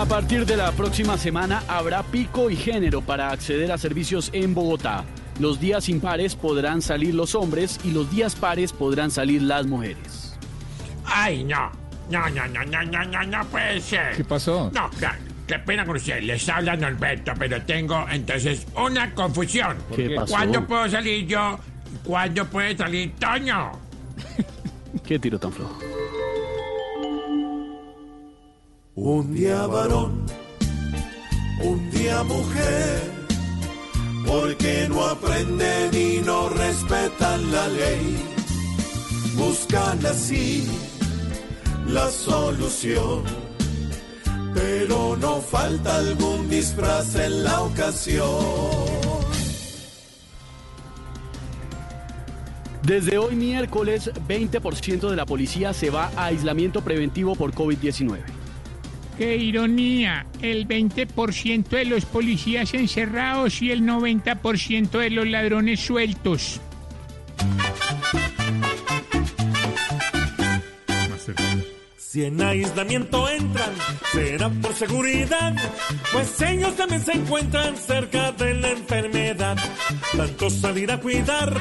A partir de la próxima semana habrá pico y género para acceder a servicios en Bogotá. Los días impares podrán salir los hombres y los días pares podrán salir las mujeres. Ay, no. No, no, no, no, no, no, no puede ser. ¿Qué pasó? No, ya, qué pena con usted. Les habla Norberto, pero tengo entonces una confusión. ¿Qué pasó? ¿Cuándo puedo salir yo? ¿Cuándo puede salir Toño? ¿Qué tiro tan flojo? Un día varón, un día mujer, porque no aprenden y no respetan la ley. Buscan así la solución, pero no falta algún disfraz en la ocasión. Desde hoy miércoles, 20% de la policía se va a aislamiento preventivo por COVID-19. Qué ironía, el 20% de los policías encerrados y el 90% de los ladrones sueltos. Si en aislamiento entran, será por seguridad, pues ellos también se encuentran cerca de la enfermedad. Tanto salir a cuidar,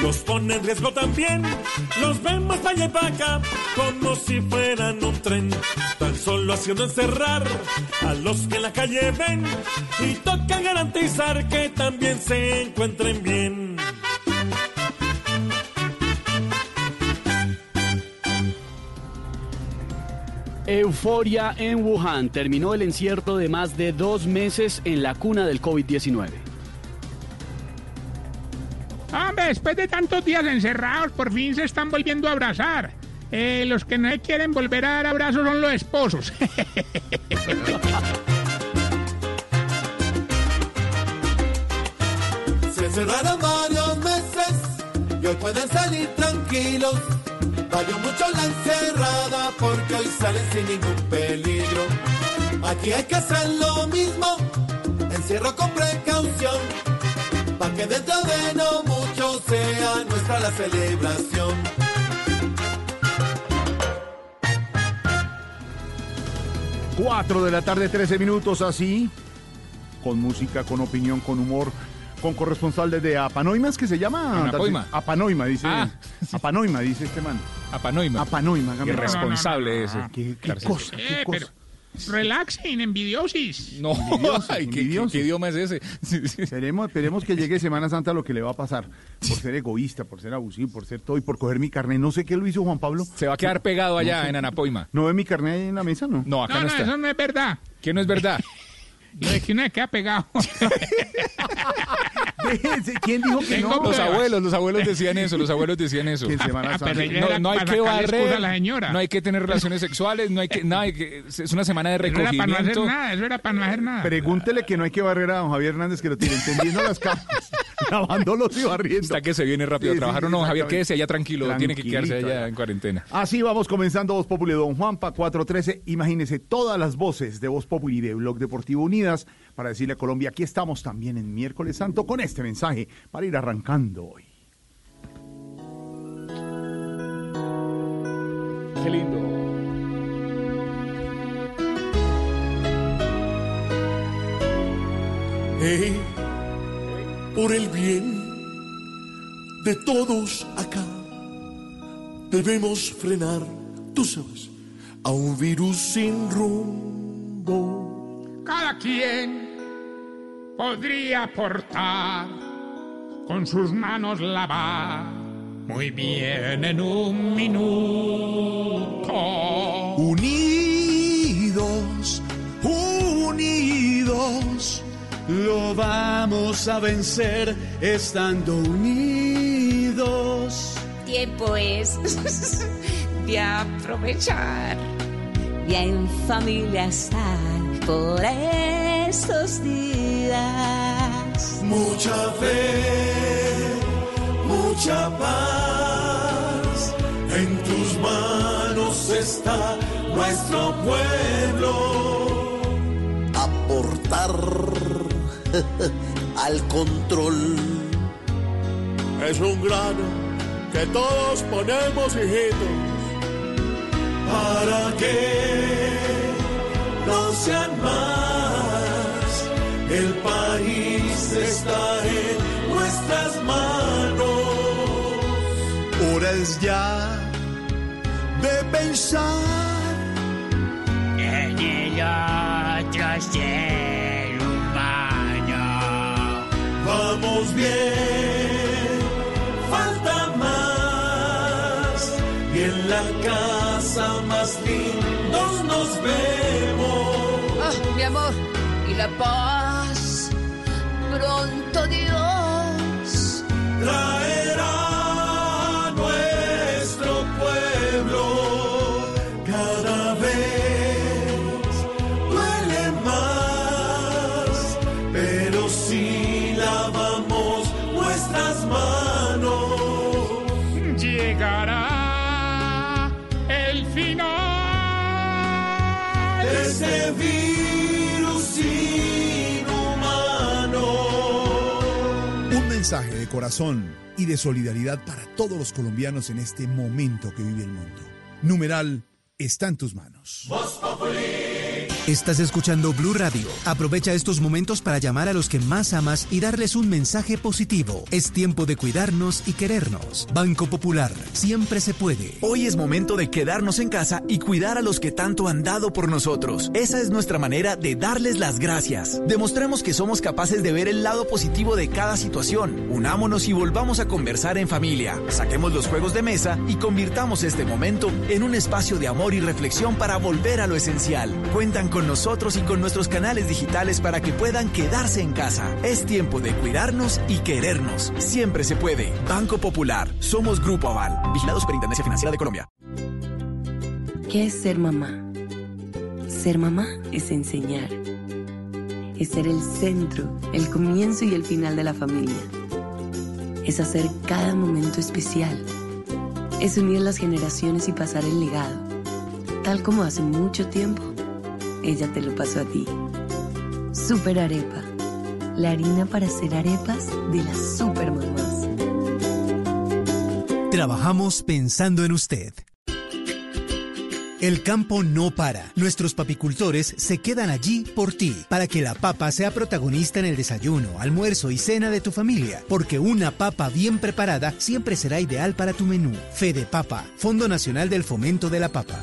los pone en riesgo también. Los vemos para allá y para acá, como si fueran un tren. Tan solo haciendo encerrar a los que en la calle ven. Y toca garantizar que también se encuentren bien. Euforia en Wuhan. Terminó el encierro de más de dos meses en la cuna del COVID-19. Hombre, después de tantos días encerrados, por fin se están volviendo a abrazar. Eh, los que no se quieren volver a dar abrazos son los esposos. Se encerraron varios meses y hoy pueden salir tranquilos. Valió mucho la encerrada porque hoy salen sin ningún peligro. Aquí hay que hacer lo mismo, encierro con precaución. Pa' que dentro de no mucho sea nuestra la celebración. Cuatro de la tarde, 13 minutos así, con música, con opinión, con humor, con corresponsal desde Apanoima, ¿es que se llama? Anapoima. Apanoima, dice. Ah. Apanoima, dice este man. Apanoima. Apanoima, el favor. Irresponsable ese. Ah, ¿Qué, qué cosa, qué Eh, cosa. pero relaxen, envidiosis. No, Envidioso, ay, ¿qué, qué- qué idioma es ese? Sí, sí. Esperemos, esperemos que llegue Semana Santa lo que le va a pasar. Por ser egoísta, por ser abusivo, por ser todo y por coger mi carnet. No sé qué lo hizo Juan Pablo. Se va a quedar pegado allá No sé. en Anapoima. ¿No ve mi carnet ahí en la mesa? No. No, acá No, no, no, está. eso no es verdad. ¿Qué no es verdad? Lo de que uno se queda pegado. Déjense, ¿Quién dijo que Tengo no? Los pruebas. abuelos, los abuelos decían eso, los abuelos decían eso. Que en Semana Ah, Santa. No, hay que barrer, la señora. no hay que tener relaciones sexuales, no hay que, nada, hay que- es una semana de Eso era para no hacer recogimiento. nada, eso era para no hacer nada. Pregúntele que no hay que barrer a don Javier Hernández que lo tiene entendiendo las camas, lavándolos y barriendo. Está que se viene rápido Sí, a trabajar sí, o no, Javier, exactamente. quédese allá tranquilo, tiene que quedarse allá en cuarentena. Así vamos comenzando Voz Populi de Don Juanpa 413. Imagínese todas las voces de Voz Populi de Blog Deportivo Unidas para decirle a Colombia aquí estamos también en miércoles santo con este mensaje para ir arrancando hoy. Qué lindo. Hey, por el bien de todos acá, debemos frenar, tú sabes, a un virus sin rumbo. Cada quien podría aportar con sus manos lavar muy bien en un minuto. Unidos, unidos, lo vamos a vencer estando unidos. Tiempo es de aprovechar y en familia estar por estos días. Mucha fe, mucha paz, en tus manos está nuestro pueblo. Aportar al control Es un grano que todos ponemos, hijitos, para que no sean más. El país está en nuestras manos. Hora es ya de pensar En el otro ser humano. Vamos bien, falta más. Y en la casa más lindos nos vemos. Ah, mi amor, y la paz. Pronto corazón y de solidaridad para todos los colombianos en este momento que vive el mundo. Numeral está en tus manos. Estás escuchando Blue Radio. Aprovecha estos momentos para llamar a los que más amas y darles un mensaje positivo. Es tiempo de cuidarnos y querernos. Banco Popular, siempre se puede. Hoy es momento de quedarnos en casa y cuidar a los que tanto han dado por nosotros. Esa es nuestra manera de darles las gracias. Demostremos que somos capaces de ver el lado positivo de cada situación. Unámonos y volvamos a conversar en familia. Saquemos los juegos de mesa y convirtamos este momento en un espacio de amor y reflexión para volver a lo esencial. Cuentan con nosotros y con nuestros canales digitales para que puedan quedarse en casa. Es tiempo de cuidarnos y querernos. Siempre se puede. Banco Popular. Somos Grupo Aval. Vigilado Superintendencia Financiera de Colombia. ¿Qué es ser mamá? Ser mamá es enseñar. Es ser el centro, el comienzo y el final de la familia. Es hacer cada momento especial. Es unir las generaciones y pasar el legado. Tal como hace mucho tiempo, ella te lo pasó a ti. Super Arepa. La harina para hacer arepas de las super mamás. Trabajamos pensando en usted. El campo no para. Nuestros papicultores se quedan allí por ti, para que la papa sea protagonista en el desayuno, almuerzo y cena de tu familia, porque una papa bien preparada siempre será ideal para tu menú. Fede Papa, Fondo Nacional del Fomento de la Papa.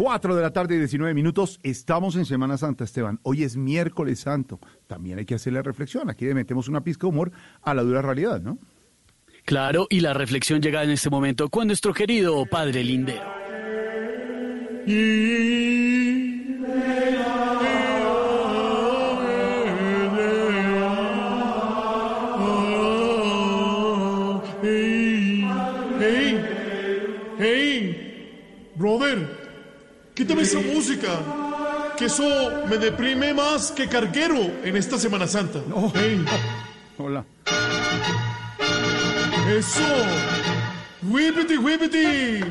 4 de la tarde y 19 minutos. Estamos en Semana Santa, Esteban. Hoy es miércoles santo. También hay que hacer la reflexión. Aquí le metemos una pizca de humor a la dura realidad, ¿no? Claro, y la reflexión llega en este momento con nuestro querido Padre Lindero. Música, que eso me deprime más que carguero en esta Semana Santa. Hey, Hola. eso, Whippity, whippity.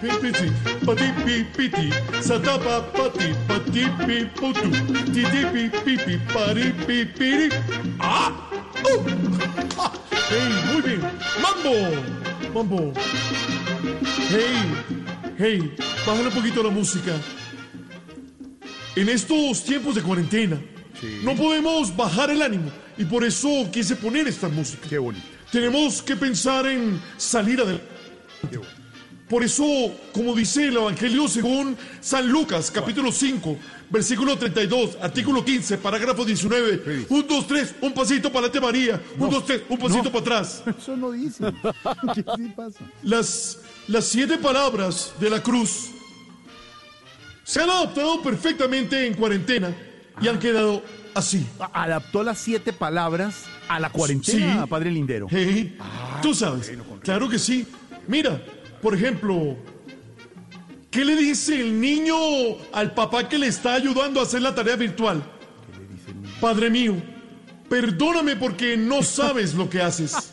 Pipiti, pati, pipiti. Satapa, pati, pati, piputu. Titi, pipipi, pari, pipiri. ¡Ah! ¡Uh! ¡Ah! ¡Hey, muy bien! ¡Mambo! ¡Mambo! ¡Hey! ¡Hey! Bájale un poquito la música. En estos tiempos de cuarentena, no podemos bajar el ánimo. Y por eso quise poner esta música. Qué bonito. Tenemos que pensar en salir adelante. Por eso, como dice el Evangelio según San Lucas, capítulo 5, versículo 32, artículo 15, parágrafo 19. Un, dos, tres, un pasito para adelante María. Un, dos, tres, un pasito no. para atrás. Eso no dice. ¿Qué sí pasa? Las, las siete palabras de la cruz se han adaptado perfectamente en cuarentena y han quedado así. Adaptó las siete palabras a la cuarentena, Sí. padre Lindero. Hey, Tú sabes, claro que sí. Mira, por ejemplo, ¿qué le dice el niño al papá que le está ayudando a hacer la tarea virtual? Padre mío, perdóname porque no sabes lo que haces.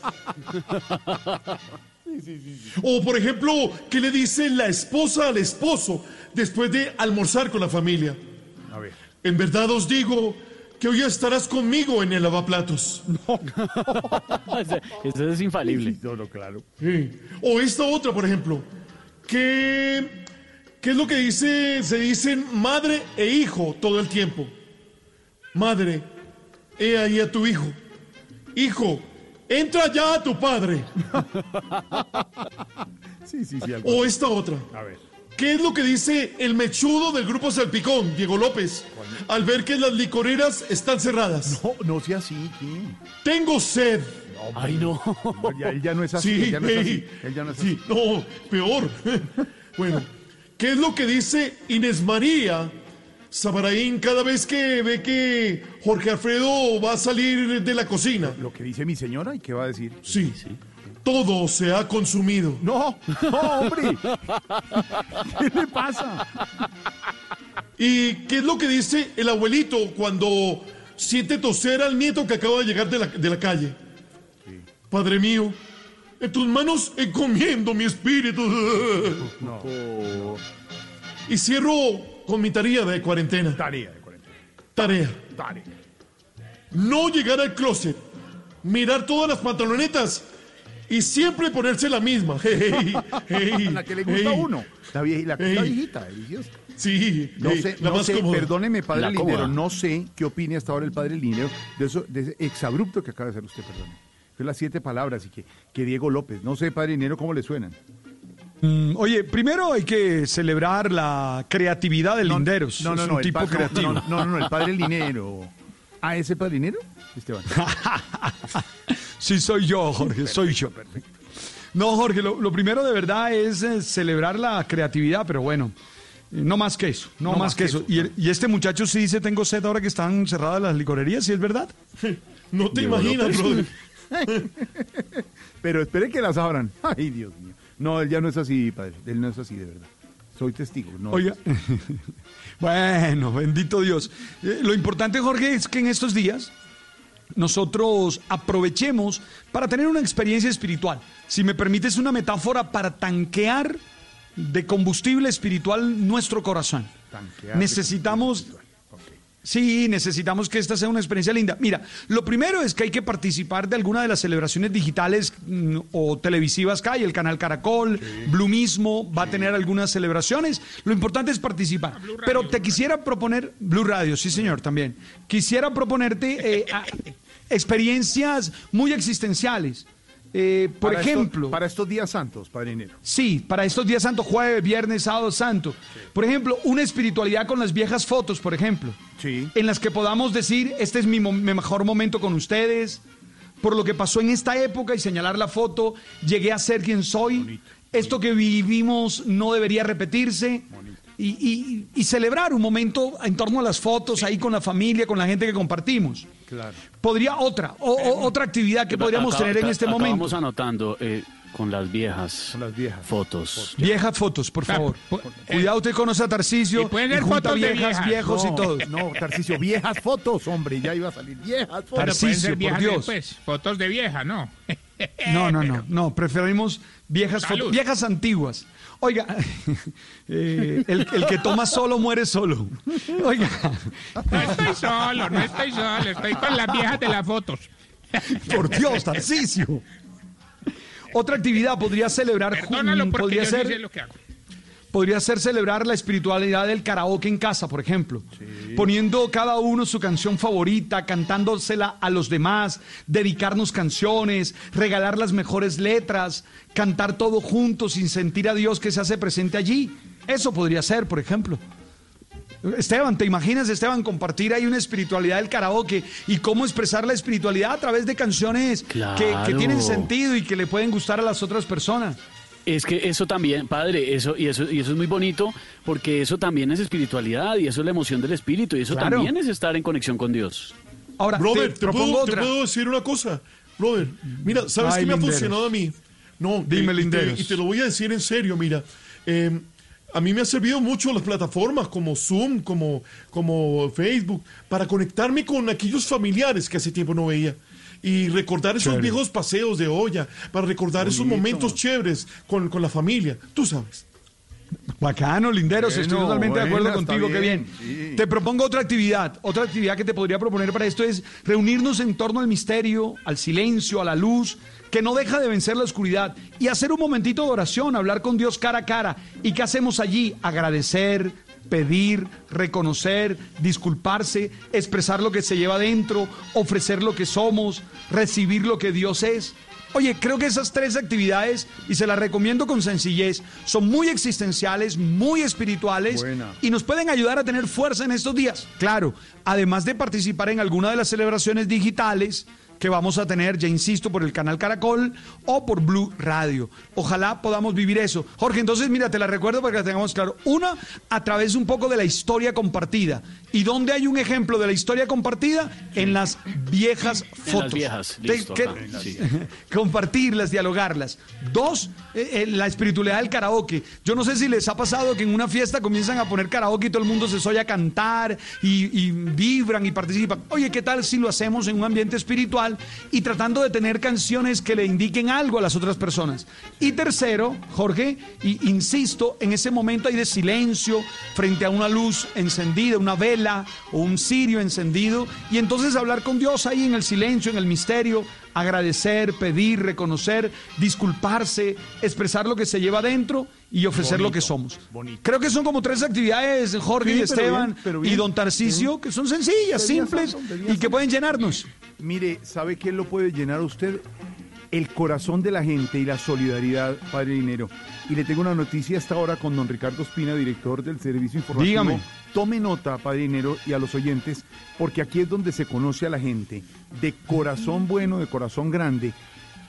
O por ejemplo, ¿qué le dice la esposa al esposo después de almorzar con la familia? A ver. En verdad os digo que hoy estarás conmigo en el lavaplatos. Eso, eso es infalible. No, no, claro. Sí. O esta otra, por ejemplo. ¿Qué, ¿Qué es lo que dice? Se dicen madre e hijo todo el tiempo. Madre, he ahí a tu hijo. Hijo, entra ya a tu padre. Sí, sí, sí. algo O esta otra. A ver. ¿Qué es lo que dice el mechudo del grupo Salpicón, Diego López, al ver que las licoreras están cerradas? No, no sea así, ¿qué? Tengo sed. Ay, no. No, ya, él ya no es así. Sí, él ya no es así. Él ya no es Sí, así. no, peor. bueno, ¿qué es lo que dice Inés María Sabaraín cada vez que ve que Jorge Alfredo va a salir de la cocina? Lo que dice mi señora, ¿y qué va a decir? Sí, todo se ha consumido. No, no, hombre. ¿Qué le pasa? ¿Y qué es lo que dice el abuelito cuando siente toser al nieto que acaba de llegar de la, de la calle? Padre mío, en tus manos encomiendo mi espíritu. No. Y cierro con mi tarea de cuarentena. Tarea de cuarentena. Tarea. Tarea. No llegar al closet, mirar todas las pantalonetas y siempre ponerse la misma. Hey, hey, La que le gusta a hey. uno. La, la, la viejita, deliciosa. Sí, No sé, la no más sé, cómoda. perdóneme, padre La cómoda. no sé qué opine hasta ahora el padre Lindero de, eso, de ese exabrupto que acaba de hacer usted, perdón. Fue las siete palabras y que, que Diego López. No sé, padre Lindero, cómo le suenan. Mm, oye, primero hay que celebrar la creatividad de Linderos. No, no, es no, un el tipo pa- no, creativo. No, no, no, el padre Linero. ¿Ah, ese padre Linero? Esteban. Sí, soy yo, Jorge, soy yo. No, Jorge, lo, lo primero de verdad es eh, celebrar la creatividad, pero bueno, eh, no más que eso, no, más, que eso. Y, el- y este muchacho sí dice, tengo sed ahora que están cerradas las licorerías, ¿sí es verdad? No te imaginas, brother. Pero espere que las abran. Ay, Dios mío. No, él ya no es así, padre. Él no es así, de verdad. Soy testigo. No, Oiga, bueno, bendito Dios. Eh, lo importante, Jorge, es que en estos días nosotros aprovechemos para tener una experiencia espiritual. Si me permites una metáfora para tanquear de combustible espiritual nuestro corazón. Tanquear Necesitamos... Sí, necesitamos que esta sea una experiencia linda. Mira, lo primero es que hay que participar de alguna de las celebraciones digitales mm, o televisivas que hay. El canal Caracol, Blue mismo va a tener algunas celebraciones. Lo importante es participar. Pero te quisiera proponer, Blue Radio, sí señor, también. Quisiera proponerte eh, a- experiencias muy existenciales. Eh, por Para esto- ejemplo... para estos días santos, padre. Sí, para estos días santos, jueves, viernes, sábado santo. Por ejemplo, una espiritualidad con las viejas fotos, por ejemplo. Sí. En las que podamos decir, este es mi mejor momento con ustedes, por lo que pasó en esta época y señalar la foto, llegué a ser quien soy. Esto que vivimos no debería repetirse. Y, y- y celebrar un momento en torno a las fotos, ahí con la familia, con la gente que compartimos. Claro. Podría otra, o- o- otra actividad que podríamos Acá- tener en este momento. anotando eh, con las viejas, Con las viejas. fotos. Viejas fotos, por favor. pu- Cuidado, usted conoce a Tarcisio. y pueden ser fotos de viejas, viejas. viejos y No, todo. No, Tarcicio, viejas fotos, hombre. Ya iba a salir viejas fotos. Tarcisio, ser por viejas Dios. después, fotos de vieja, ¿no? No, no, no, no, preferimos viejas, fotos- viejas antiguas. Oiga, eh, el, el que toma solo muere solo. Oiga, No estoy solo, no estoy solo, estoy con las viejas de las fotos. por Dios, Tarcisio. Otra actividad podría celebrar, Perdónalo porque podría yo ser, sé lo que hago. Podría ser celebrar la espiritualidad del karaoke en casa, por ejemplo. Poniendo cada uno su canción favorita, cantándosela a los demás, dedicarnos canciones, regalar las mejores letras, cantar todo juntos sin sentir a Dios que se hace presente allí. Eso podría ser, por ejemplo. Esteban, ¿te imaginas, Esteban, compartir ahí una espiritualidad del karaoke y cómo expresar la espiritualidad a través de canciones que- tienen sentido y que le pueden gustar a las otras personas? Es que eso también, padre, eso y eso y eso es muy bonito porque eso también es espiritualidad y eso es la emoción del espíritu y eso Claro. también es estar en conexión con Dios. Ahora, Brother, te te, propongo puedo, te puedo decir una cosa. Brother, mira, ¿sabes Ay, qué me ha funcionado a mí? No, Dime, eh, y te-. Y te, lo voy a decir en serio, mira. eh, a mí me ha servido mucho las plataformas como Zoom, como, como Facebook, para conectarme con aquellos familiares que hace tiempo no veía. Y recordar esos Chévere. viejos paseos de olla, para recordar esos Bonito. momentos chéveres con, con la familia. Tú sabes. Bacano, linderos, estoy Bueno, totalmente de acuerdo contigo, qué bien. bien, sí. Te propongo otra actividad, otra actividad que te podría proponer para esto es reunirnos en torno al misterio, al silencio, a la luz, que no deja de vencer la oscuridad y hacer un momentito de oración, hablar con Dios cara a cara. ¿Y qué hacemos allí? Agradecer, pedir, reconocer, disculparse, expresar lo que se lleva dentro, ofrecer lo que somos, recibir lo que Dios es. Oye, creo que esas tres actividades, y se las recomiendo con sencillez, son muy existenciales, muy espirituales Buena. y nos pueden ayudar a tener fuerza en estos días. Claro, además de participar en alguna de las celebraciones digitales que vamos a tener, ya insisto, por el canal Caracol o por Blue Radio. Ojalá podamos vivir eso. Jorge, entonces mira, te la recuerdo para que la tengamos claro. Una, a través un poco de la historia compartida. ¿Y dónde hay un ejemplo de la historia compartida? En las viejas En fotos. las viejas, De- listo, que- ajá, sí. compartirlas, dialogarlas. Dos, eh, eh, la espiritualidad del karaoke. Yo no sé si les ha pasado que en una fiesta comienzan a poner karaoke y todo el mundo se soy a cantar y, y vibran y participan. Oye, ¿qué tal si lo hacemos en un ambiente espiritual y tratando de tener canciones que le indiquen algo a las otras personas? Y tercero, Jorge, y insisto, en ese momento hay de silencio frente a una luz encendida, una vela o un cirio encendido, y entonces hablar con Dios ahí en el silencio, en el misterio, agradecer, pedir, reconocer, disculparse, expresar lo que se lleva dentro y ofrecer lo que somos. Creo que son como tres actividades, Jorge Sí, y Esteban bien, pero y don Tarcisio, que son sencillas, simples y que pueden llenarnos. Mire, ¿sabe qué lo puede llenar usted? El corazón de la gente y la solidaridad, Padre Dinero. Y le tengo una noticia hasta ahora con don Ricardo Espina, director del Servicio Informativo. Dígame. Tome nota, Padre Dinero, y a los oyentes, porque aquí es donde se conoce a la gente de corazón bueno, de corazón grande,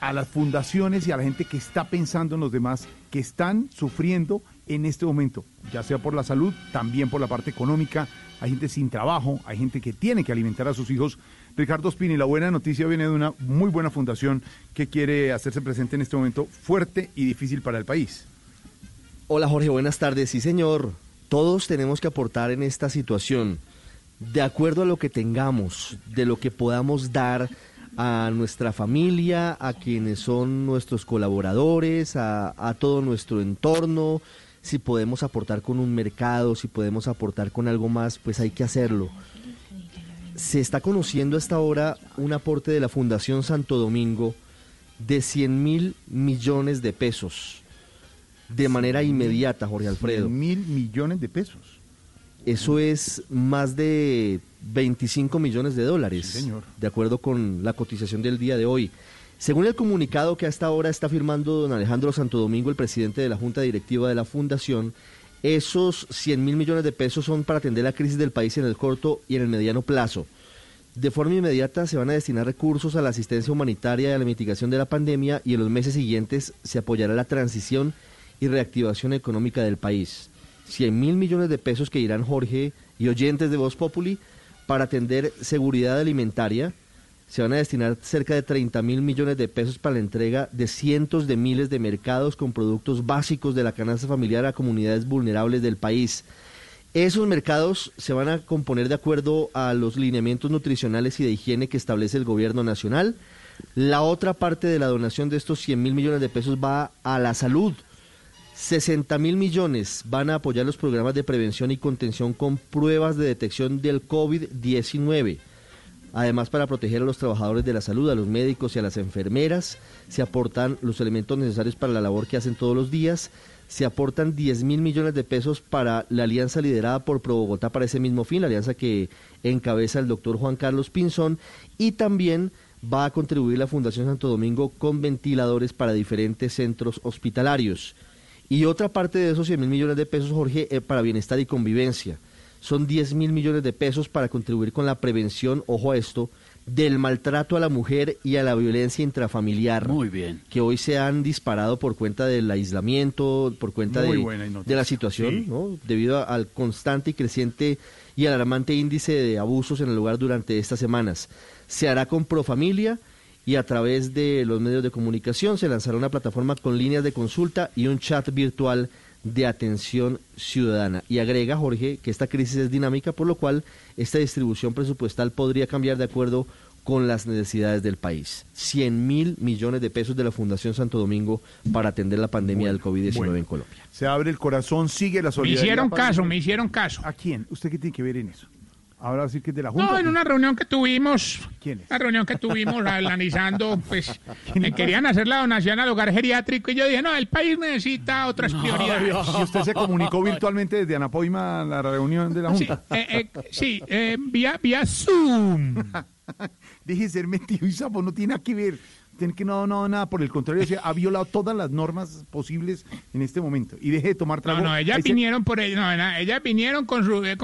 a las fundaciones y a la gente que está pensando en los demás, que están sufriendo en este momento, ya sea por la salud, también por la parte económica. Hay gente sin trabajo, hay gente que tiene que alimentar a sus hijos. Ricardo Spini, la buena noticia viene de una muy buena fundación que quiere hacerse presente en este momento fuerte y difícil para el país. Hola Jorge, buenas tardes. Sí, señor. Todos tenemos que aportar en esta situación, de acuerdo a lo que tengamos, de lo que podamos dar a nuestra familia, a quienes son nuestros colaboradores, a, a todo nuestro entorno. Si podemos aportar con un mercado, si podemos aportar con algo más, pues hay que hacerlo. Se está conociendo hasta ahora un aporte de la Fundación Santo Domingo de 100 mil millones de pesos de manera inmediata, Jorge Alfredo. mil millones de pesos. Eso es más de 25 millones de dólares, Sí, señor. de acuerdo con la cotización del día de hoy. Según el comunicado que hasta ahora está firmando don Alejandro Santo Domingo, el presidente de la Junta Directiva de la Fundación, esos 100 mil millones de pesos son para atender la crisis del país en el corto y en el mediano plazo. De forma inmediata se van a destinar recursos a la asistencia humanitaria y a la mitigación de la pandemia y en los meses siguientes se apoyará la transición y reactivación económica del país. 100 mil millones de pesos que irán Jorge y oyentes de Voz Populi para atender seguridad alimentaria. Se van a destinar cerca de 30 mil millones de pesos para la entrega de cientos de miles de mercados con productos básicos de la canasta familiar a comunidades vulnerables del país. Esos mercados se van a componer de acuerdo a los lineamientos nutricionales y de higiene que establece el gobierno nacional. La otra parte de la donación de estos 100 mil millones de pesos va a la salud. 60 mil millones van a apoyar los programas de prevención y contención con pruebas de detección del COVID-19. Además, para proteger a los trabajadores de la salud, a los médicos y a las enfermeras, se aportan los elementos necesarios para la labor que hacen todos los días. Se aportan 10 mil millones de pesos para la alianza liderada por Pro Bogotá para ese mismo fin, la alianza que encabeza el doctor Juan Carlos Pinzón. Y también va a contribuir la Fundación Santo Domingo con ventiladores para diferentes centros hospitalarios. Y otra parte de esos 100 mil millones de pesos, Jorge, es para bienestar y convivencia son 10 mil millones de pesos para contribuir con la prevención, ojo a esto, del maltrato a la mujer y a la violencia intrafamiliar. Muy bien. Que hoy se han disparado por cuenta del aislamiento, por cuenta de, la situación, Sí. ¿no? debido a- al constante y creciente y alarmante índice de abusos en el lugar durante estas semanas. Se hará con Profamilia y a través de los medios de comunicación se lanzará una plataforma con líneas de consulta y un chat virtual de atención ciudadana. Y agrega, Jorge, que esta crisis es dinámica, por lo cual esta distribución presupuestal podría cambiar de acuerdo con las necesidades del país. 100 mil millones de pesos de la Fundación Santo Domingo para atender la pandemia del COVID-19 bueno. en Colombia. Se abre el corazón, sigue la Me solidaridad. hicieron para- caso, me hicieron caso. ¿A quién? ¿Usted qué tiene que ver en eso? Ahora sí que es de la Junta. No, en una reunión que tuvimos, ¿Quién es? una reunión que tuvimos analizando, pues, me querían hacer la donación al hogar geriátrico y yo dije, no, el país necesita otras prioridades. Y usted se comunicó virtualmente desde Anapoima a la reunión de la Sí, Junta. eh, eh, sí eh, vía, vía Zoom. Deje de ser metido y sapo, no tiene nada que ver. Tiene que no ha donado nada, por el contrario, ha violado todas las normas posibles en este momento. Y deje de tomar trago. No, no, ellas Ahí se- vinieron por ellas, no, ellas vinieron con su, eh,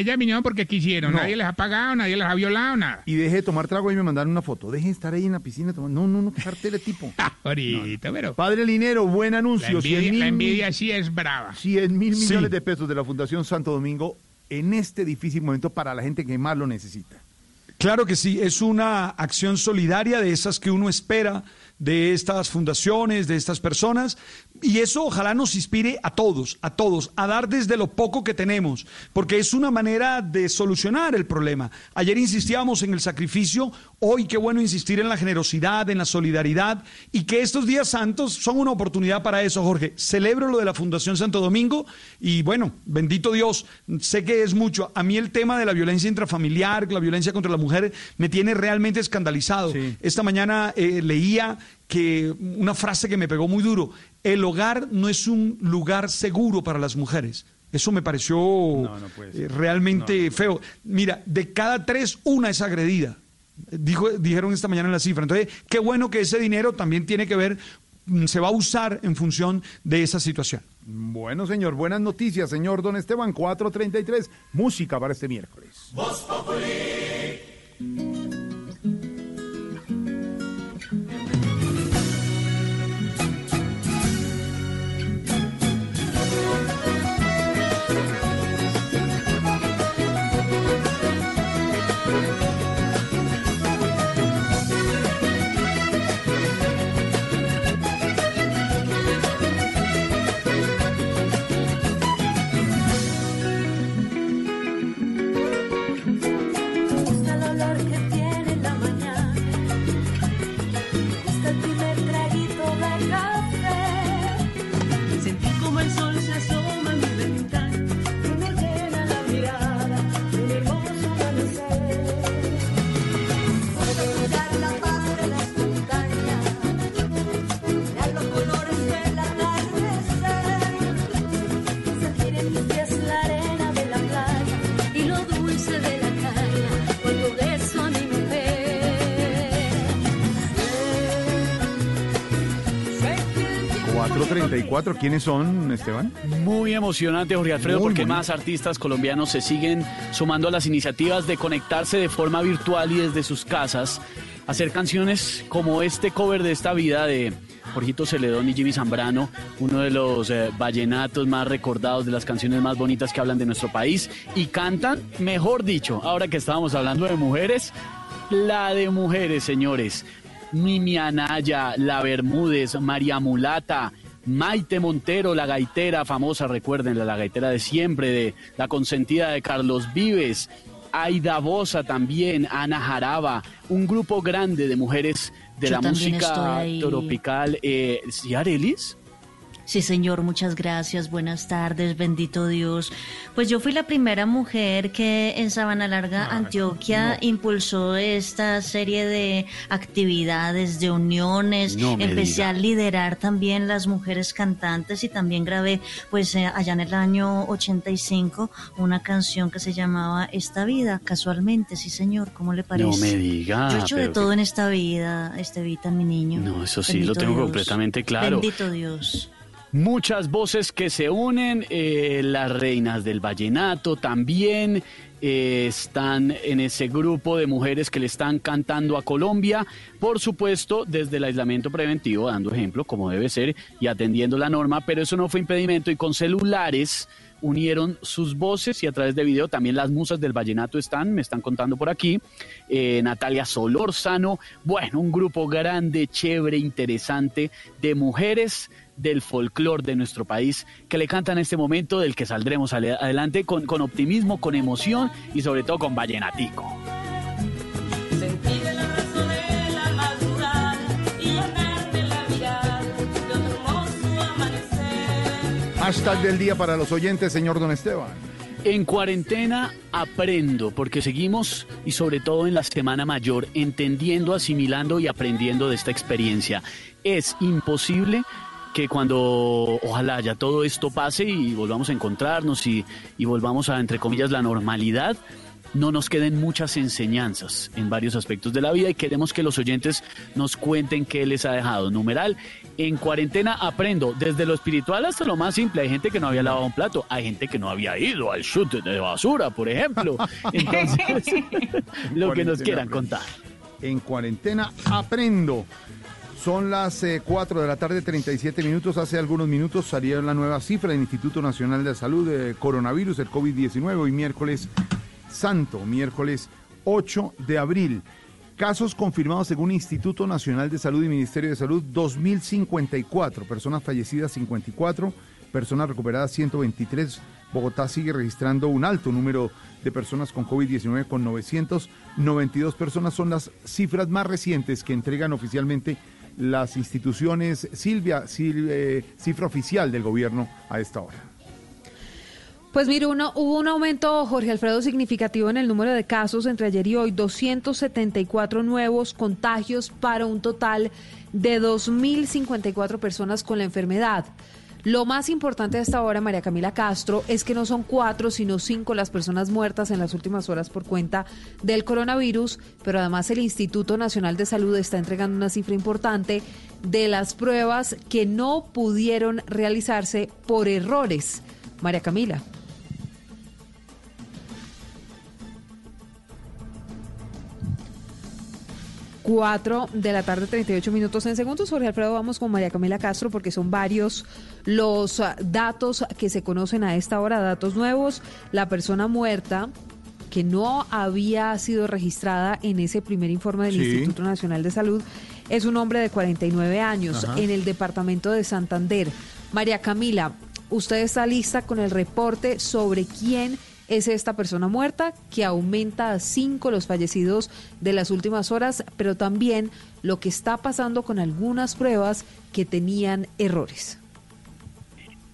ellas vinieron porque quisieron, No. nadie les ha pagado, nadie les ha violado, nada. Y deje de tomar trago y me mandaron una foto. Deje de estar ahí en la piscina tomando. No, no, no, qué tipo. Ahorita, pero Padre Linero, buen la anuncio. 100 envidia, mil la envidia sí es brava. 100 mil Sí. millones de pesos de la Fundación Santo Domingo en este difícil momento para la gente que más lo necesita. Claro que sí, es una acción solidaria de esas que uno espera de estas fundaciones, de estas personas, y eso ojalá nos inspire a todos, a todos, a dar desde lo poco que tenemos, porque es una manera de solucionar el problema. Ayer insistíamos en el sacrificio, hoy qué bueno insistir en la generosidad, en la solidaridad, y que estos días santos son una oportunidad para eso, Jorge. Celebro lo de la Fundación Santo Domingo, y bueno, bendito Dios, sé que es mucho. A mí el tema de la violencia intrafamiliar, la violencia contra la mujer, me tiene realmente escandalizado. Esta mañana eh, leía que una frase que me pegó muy duro, el hogar no es un lugar seguro para las mujeres. Eso me pareció eh, realmente feo. Mira, de cada tres, una es agredida. Dijo, dijeron esta mañana en la cifra. Entonces, qué bueno que ese dinero también tiene que ver, mm, se va a usar en función de esa situación. Bueno, señor, buenas noticias, señor Don Esteban, 433. Música para este miércoles. 34, ¿quiénes son, Esteban? Muy emocionante, Jorge Alfredo, porque más artistas colombianos se siguen sumando a las iniciativas de conectarse de forma virtual y desde sus casas, hacer canciones como este cover de esta vida de... Jorgito Celedón y Jimmy Zambrano, uno de los eh, vallenatos más recordados, de las canciones más bonitas que hablan de nuestro país y cantan, mejor dicho, ahora que estábamos hablando de mujeres, la de mujeres, señores. Mimi Anaya, La Bermúdez, María Mulata, Maite Montero, la gaitera famosa, recuerden, la gaitera de siempre, de la consentida de Carlos Vives. Aida Bosa también, Ana Jaraba, un grupo grande de mujeres de Yo la música tropical. Eh, ¿Sí, Arelis? Sí, señor, muchas gracias. Buenas tardes, bendito Dios. Pues yo fui la primera mujer que en Sabana Larga, Antioquia, impulsó esta serie de actividades, de uniones. No me Empecé diga. a liderar también las mujeres cantantes y también grabé, pues eh, allá en el año 85, una canción que se llamaba Esta vida, casualmente, sí, señor. ¿Cómo le parece? No me diga. Yo he hecho de todo que- en esta vida, Estevita, mi niño. No, eso sí, lo tengo Dios. completamente claro. Bendito Dios. Muchas voces que se unen, eh, las reinas del vallenato también eh, están en ese grupo de mujeres que le están cantando a Colombia, por supuesto desde el aislamiento preventivo, dando ejemplo como debe ser y atendiendo la norma, pero eso no fue impedimento y con celulares unieron sus voces y a través de video también las musas del vallenato están, me están contando por aquí, eh, Natalia Solórzano, bueno, un grupo grande, chévere, interesante de mujeres del folclore de nuestro país que le cantan en este momento del que saldremos adelante con, con optimismo, con emoción y sobre todo con vallenatico. Hashtag del día para los oyentes, señor Don Esteban. En cuarentena aprendo, porque seguimos y sobre todo en la Semana Mayor, entendiendo, asimilando y aprendiendo de esta experiencia. Es imposible que cuando ojalá ya todo esto pase y volvamos a encontrarnos y, y volvamos a, entre comillas, la normalidad, no nos queden muchas enseñanzas en varios aspectos de la vida y queremos que los oyentes nos cuenten qué les ha dejado. Numeral, en cuarentena aprendo desde lo espiritual hasta lo más simple. Hay gente que no había lavado un plato, hay gente que no había ido al chute de basura, por ejemplo. Entonces, lo que nos quieran contar. En cuarentena aprendo. Son las eh, 4 de la tarde, 37 minutos. Hace algunos minutos salió la nueva cifra del Instituto Nacional de Salud de coronavirus, el COVID-19, hoy miércoles santo, miércoles 8 de abril. Casos confirmados según Instituto Nacional de Salud y Ministerio de Salud, 2.054. Personas fallecidas, 54. Personas recuperadas, 123. Bogotá sigue registrando un alto número de personas con COVID-19 con 992 personas. Son las cifras más recientes que entregan oficialmente las instituciones. Silvia, Sil- eh, cifra oficial del gobierno a esta hora. Pues mire, uno, hubo un aumento, Jorge Alfredo, significativo en el número de casos entre ayer y hoy, 274 nuevos contagios para un total de 2.054 personas con la enfermedad. Lo más importante hasta ahora, María Camila Castro, es que no son cuatro, sino cinco las personas muertas en las últimas horas por cuenta del coronavirus, pero además el Instituto Nacional de Salud está entregando una cifra importante de las pruebas que no pudieron realizarse por errores. María Camila. Cuatro de la tarde, 38 minutos en segundos. Jorge Alfredo, vamos con María Camila Castro porque son varios los ah, datos que se conocen a esta hora, datos nuevos. La persona muerta que no había sido registrada en ese primer informe del Sí. Instituto Nacional de Salud es un hombre de 49 años Ajá. en el departamento de Santander. María Camila, usted está lista con el reporte sobre quién es esta persona muerta, que aumenta a cinco los fallecidos de las últimas horas, pero también lo que está pasando con algunas pruebas que tenían errores.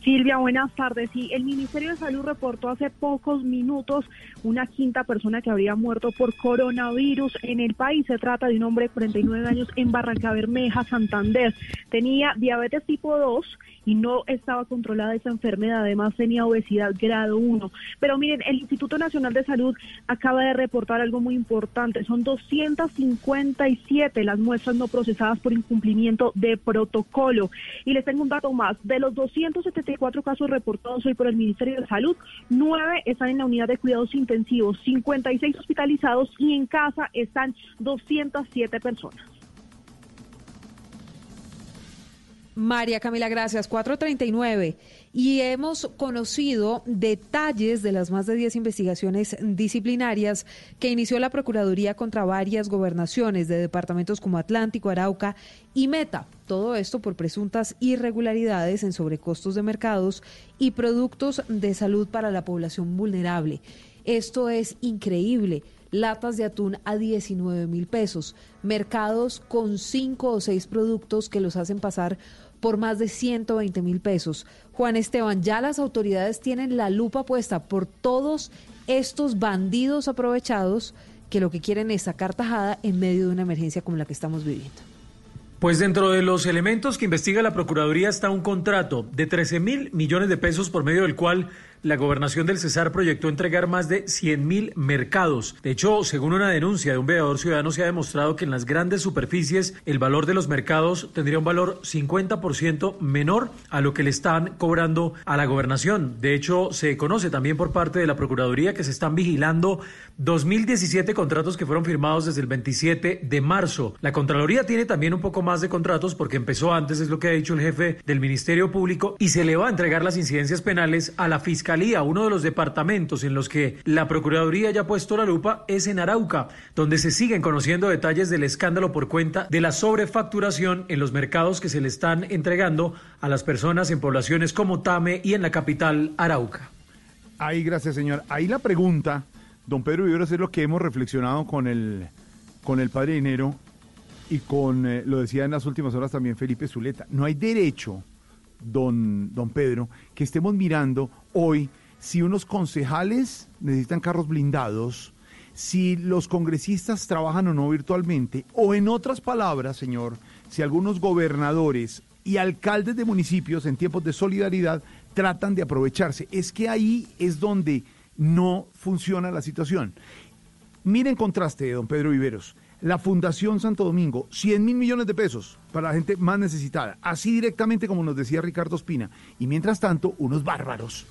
Silvia, buenas tardes. Sí, el Ministerio de Salud reportó hace pocos minutos una quinta persona que habría muerto por coronavirus en el país. Se trata de un hombre de 49 años en Barranca Bermeja, Santander. Tenía diabetes tipo 2 y no estaba controlada esa enfermedad. Además tenía obesidad grado 1. Pero miren, el Instituto Nacional de Salud acaba de reportar algo muy importante. Son 257 las muestras no procesadas por incumplimiento de protocolo. Y les tengo un dato más. De los 274 casos reportados hoy por el Ministerio de Salud, 9 están en la unidad de cuidados intensivos, 56 hospitalizados y en casa están 207 personas. María Camila, gracias. 439. Y hemos conocido detalles de las más de 10 investigaciones disciplinarias que inició la Procuraduría contra varias gobernaciones de departamentos como Atlántico, Arauca y Meta. Todo esto por presuntas irregularidades en sobrecostos de mercados y productos de salud para la población vulnerable. Esto es increíble. Latas de atún a 19 mil pesos. Mercados con cinco o seis productos que los hacen pasar por más de 120 mil pesos. Juan Esteban, ya las autoridades tienen la lupa puesta por todos estos bandidos aprovechados que lo que quieren es sacar tajada en medio de una emergencia como la que estamos viviendo. Pues dentro de los elementos que investiga la Procuraduría está un contrato de 13 mil millones de pesos por medio del cual la gobernación del Cesar proyectó entregar más de 100 mil mercados. De hecho, según una denuncia de un veedor ciudadano, se ha demostrado que en las grandes superficies el valor de los mercados tendría un valor 50% menor a lo que le están cobrando a la gobernación. De hecho, se conoce también por parte de la Procuraduría que se están vigilando 2017 contratos que fueron firmados desde el 27 de marzo. La Contraloría tiene también un poco más de contratos porque empezó antes, es lo que ha dicho el jefe del Ministerio Público, y se le va a entregar las incidencias penales a la Fiscalía. Uno de los departamentos en los que la Procuraduría ya ha puesto la lupa es en Arauca, donde se siguen conociendo detalles del escándalo por cuenta de la sobrefacturación en los mercados que se le están entregando a las personas en poblaciones como Tame y en la capital Arauca. Ahí, gracias, señor. Ahí la pregunta, don Pedro Viveros, es lo que hemos reflexionado con el, con el padre Dinero y con, eh, lo decía en las últimas horas también Felipe Zuleta. No hay derecho, don, don Pedro, que estemos mirando hoy si unos concejales necesitan carros blindados, si los congresistas trabajan o no virtualmente, o en otras palabras, señor, si algunos gobernadores y alcaldes de municipios en tiempos de solidaridad tratan de aprovecharse. Es que ahí es donde no funciona la situación. Miren contraste, don Pedro Viveros. La Fundación Santo Domingo, 100 mil millones de pesos para la gente más necesitada, así directamente como nos decía Ricardo Espina. Y mientras tanto, unos bárbaros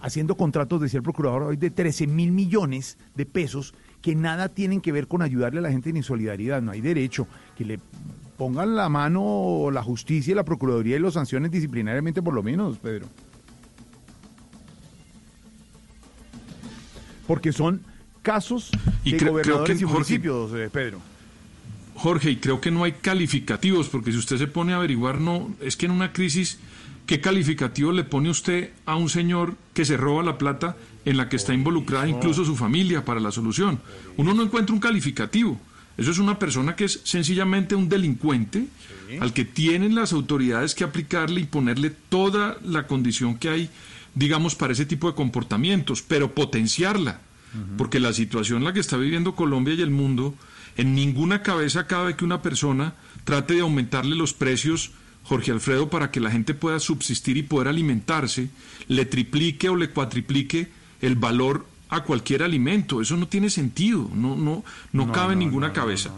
haciendo contratos, decía el procurador hoy, de 13 mil millones de pesos que nada tienen que ver con ayudarle a la gente ni solidaridad. No hay derecho que le pongan la mano la justicia y la procuraduría y los sanciones disciplinariamente por lo menos, Pedro. Porque son casos Y de creo- creo gobernadores que, y municipios, eh, Pedro. Jorge, y creo que no hay calificativos, porque si usted se pone a averiguar, no, es que en una crisis, ¿qué calificativo le pone usted a un señor que se roba la plata en la que está involucrada incluso su familia para la solución? Uno no encuentra un calificativo. Eso es una persona que es sencillamente un delincuente al que tienen las autoridades que aplicarle y ponerle toda la condición que hay, digamos, para ese tipo de comportamientos, pero potenciarla. Porque la situación en la que está viviendo Colombia y el mundo, en ninguna cabeza cabe que una persona trate de aumentarle los precios, Jorge Alfredo, para que la gente pueda subsistir y poder alimentarse, le triplique o le cuatriplique el valor a cualquier alimento. Eso no tiene sentido, no, no, no, No, cabe en ninguna no, cabeza.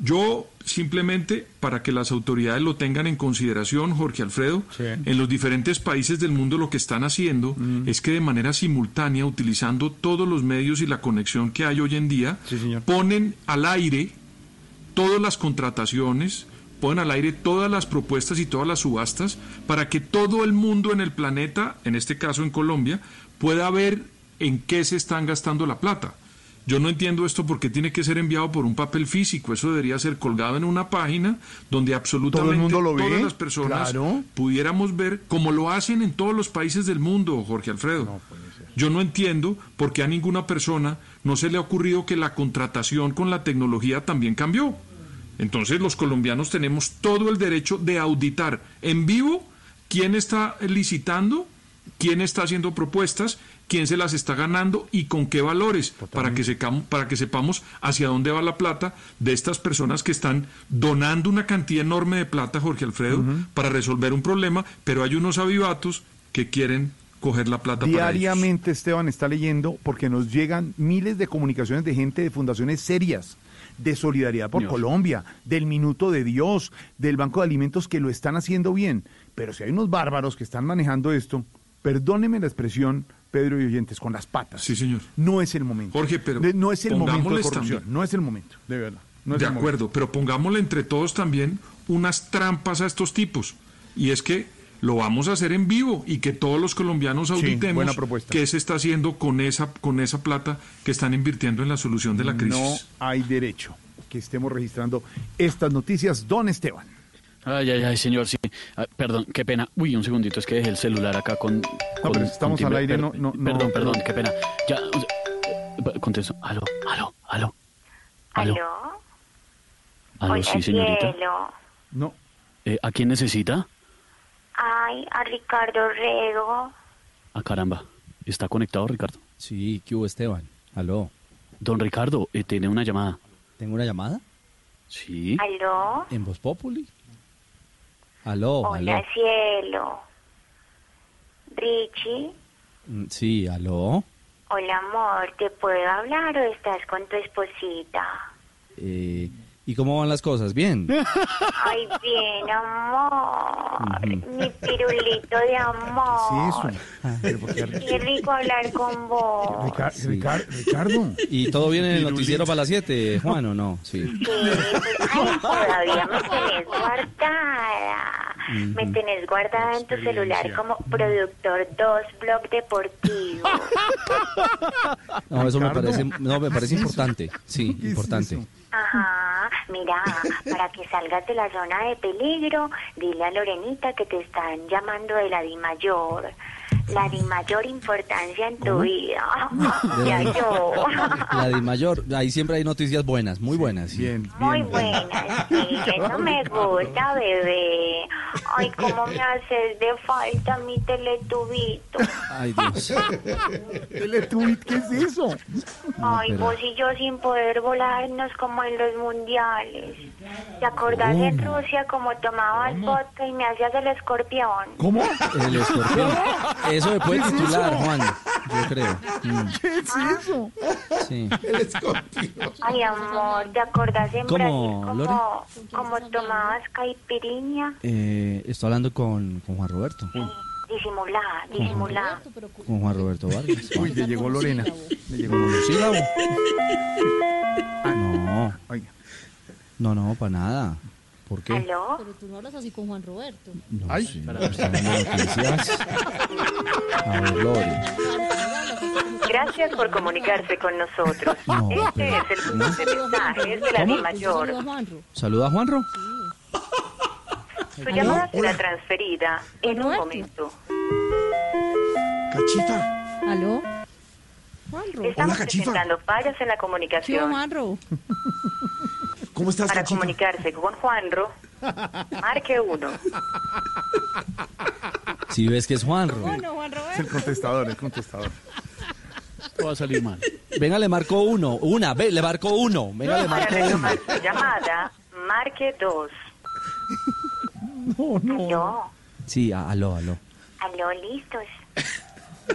Yo simplemente, para que las autoridades lo tengan en consideración, Jorge Alfredo, en los diferentes países del mundo lo que están haciendo es que de manera simultánea, utilizando todos los medios y la conexión que hay hoy en día, ponen al aire todas las contrataciones, ponen al aire todas las propuestas y todas las subastas para que todo el mundo en el planeta, en este caso en Colombia, pueda ver en qué se están gastando la plata. Yo no entiendo esto porque tiene que ser enviado por un papel físico. Eso debería ser colgado en una página donde absolutamente mundo lo todas las personas claro. pudiéramos ver como lo hacen en todos los países del mundo, Jorge Alfredo. Yo no entiendo por qué a ninguna persona no se le ha ocurrido que la contratación con la tecnología también cambió. Entonces los colombianos tenemos todo el derecho de auditar en vivo quién está licitando, quién está haciendo propuestas, quién se las está ganando y con qué valores, para que, secam- para que sepamos hacia dónde va la plata de estas personas que están donando una cantidad enorme de plata, Jorge Alfredo, para resolver un problema, pero hay unos avivatos que quieren coger la plata para ellos. Diariamente Esteban está leyendo porque nos llegan miles de comunicaciones de gente de fundaciones serias de solidaridad por Dios. Colombia, del Minuto de Dios, del Banco de Alimentos que lo están haciendo bien. Pero si hay unos bárbaros que están manejando esto, perdóneme la expresión, Pedro y oyentes, con las patas. Sí, señor. No es el momento. Jorge, pero De- no es el momento de corrupción, también. no es el momento, de verdad. No de momento. acuerdo, pero pongámosle entre todos también unas trampas a estos tipos. Y es que lo vamos a hacer en vivo y que todos los colombianos auditemos qué se está haciendo con esa, con esa plata que están invirtiendo en la solución de la crisis. No hay derecho que estemos registrando estas noticias. Don Esteban. Ay, ay, ay, señor, sí. Ah, perdón, qué pena. Uy, un segundito, es que dejé el celular acá con. con- pero estamos con al aire, Per- no- no- no, Perdón, perdón, qué pena. Ya, Eh, Contesto. Aló, aló, aló. Aló. ¿Aló? Sí, señorita. cielo. No. Eh, ¿A quién necesita? Ay, a Ricardo Rego. Ah, caramba. ¿Está conectado, Ricardo? Sí, ¿qué hubo, Esteban? Aló. Don Ricardo, eh, tiene una llamada. ¿Tengo una llamada? Sí. ¿Aló? ¿En Voz Populi? Aló, Hola, aló. cielo. Richie. Mm, Sí, aló. Hola, amor. ¿Te puedo hablar o estás con tu esposita? Eh, ¿Y cómo van las cosas? ¿Bien? Ay, bien, amor. Mi pirulito de amor. Qué rico hablar con vos. Rica- Ricar- Ricardo. ¿Y todo bien en el noticiero para las 7, Juan, o no? Sí. Sí, pues, ay, todavía me tenés guardada. Me tenés guardada en tu celular como productor 2 blog deportivo. No, eso me parece, no, me parece importante. Sí, importante. Ajá, mira, para que salgas de la zona de peligro, dile a Lorenita que te están llamando de la Di Mayor. La Di Mayor importancia en tu ¿Cómo? vida. De Ya la- yo. La de mayor, ahí siempre hay noticias buenas, muy buenas. Bien, Muy buena, sí, eso me gusta, bebé. Ay, cómo me haces de falta mi teletubito. Ay, Dios. Teletubbies, ¿qué es eso? Ay, pero- vos y yo sin poder volarnos como en los mundiales. ¿Te acordás en ¿Cómo? Rusia como tomabas vodka y me hacías el escorpión? ¿Cómo? El escorpión. Eso me puede ¿Qué es titular, eso? Juan, yo creo. Mm, ¿Qué es eso? Sí. Ay, amor, ¿te acordás en ¿Cómo, Brasil como, como tomabas caipirinha? Eh, estoy hablando con, con Juan Roberto. Disimulá, disimulá. Con Juan Roberto Vargas. Uy, le llegó Lorena. Le llegó Monosílabo. No. Oiga. No, no, para nada. ¿Por qué? ¿Aló? Pero tú no hablas así con Juan Roberto. No, sí, dando noticias. A ver, Lore. Gracias por comunicarse con nosotros. No, este pero- es el grupo de mensajes de la ¿Cómo? Di Mayor. Saluda a Juanro. Su llamada será transferida en un momento. Cachita. ¿Aló? Juanro. Estamos Hola, presentando fallas en la ¿Qué hubo, comunicación. Juanro? ¿Cómo estás, Para comunicarse con Juanro, marque uno. Si ves que es Juanro. Es el contestador, el contestador. Va a salir mal. Venga, le marcó uno. Una, ve, le marcó uno. Venga, le Para marcó uno. retomar su llamada, marque dos. No, no. Aló, Sí, a- aló, aló. aló, listos.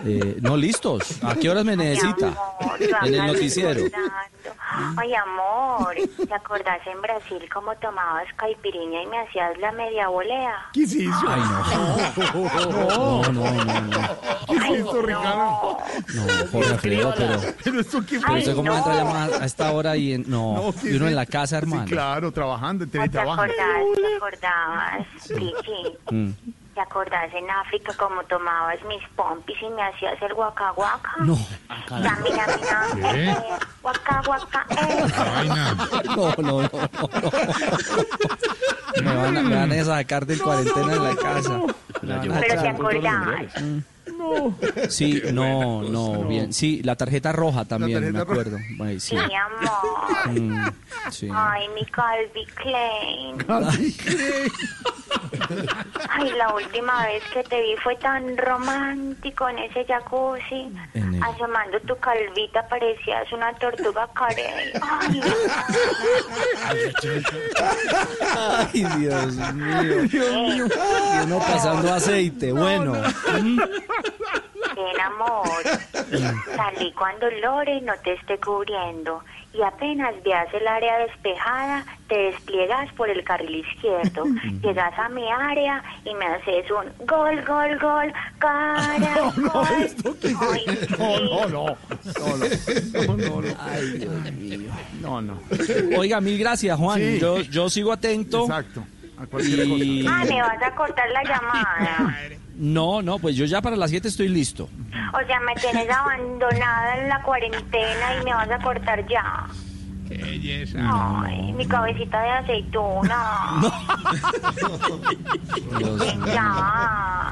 Eh, no, listos. ¿A qué horas me necesita? amor, En el noticiero. Ay, amor, ¿te acordás en Brasil cómo tomabas caipirinha y me hacías la media volea? ¿Qué es eso? Ay, no. No, no, no, no. ¿Qué es esto, Ricardo? No, Jorge Alfredo, pero... Pero esto qué Pero usted cómo no. entra a esta hora y en... No, No, ¿qué y uno es en la casa, hermano. Sí, claro, trabajando, en ¿Te teletrabajo. acordás, te acordabas, Richie? Mm. ¿Te acordás en África cómo tomabas mis pompis y me hacías el guaca guaca? No. Ya, mira, mira, ¿Qué? eh, guaca guaca, eh. No, no, no, no. Me van, a, me van a sacar del cuarentena en la casa. Me van a Pero te echar. acordás. Sí, no, no, bien. Sí, la tarjeta roja también, tarjeta me roja. acuerdo. Ay, sí. Mi amor. Mm, sí. Ay, mi Calvi Klein. Ay, la última vez que te vi fue tan romántico en ese jacuzzi. En el- Asomando tu calvita parecías una tortuga carey. Ay, Ay, Dios mío. Y uno pasando aceite, bueno. Mm. bien, amor. Salí cuando Lore no te esté cubriendo. Y apenas veas el área despejada, te despliegas por el carril izquierdo. Llegas a mi área y me haces un gol, gol, gol, cara. No, no, gol. esto qué es Ay? No, no, no. No, no. No, no, no. Ay, Dios mío. No, no. Oiga, mil gracias, Juan. Sí. Yo, yo sigo atento. Exacto. A cualquier Y... Ah, me vas a cortar la llamada. No, no, pues yo ya para las 7 estoy listo. O sea, me tienes abandonada en la cuarentena y me vas a cortar ya. Belleza. Ay, mi cabecita de aceituna. Ya.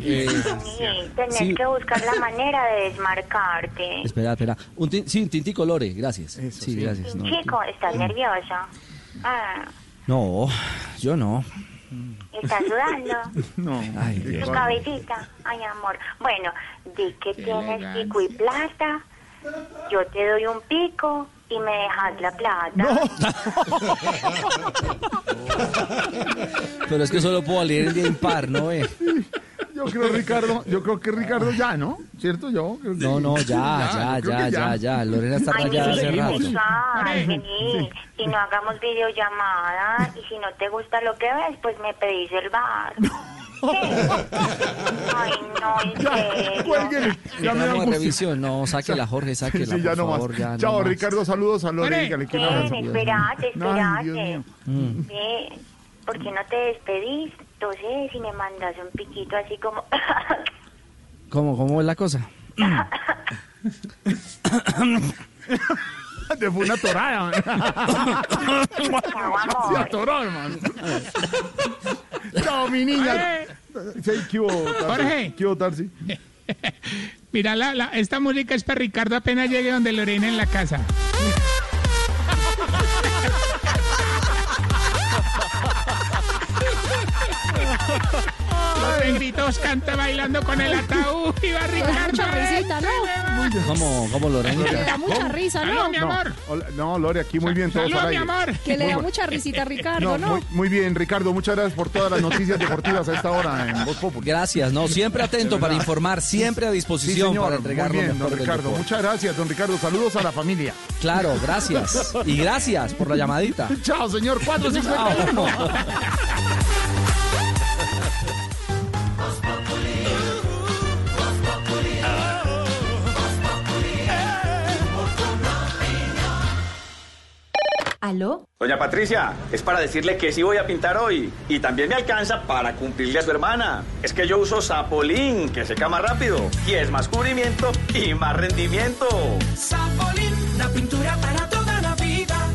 Eh, Sí, tenés sí. que buscar la manera de desmarcarte. espera, espera. Un tin- sí, un tintico lore, gracias. sí, gracias. No, Chico, ¿estás nervioso? Ah, no, yo no. ¿Estás sudando? No. Ay, Dios. Tu cabecita. Ay, amor. Bueno, di que tienes elegancia. pico y plata. Yo te doy un pico y me dejas la plata. Pero es que solo puedo leer el día impar, ¿no? Eh? Yo creo, Ricardo, yo creo que Ricardo ya, ¿no? ¿Cierto? Yo creo que- No, no, ya, ya, ya, que ya, ya. Lorena está Ay, rayada hace vení, rato. ay, vení. Si no hagamos videollamada y si no te gusta lo que ves, pues me pedís el bar. ¿Qué? Ay, no, en serio. Ya me da revisión, no, sáquela, Jorge, sáquela, Sí, ya por no favor, más. ya no Chao, más. Ricardo, saludos a Lore, Ore. dígale que un Ven, abrazo. espérate, Ay, Dios espérate. mío. ¿Por qué no te despedís? Entonces, si me mandas un piquito así como... ¿Cómo, ¿Cómo es la cosa? Te fue una torada. man. Se atoró, hermano. Chao, mi niña. Sí, ¿qué hubo, Tarsi? Jorge. ¿Qué hubo, Tarsi? Mira, la, la- esta música es para Ricardo apenas llegue donde Lorena en la casa. Los negritos canta bailando con el ataúd y va Ricardo. mucha risita, ¿no? ¿Cómo, cómo Que le da mucha risa, ¿no? Mi amor. No, Lore, aquí muy bien, todos Salud, al mi amor. Que le da mucha risita a Ricardo, ¿no? Muy, muy bien, Ricardo, muchas gracias por todas las noticias deportivas a esta hora en Voz Populi. Gracias, no, siempre atento para informar, siempre a Sí, disposición señor, para entregar muy lo bien, mejor don Ricardo. Muchas gracias, don Ricardo. Saludos a la familia. Claro, gracias. Y gracias por la llamadita. Chao, señor. 451. ¿Aló? Doña Patricia, es para decirle que sí voy a pintar hoy y también me alcanza para cumplirle a su hermana. Es que yo uso Sapolín, que seca más rápido y es más cubrimiento y más rendimiento. Sapolín, la pintura para toda la vida.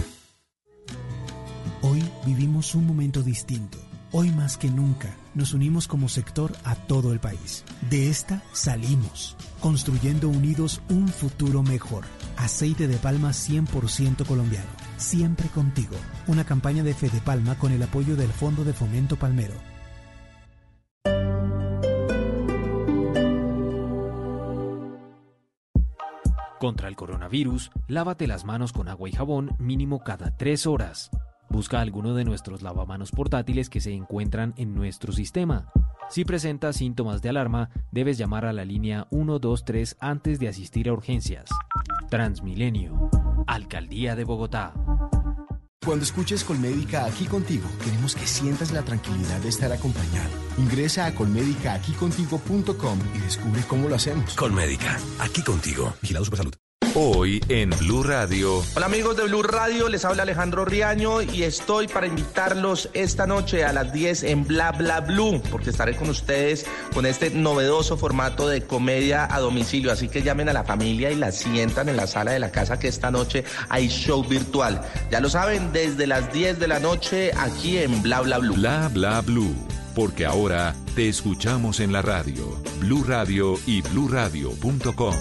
Hoy vivimos un momento distinto. Hoy más que nunca nos unimos como sector a todo el país. De esta salimos, construyendo unidos un futuro mejor. Aceite de palma 100% colombiano. Siempre contigo. Una campaña de Fede Palma con el apoyo del Fondo de Fomento Palmero. Contra el coronavirus, lávate las manos con agua y jabón mínimo cada tres horas. Busca alguno de nuestros lavamanos portátiles que se encuentran en nuestro sistema. Si presentas síntomas de alarma, debes llamar a la línea 123 antes de asistir a urgencias. Transmilenio. Alcaldía de Bogotá. Cuando escuches Colmédica aquí contigo, queremos que sientas la tranquilidad de estar acompañado. Ingresa a colmedicaaqúicontigo.com y descubre cómo lo hacemos. Colmédica, aquí contigo. Vigilado Supersalud. Hoy en Blue Radio. Hola amigos de Blue Radio, les habla Alejandro Riaño y estoy para invitarlos esta noche a las 10 en Bla Bla Blue, porque estaré con ustedes con este novedoso formato de comedia a domicilio. Así que llamen a la familia y la sientan en la sala de la casa que esta noche hay show virtual. Ya lo saben, desde las 10 de la noche aquí en Bla Bla Blue. Bla bla blue. Porque ahora te escuchamos en la radio. Blue Radio y bluradio.com.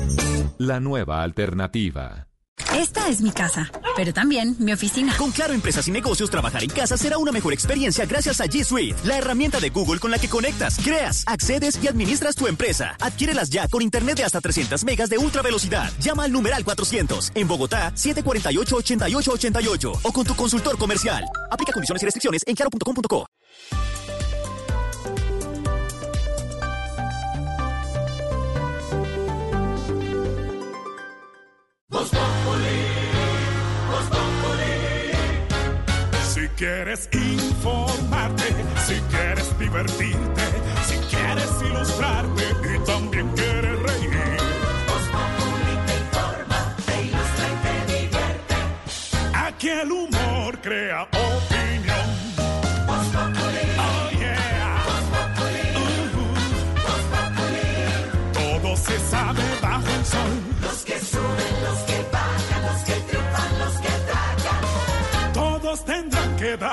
La nueva alternativa. Esta es mi casa, pero también mi oficina. Con Claro Empresas y Negocios, trabajar en casa será una mejor experiencia gracias a G Suite, la herramienta de Google con la que conectas, creas, accedes y administras tu empresa. Adquiérelas ya con internet de hasta 300 megas de ultra velocidad. Llama al numeral 400 en Bogotá 748-8888 o con tu consultor comercial. Aplica condiciones y restricciones en claro.com.co. quieres informarte, si quieres divertirte, si quieres ilustrarte y también quieres reír. Voz Populi te informa, te ilustra y te divierte. Aquí el humor crea opinión. Voz Populi. Oh yeah. Voz Populi. Voz Populi. Todo se sabe bajo el sol.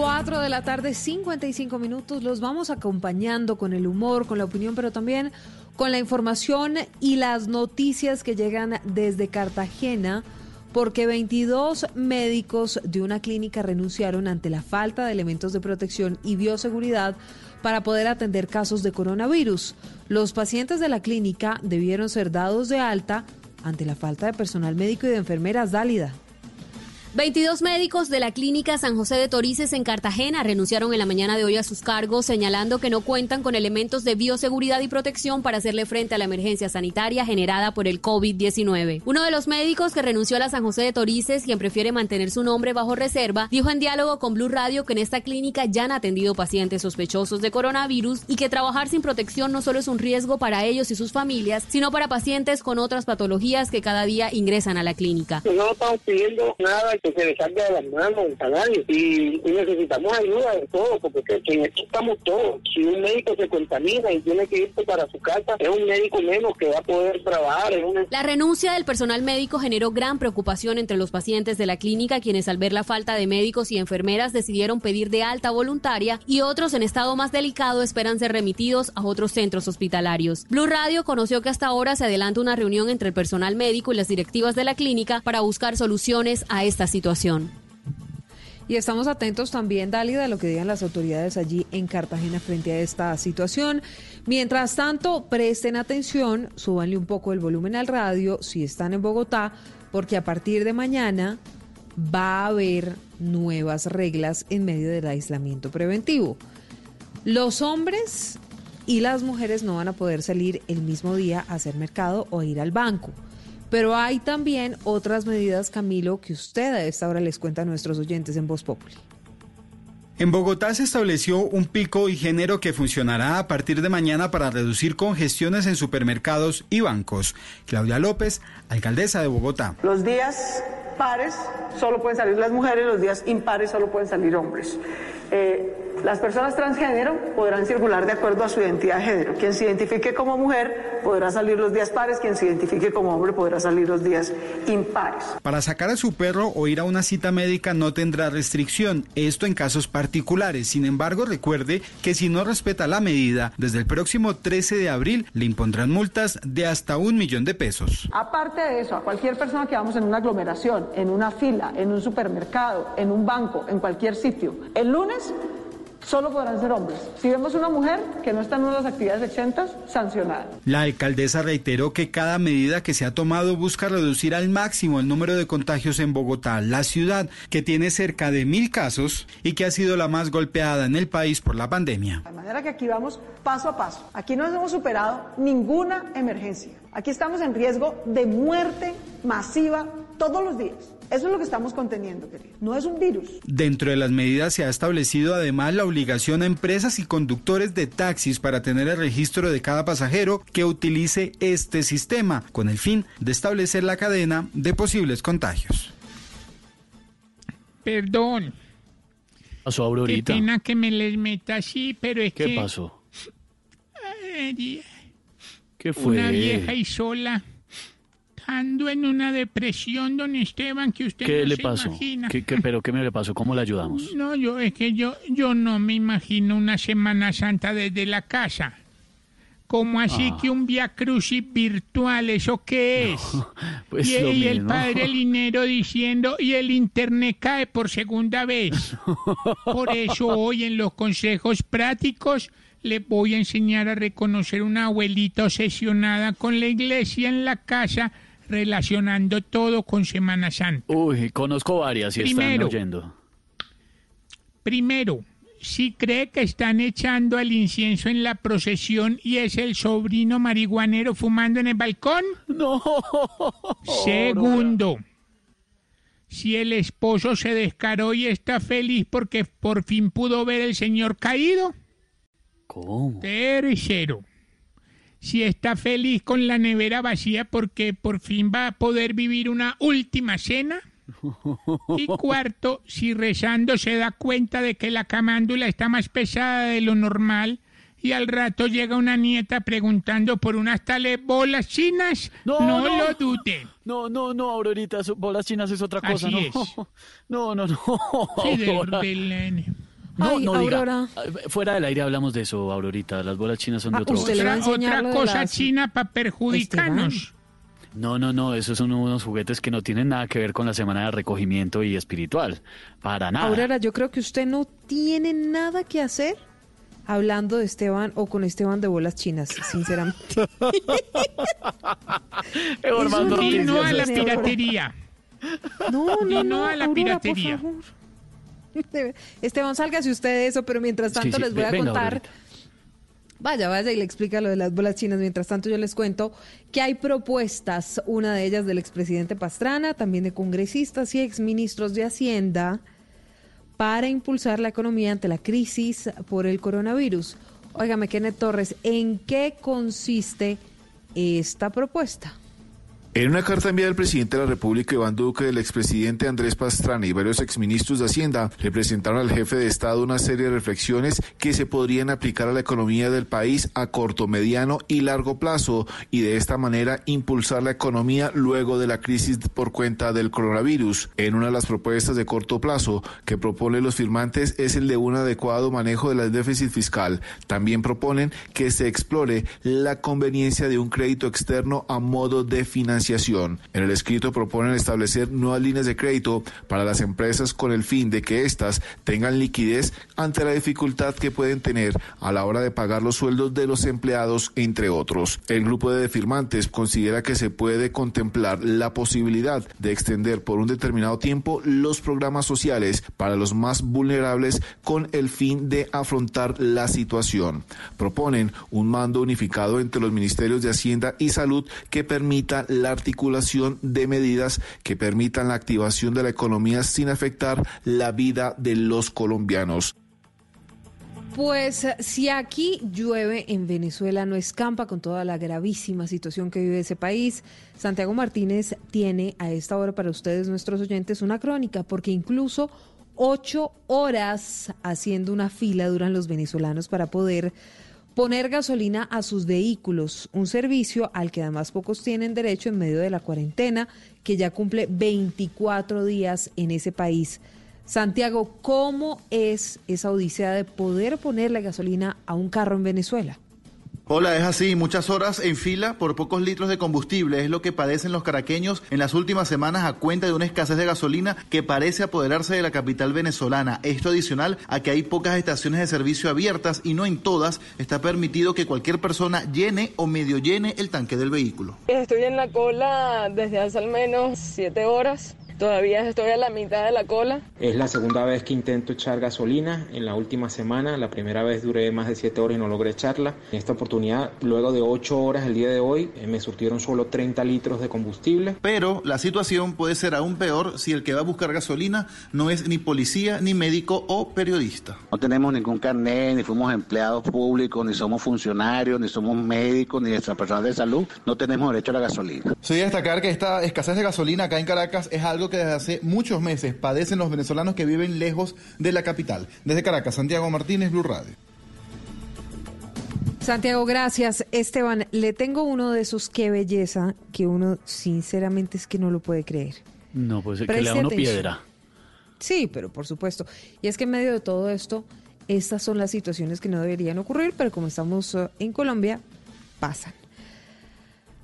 4 de la tarde, 55 minutos. Los vamos acompañando con el humor, con la opinión, pero también con la información y las noticias que llegan desde Cartagena, porque 22 médicos de una clínica renunciaron ante la falta de elementos de protección y bioseguridad para poder atender casos de coronavirus. Los pacientes de la clínica debieron ser dados de alta ante la falta de personal médico y de enfermeras dálida. 22 médicos de la clínica San José de Torices en Cartagena renunciaron en la mañana de hoy a sus cargos, señalando que no cuentan con elementos de bioseguridad y protección para hacerle frente a la emergencia sanitaria generada por el COVID-19. Uno de los médicos que renunció a la San José de Torices, quien prefiere mantener su nombre bajo reserva, dijo en diálogo con Blue Radio que en esta clínica ya han atendido pacientes sospechosos de coronavirus y que trabajar sin protección no solo es un riesgo para ellos y sus familias, sino para pacientes con otras patologías que cada día ingresan a la clínica. No estamos pidiendo nada que se le salga de las manos a nadie y, y necesitamos ayuda de todo porque que- que en esto estamos todos. Si un médico se contamina y tiene que irse para su casa, es un médico menos que va a poder trabajar. Una... La renuncia del personal médico generó gran preocupación entre los pacientes de la clínica, quienes al ver la falta de médicos y enfermeras decidieron pedir de alta voluntaria y otros en estado más delicado esperan ser remitidos a otros centros hospitalarios. Blue Radio conoció que hasta ahora se adelanta una reunión entre el personal médico y las directivas de la clínica para buscar soluciones a esta situación. Y estamos atentos también, Dálida, a lo que digan las autoridades allí en Cartagena frente a esta situación. Mientras tanto, presten atención, súbanle un poco el volumen al radio si están en Bogotá, porque a partir de mañana va a haber nuevas reglas en medio del aislamiento preventivo. Los hombres y las mujeres no van a poder salir el mismo día a hacer mercado o ir al banco. Pero hay también otras medidas, Camilo, que usted a esta hora les cuenta a nuestros oyentes en Voz Populi. En Bogotá se estableció un pico y género que funcionará a partir de mañana para reducir congestiones en supermercados y bancos. Claudia López, alcaldesa de Bogotá. Los días pares solo pueden salir las mujeres, los días impares solo pueden salir hombres. Eh, las personas transgénero podrán circular de acuerdo a su identidad de género. Quien se identifique como mujer podrá salir los días pares, quien se identifique como hombre podrá salir los días impares. Para sacar a su perro o ir a una cita médica no tendrá restricción, esto en casos particulares. Sin embargo, recuerde que si no respeta la medida, desde el próximo 13 de abril le impondrán multas de hasta un millón de pesos. Aparte de eso, a cualquier persona que vamos en una aglomeración, en una fila, en un supermercado, en un banco, en cualquier sitio, el lunes solo podrán ser hombres. Si vemos una mujer que no está en una de las actividades exentas, sancionada. La alcaldesa reiteró que cada medida que se ha tomado busca reducir al máximo el número de contagios en Bogotá, la ciudad que tiene cerca de mil casos y que ha sido la más golpeada en el país por la pandemia. De manera que aquí vamos paso a paso. Aquí no hemos superado ninguna emergencia. Aquí estamos en riesgo de muerte masiva todos los días. Eso es lo que estamos conteniendo, querido. No es un virus. Dentro de las medidas se ha establecido además la obligación a empresas y conductores de taxis para tener el registro de cada pasajero que utilice este sistema, con el fin de establecer la cadena de posibles contagios. Perdón. pasó, Qué Aurorita? pena que me les meta así, pero es ¿Qué que... pasó? Ay, ¿Qué fue? Una vieja y sola. Ando en una depresión, don Esteban, que usted ¿Qué no le se pasó? imagina. ¿Qué, qué- pero qué me le pasó? ¿Cómo le ayudamos? No, yo es que yo, yo no me imagino una Semana Santa desde la casa. ¿Cómo así Ah. que un Via Crucis virtual? ¿Eso qué es? pues y, lo y el padre Linero diciendo, y el internet cae por segunda vez. Por eso hoy en los consejos prácticos le voy a enseñar a reconocer una abuelita obsesionada con la iglesia en la casa, relacionando todo con Semana Santa. Uy, conozco varias y están Primero. oyendo. Primero, si cree que están echando el incienso en la procesión y es el sobrino marihuanero fumando en el balcón. No. Segundo, si el esposo se descaró y está feliz porque por fin pudo ver el señor caído. ¿Cómo? Tercero, si está feliz con la nevera vacía porque por fin va a poder vivir una última cena. Y cuarto, si rezando se da cuenta de que la camándula está más pesada de lo normal y al rato llega una nieta preguntando por unas tales bolas chinas, no, No, no. lo dude. No, no, no, Aurorita, bolas chinas es otra cosa, Así ¿no? es. No, no, no. Sí, No, Ay, no diga. Aurora. Fuera del aire hablamos de eso, Aurorita. Las bolas chinas son de Ah, otro usted otra, otra cosa las- china para perjudicarnos. No, no, no, esos son unos juguetes que no tienen nada que ver con la semana de recogimiento y espiritual. Para nada. Aurora, yo creo que usted no tiene nada que hacer hablando de Esteban o con Esteban de bolas chinas, sinceramente. Y no a la piratería. No, no, no no, a la Aurora, por piratería. favor. Esteban, sálgase usted de eso, pero mientras tanto sí, les voy a venga, contar. Vaya, vaya y le explica lo de las bolas chinas. Mientras tanto, yo les cuento que hay propuestas, una de ellas del expresidente Pastrana, también de congresistas y exministros de Hacienda, para impulsar la economía ante la crisis por el coronavirus. Óigame, Kenneth Torres, ¿en qué consiste esta propuesta? En una carta enviada al presidente de la República, Iván Duque, el expresidente Andrés Pastrana y varios exministros de Hacienda le presentaron al jefe de Estado una serie de reflexiones que se podrían aplicar a la economía del país a corto, mediano y largo plazo y de esta manera impulsar la economía luego de la crisis por cuenta del coronavirus. En una de las propuestas de corto plazo que proponen los firmantes es el de un adecuado manejo del déficit fiscal. También proponen que se explore la conveniencia de un crédito externo a modo de financiación. En el escrito proponen establecer nuevas líneas de crédito para las empresas con el fin de que éstas tengan liquidez ante la dificultad que pueden tener a la hora de pagar los sueldos de los empleados, entre otros. El grupo de firmantes considera que se puede contemplar la posibilidad de extender por un determinado tiempo los programas sociales para los más vulnerables con el fin de afrontar la situación. Proponen un mando unificado entre los ministerios de Hacienda y Salud que permita la articulación de medidas que permitan la activación de la economía sin afectar la vida de los colombianos. Pues si aquí llueve, en Venezuela no escampa con toda la gravísima situación que vive ese país. Santiago Martínez tiene a esta hora para ustedes, nuestros oyentes, una crónica, porque incluso ocho horas haciendo una fila duran los venezolanos para poder poner gasolina a sus vehículos, un servicio al que además pocos tienen derecho en medio de la cuarentena, que ya cumple 24 días en ese país. Santiago, ¿cómo es esa odisea de poder ponerle gasolina a un carro en Venezuela? Hola, es así, muchas horas en fila por pocos litros de combustible es lo que padecen los caraqueños en las últimas semanas a cuenta de una escasez de gasolina que parece apoderarse de la capital venezolana. Esto adicional a que hay pocas estaciones de servicio abiertas y no en todas está permitido que cualquier persona llene o medio llene el tanque del vehículo. Estoy en la cola desde hace al menos siete horas. Todavía estoy a la mitad de la cola. Es la segunda vez que intento echar gasolina en la última semana. La primera vez duré más de 7 horas y no logré echarla. En esta oportunidad, luego de 8 horas el día de hoy, eh, me surtieron solo 30 litros de combustible. Pero la situación puede ser aún peor si el que va a buscar gasolina no es ni policía, ni médico o periodista. No tenemos ningún carnet, ni fuimos empleados públicos, ni somos funcionarios, ni somos médicos, ni nuestra personal de salud. No tenemos derecho a la gasolina. Soy destacar que esta escasez de gasolina acá en Caracas es algo que desde hace muchos meses padecen los venezolanos que viven lejos de la capital. Desde Caracas, Santiago Martínez, Blue Radio. Santiago, gracias. Esteban, le tengo uno de esos qué belleza que uno sinceramente es que no lo puede creer. No, pues que Preste le da uno atención. piedra. Sí, pero por supuesto. Y es que en medio de todo esto, estas son las situaciones que no deberían ocurrir, pero como estamos eh, en Colombia, pasan.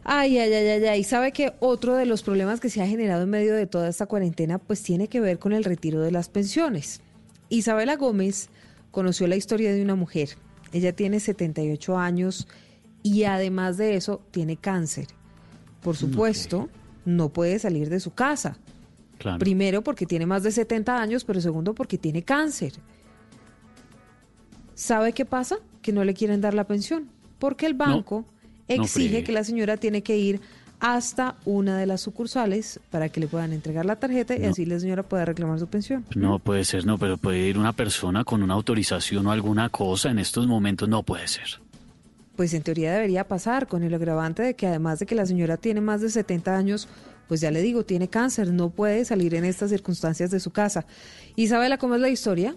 Ay, ay, ay, ay, ay. ¿Sabe que otro de los problemas que se ha generado en medio de toda esta cuarentena, pues tiene que ver con el retiro de las pensiones? Isabela Gómez conoció la historia de una mujer. Ella tiene 78 años y además de eso tiene cáncer. Por supuesto, no puede salir de su casa. Claro. Primero porque tiene más de 70 años, pero segundo porque tiene cáncer. ¿Sabe qué pasa? Que no le quieren dar la pensión. Porque el banco no exige que la señora tiene que ir hasta una de las sucursales para que le puedan entregar la tarjeta y así la señora pueda reclamar su pensión. No puede ser, no, pero puede ir una persona con una autorización o alguna cosa en estos momentos, no puede ser. Pues en teoría debería pasar con el agravante de que además de que la señora tiene más de 70 años, pues ya le digo, tiene cáncer, no puede salir en estas circunstancias de su casa. Isabela, ¿cómo es la historia?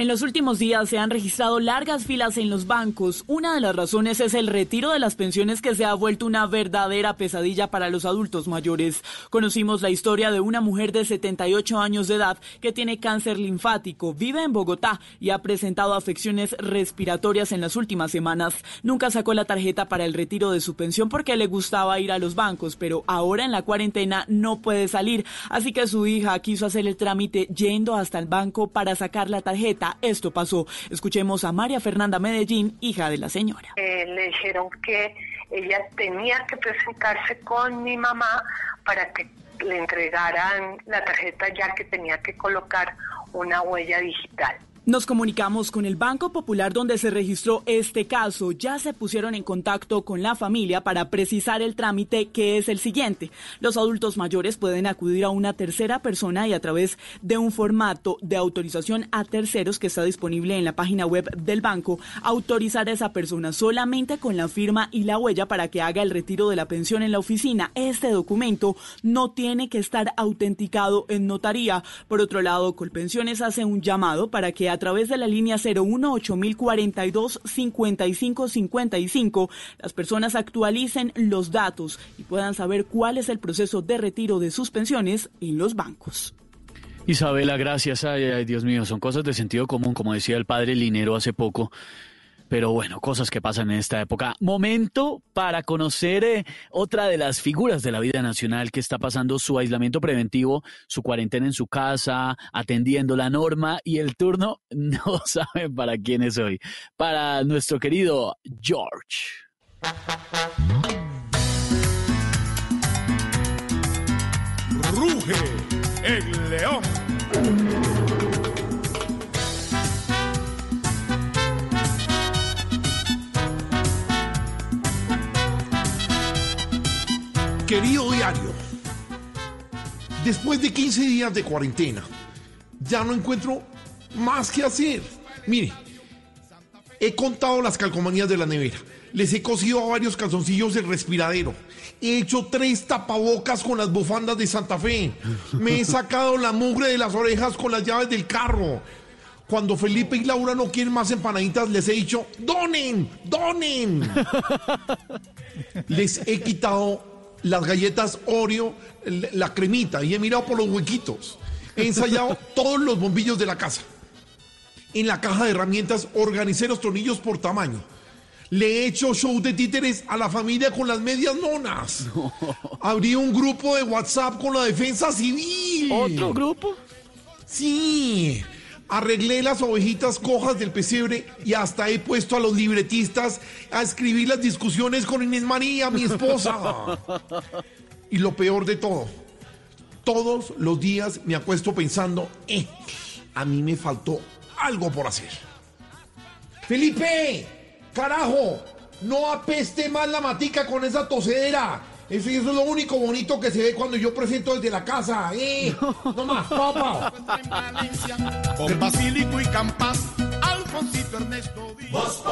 En los últimos días se han registrado largas filas en los bancos. Una de las razones es el retiro de las pensiones que se ha vuelto una verdadera pesadilla para los adultos mayores. Conocimos la historia de una mujer de 78 años de edad que tiene cáncer linfático, vive en Bogotá y ha presentado afecciones respiratorias en las últimas semanas. Nunca sacó la tarjeta para el retiro de su pensión porque le gustaba ir a los bancos, pero ahora en la cuarentena no puede salir, así que su hija quiso hacer el trámite yendo hasta el banco para sacar la tarjeta esto pasó. Escuchemos a María Fernanda Medellín, hija de la señora. Eh, le dijeron que ella tenía que presentarse con mi mamá para que le entregaran la tarjeta ya que tenía que colocar una huella digital. Nos comunicamos con el Banco Popular donde se registró este caso. Ya se pusieron en contacto con la familia para precisar el trámite que es el siguiente. Los adultos mayores pueden acudir a una tercera persona y a través de un formato de autorización a terceros que está disponible en la página web del banco, autorizar a esa persona solamente con la firma y la huella para que haga el retiro de la pensión en la oficina. Este documento no tiene que estar autenticado en notaría. Por otro lado, Colpensiones hace un llamado para que a a través de la línea 01 8042 5555 las personas actualicen los datos y puedan saber cuál es el proceso de retiro de sus pensiones en los bancos. Isabela, gracias. Ay, Dios mío, son cosas de sentido común, como decía el padre Linero hace poco. Pero bueno, cosas que pasan en esta época. Momento para conocer eh, otra de las figuras de la vida nacional que está pasando su aislamiento preventivo, su cuarentena en su casa, atendiendo la norma y el turno no saben para quién es hoy. Para nuestro querido George. Ruge el león. Querido diario, después de 15 días de cuarentena, ya no encuentro más que hacer. Mire, he contado las calcomanías de la nevera, les he cosido a varios calzoncillos el respiradero, he hecho tres tapabocas con las bufandas de Santa Fe, me he sacado la mugre de las orejas con las llaves del carro. Cuando Felipe y Laura no quieren más empanaditas, les he dicho, donen, donen. Les he quitado las galletas Oreo, la cremita, y he mirado por los huequitos. He ensayado todos los bombillos de la casa. En la caja de herramientas organicé los tornillos por tamaño. Le he hecho show de títeres a la familia con las medias nonas. Abrí un grupo de WhatsApp con la defensa civil. ¿Otro grupo? Sí. Arreglé las ovejitas cojas del pesebre y hasta he puesto a los libretistas a escribir las discusiones con Inés María, mi esposa. Y lo peor de todo, todos los días me acuesto pensando, eh, a mí me faltó algo por hacer. Felipe, carajo, no apeste más la matica con esa tosedera. Eso, es lo único bonito que se ve cuando yo presento desde la casa. ¡Eh! ¡No más, papá! Con Basílico y Campas, Alfoncito Ernesto Díaz.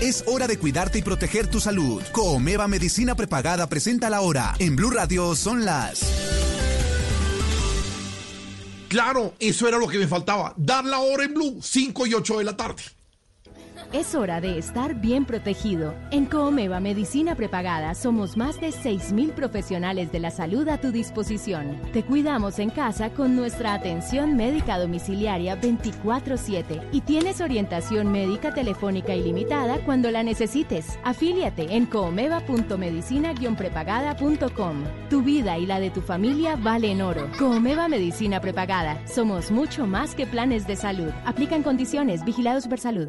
Es hora de cuidarte y proteger tu salud. Comeva Medicina Prepagada presenta la hora. En Blue Radio son las Claro, eso era lo que me faltaba. Dar la hora en Blue, 5 y 8 de la tarde. Es hora de estar bien protegido. En Coomeva Medicina Prepagada somos más de 6.000 profesionales de la salud a tu disposición. Te cuidamos en casa con nuestra atención médica domiciliaria 24/7 y tienes orientación médica telefónica ilimitada cuando la necesites. Afíliate en coomeva.medicina-prepagada.com. Tu vida y la de tu familia valen oro. Coomeva Medicina Prepagada. Somos mucho más que planes de salud. Aplican condiciones. Vigilado Supersalud.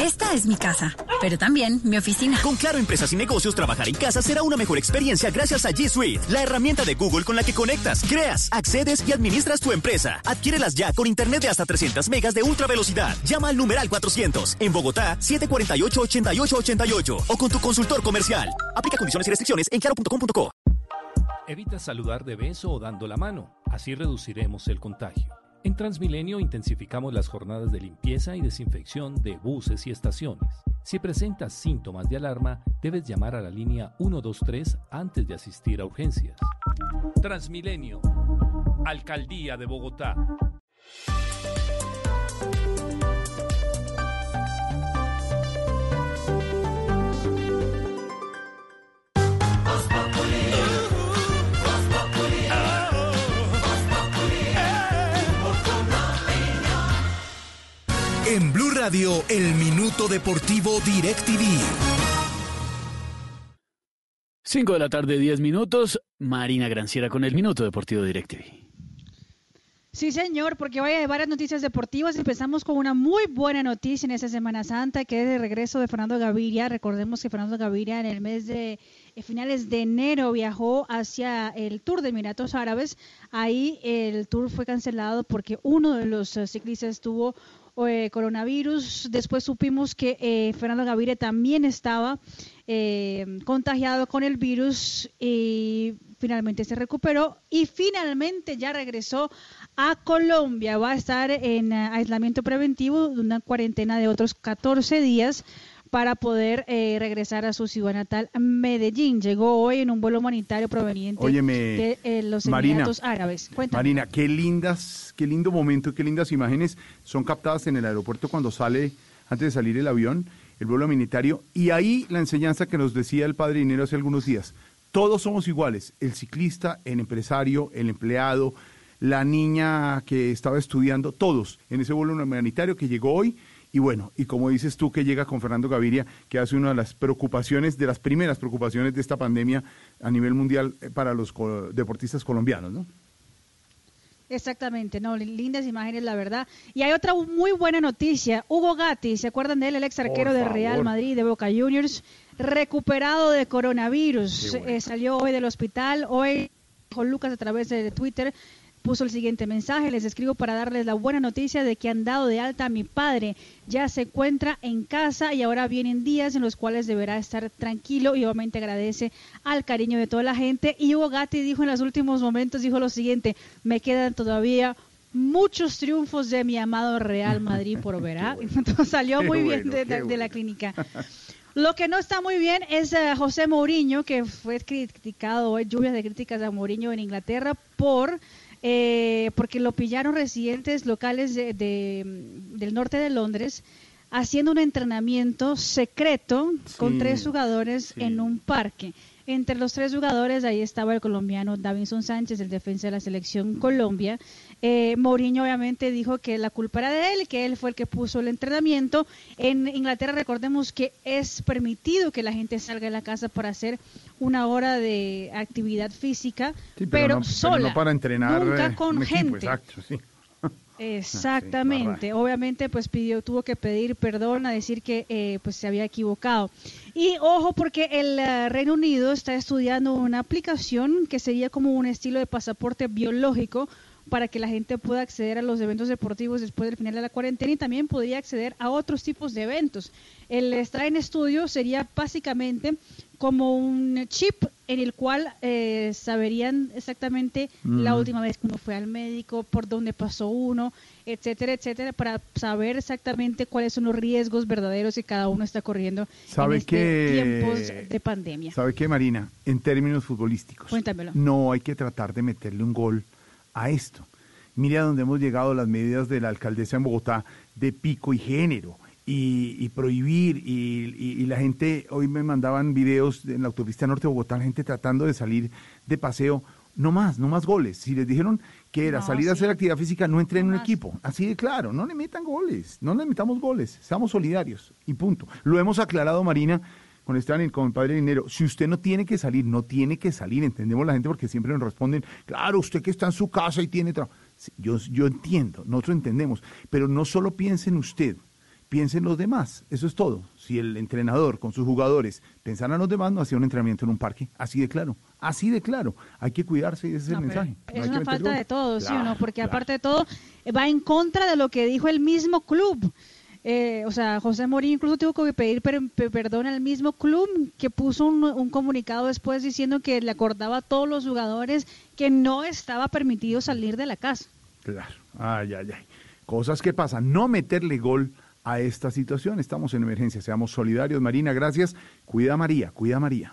Esta es mi casa, pero también mi oficina. Con Claro Empresas y Negocios, trabajar en casa será una mejor experiencia gracias a G Suite, la herramienta de Google con la que conectas, creas, accedes y administras tu empresa. Adquiérelas ya con internet de hasta 300 megas de ultra velocidad. Llama al numeral 400 en Bogotá 748-8888 o con tu consultor comercial. Aplica condiciones y restricciones en claro.com.co. Evita saludar de beso o dando la mano, así reduciremos el contagio. En Transmilenio intensificamos las jornadas de limpieza y desinfección de buses y estaciones. Si presentas síntomas de alarma, debes llamar a la línea 123 antes de asistir a urgencias. Transmilenio, Alcaldía de Bogotá. En Blue Radio, el minuto deportivo DirecTV. 5 de la tarde, 10 minutos. Marina Granciera con el minuto deportivo DirecTV. Sí, señor, porque hoy hay varias noticias deportivas. Empezamos con una muy buena noticia en esta Semana Santa, que es el regreso de Fernando Gaviria. Recordemos que Fernando Gaviria en el mes de eh, finales de enero viajó hacia el Tour de Emiratos Árabes. Ahí el tour fue cancelado porque uno de los eh, ciclistas tuvo eh, coronavirus. Después supimos que eh, Fernando Gaviria también estaba eh, contagiado con el virus y finalmente se recuperó y finalmente ya regresó a Colombia. Va a estar en aislamiento preventivo una cuarentena de otros 14 días para poder eh, regresar a su ciudad natal, Medellín. Llegó hoy en un vuelo humanitario proveniente de eh, los Emiratos Árabes. Cuéntame. Marina, qué lindas, qué lindo momento, qué lindas imágenes son captadas en el aeropuerto cuando sale, antes de salir el avión, el vuelo humanitario. Y ahí la enseñanza que nos decía el padre Dinero hace algunos días. Todos somos iguales, el ciclista, el empresario, el empleado, la niña que estaba estudiando, todos en ese vuelo humanitario que llegó hoy y bueno, y como dices tú que llega con Fernando Gaviria, que hace una de las preocupaciones, de las primeras preocupaciones de esta pandemia a nivel mundial eh, para los deportistas colombianos, ¿no? Exactamente, no, lindas imágenes, la verdad. Y hay otra muy buena noticia. Hugo Gatti, ¿se acuerdan de él? El ex arquero de Real Madrid, de Boca Juniors, recuperado de coronavirus. Eh, salió hoy del hospital. Hoy, con Lucas a través de Twitter, puso el siguiente mensaje. Les escribo para darles la buena noticia de que han dado de alta a mi padre. Ya se encuentra en casa y ahora vienen días en los cuales deberá estar tranquilo y obviamente agradece al cariño de toda la gente. Y Hugo Gatti dijo en los últimos momentos, dijo lo siguiente, me quedan todavía muchos triunfos de mi amado Real Madrid por ver. Entonces salió muy bien de, la clínica. Lo que no está muy bien es eh, José Mourinho, que fue criticado, lluvias de críticas a Mourinho en Inglaterra por eh, porque lo pillaron residentes locales de, del norte de Londres haciendo un entrenamiento secreto con tres jugadores en un parque. Entre los tres jugadores ahí estaba el colombiano Davinson Sánchez, el defensa de la selección Colombia. Eh, Mourinho obviamente dijo que la culpa era de él, que él fue el que puso el entrenamiento. En Inglaterra recordemos que es permitido que la gente salga de la casa para hacer una hora de actividad física, pero, sola, para entrenar nunca eh, con gente. exacto, sí. Exactamente. Obviamente, pues pidió, tuvo que pedir perdón, a decir que eh, pues se había equivocado. Y ojo, porque el eh, Reino Unido está estudiando una aplicación que sería como un estilo de pasaporte biológico para que la gente pueda acceder a los eventos deportivos después del final de la cuarentena y también podría acceder a otros tipos de eventos. El Strain Studio sería básicamente como un chip en el cual eh, saberían exactamente la última vez que uno fue al médico, por dónde pasó uno, etcétera, etcétera, para saber exactamente cuáles son los riesgos verdaderos que cada uno está corriendo en este tiempos de pandemia. ¿Sabe qué, Marina? En términos futbolísticos, Cuéntamelo. no hay que tratar de meterle un gol a esto. Mire a dónde hemos llegado las medidas de la alcaldesa en Bogotá de pico y género y, prohibir y, la gente, hoy me mandaban videos en la autopista norte de Bogotá, la gente tratando de salir de paseo, no más, no más goles. Si les dijeron que era salir a hacer actividad física, no entren en un equipo. Así de claro, no le metan goles, no le metamos goles, seamos solidarios y punto. Lo hemos aclarado, Marina, con Esteban y con el padre Dinero. Si usted no tiene que salir, no tiene que salir, entendemos la gente porque siempre nos responden, claro, usted que está en su casa y tiene trabajo. yo, yo entiendo, nosotros entendemos, pero no solo piense en usted, piensen los demás. Eso es todo. Si el entrenador con sus jugadores pensaran en los demás, no hacía un entrenamiento en un parque. Así de claro. Así de claro. Hay que cuidarse y ese es el mensaje. No Es una falta gol. de todo, ¿sí o no? Porque claro. aparte de todo, va en contra de lo que dijo el mismo club. Eh, o sea, José Mourinho incluso tuvo que pedir per- per- perdón al mismo club que puso un, un comunicado después diciendo que le acordaba a todos los jugadores que no estaba permitido salir de la casa. Claro. Ay, ay, ay. Cosas que pasan. No meterle gol a esta situación. Estamos en emergencia. Seamos solidarios. Marina, gracias. Cuida María. Cuida María.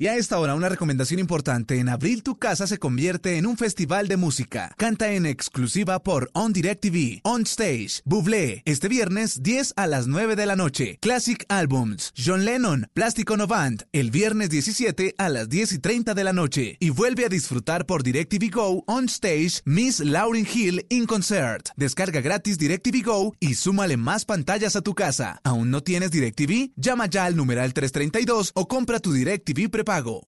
Y a esta hora una recomendación importante. En abril tu casa se convierte en un festival de música. Canta en exclusiva por On Direct TV, On Stage, Bublé. Este viernes 10 a las 9 de la noche. Classic Albums, John Lennon, Plástico Novant. El viernes 17 a las 10 y 30 de la noche. Y vuelve a disfrutar por DirecTV Go, On Stage, Miss Lauryn Hill in Concert. Descarga gratis DirecTV Go y súmale más pantallas a tu casa. ¿Aún no tienes DirecTV? Llama ya al numeral 332 o compra tu DirecTV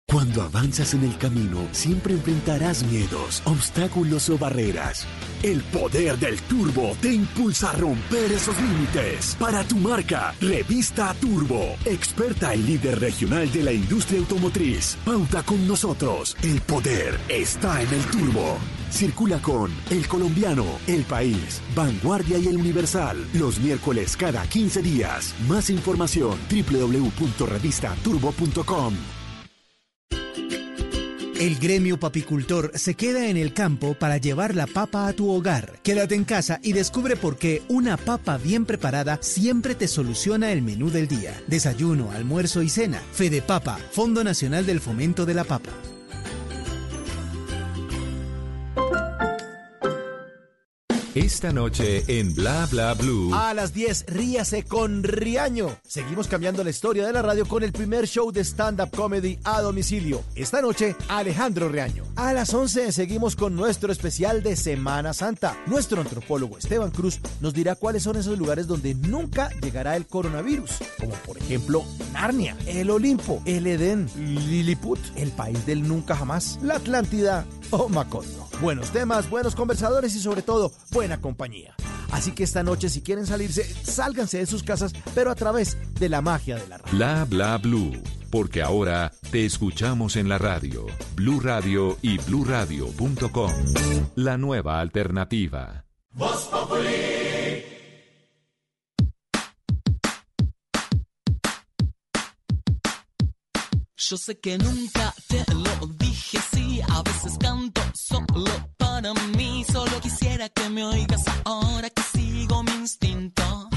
Cuando avanzas en el camino, siempre enfrentarás miedos, obstáculos o barreras. El poder del turbo te impulsa a romper esos límites. Para tu marca, Revista Turbo, experta y líder regional de la industria automotriz. Pauta con nosotros. El poder está en el turbo. Circula con El Colombiano, El País, Vanguardia y El Universal. Los miércoles cada 15 días. Más información www.revistaturbo.com. El gremio papicultor se queda en el campo para llevar la papa a tu hogar. Quédate en casa y descubre por qué una papa bien preparada siempre te soluciona el menú del día. Desayuno, almuerzo y cena. Fede Papa, Fondo Nacional del Fomento de la Papa. Esta noche en Bla Bla Blue. A las 10, ríase con Riaño. Seguimos cambiando la historia de la radio con el primer show de stand-up comedy a domicilio. Esta noche, Alejandro Riaño. A las 11, seguimos con nuestro especial de Semana Santa. Nuestro antropólogo Esteban Cruz nos dirá cuáles son esos lugares donde nunca llegará el coronavirus. Como por ejemplo, Narnia, el Olimpo, el Edén, Lilliput, el país del nunca jamás, la Atlántida o Macondo. Buenos temas, buenos conversadores y sobre todo, buena compañía. Así que esta noche si quieren salirse, sálganse de sus casas, pero a través de la magia de la radio. Bla Bla Blue. Porque ahora te escuchamos en la radio. Blue Radio y bluradio.com. La nueva alternativa. Voz Populi. Yo sé que nunca te lo dije así, a veces canto solo para mí, solo quisiera que me oigas ahora que sigo mi instinto.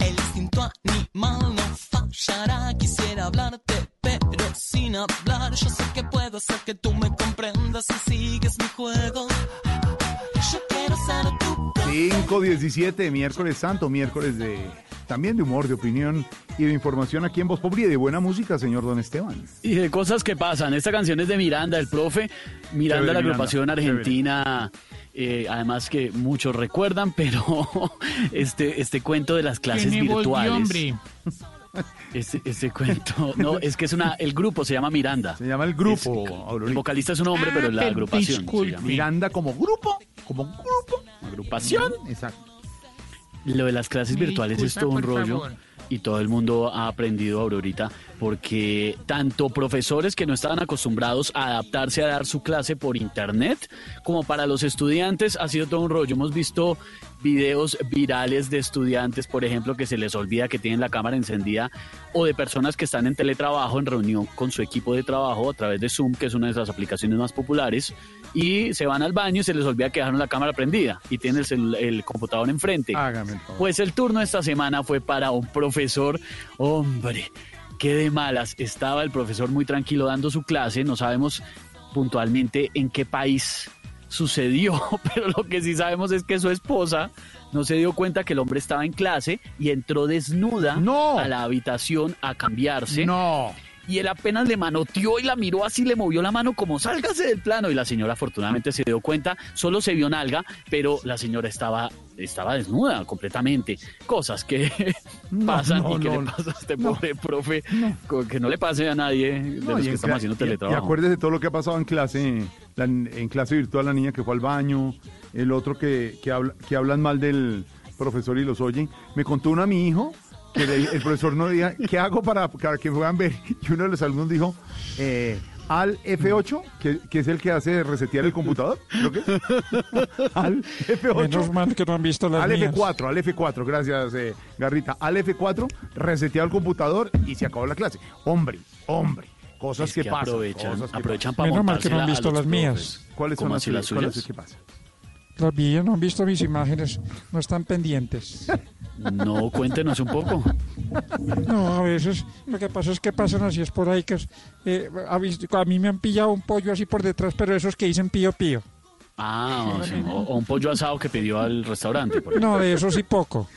El instinto animal no fallará, quisiera hablarte, pero sin hablar, yo sé que puedo hacer que tú me comprendas si sigues mi juego. 517, miércoles santo, miércoles de también de humor, de opinión y de información aquí en Voz Populi y de buena música, señor Don Esteban. Y de cosas que pasan. Esta canción es de Miranda, el profe. Miranda, Chévere, la agrupación Miranda, argentina. eh, además que muchos recuerdan, pero este, este cuento de las clases virtuales. hombre. Este, este cuento, no, es que es una, el grupo se llama Miranda. Se llama el grupo. el vocalista es un hombre, Ah, pero la pero agrupación. se llama. Miranda como grupo, como grupo. Agrupación. Exacto. Lo de las clases Me virtuales es todo un rollo favor. y todo el mundo ha aprendido Aurorita porque tanto profesores que no estaban acostumbrados a adaptarse a dar su clase por internet como para los estudiantes ha sido todo un rollo. Hemos visto videos virales de estudiantes, por ejemplo, que se les olvida que tienen la cámara encendida o de personas que están en teletrabajo en reunión con su equipo de trabajo a través de Zoom, que es una de las aplicaciones más populares, y se van al baño y se les olvida que dejaron la cámara prendida y tienen el, computador enfrente. Hágame favor. Pues el turno esta semana fue para un profesor, hombre, qué de malas. Estaba el profesor muy tranquilo dando su clase, no sabemos puntualmente en qué país sucedió, pero lo que sí sabemos es que su esposa no se dio cuenta que el hombre estaba en clase y entró desnuda a la habitación a cambiarse. No. Y él apenas le manoteó y la miró así, le movió la mano como sálgase del plano. Y la señora afortunadamente se dio cuenta, solo se vio nalga, pero la señora estaba, estaba desnuda completamente. Cosas que pasan no, y que no, le pasa a este no. pobre profe, que no le pase a nadie de No, los que estamos haciendo teletrabajo. Y acuérdese de todo lo que ha pasado en clase, la- en clase virtual la niña que fue al baño, el otro que, que, habla, que hablan mal del profesor y los oyen. Me contó uno a mi hijo que le- el profesor no diga, ¿qué hago para, para que puedan ver? Y uno de los alumnos dijo, eh, al F8, que, que es el que hace resetear el computador, creo que es. al F8. Menos mal que no han visto las al mías. F4, al F4, gracias eh, Garrita. Al F4, resetear el computador y se acabó la clase. Hombre, hombre, cosas Es que, que pasan. aprovechan- cosas que aprovechan pasan. para Menos mal que no han visto las mías. ¿Cuáles son ¿Cómo las así las cuáles- suyas? ¿Qué pasa? Las vi, no han visto mis imágenes, no están pendientes. No, cuéntenos un poco. No, a veces lo que pasa es que pasan así esporádicas. Eh, ha visto- a mí me han pillado un pollo así por detrás, pero esos que dicen pío pío. Ah, o, sea, o- o un pollo asado que pidió al restaurante. por No, de eso sí poco.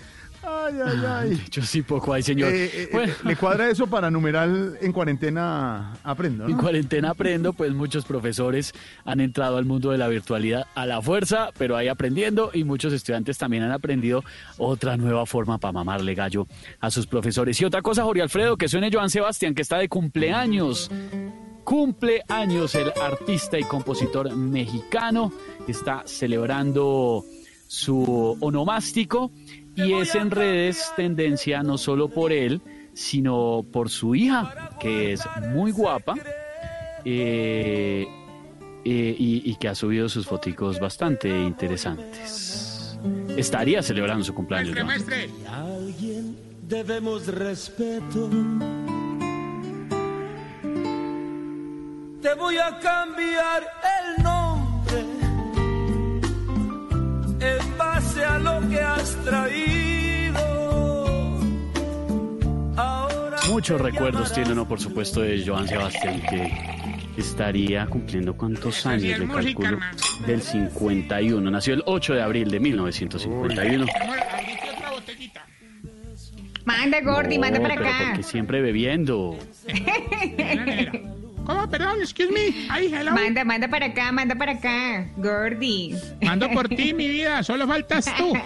Ay, ay, ay. Yo sí poco hay, señor. Eh, eh, Bueno. ¿Le cuadra eso para numeral en cuarentena aprendo? En cuarentena aprendo, pues muchos profesores han entrado al mundo de la virtualidad a la fuerza, pero ahí aprendiendo y muchos estudiantes también han aprendido otra nueva forma para mamarle gallo a sus profesores. Y otra cosa, Jorge Alfredo, que suene Joan Sebastián, que está de cumpleaños. Cumpleaños el artista y compositor mexicano, está celebrando su onomástico y es en redes tendencia no solo por él, sino por su hija, que es muy guapa eh, eh, y, y que ha subido sus foticos bastante interesantes. Estaría celebrando su cumpleaños. Joan. Maestre, alguien debemos respeto. Te voy a cambiar el nombre en base a lo que has traído. Ahora Muchos recuerdos tiene uno, por supuesto, de Joan Sebastián, que estaría cumpliendo cuántos años, calculo, hermano. del 51. Nació el 8 de abril de 1951. amor, abrite otra botellita. Manda, Gordy, manda No, para pero acá. porque siempre bebiendo. ¿Cómo? Perdón, excuse me. Ay, hello. Manda, manda para acá, manda para acá. Gordy. Mando por ti, mi vida. Solo faltas tú.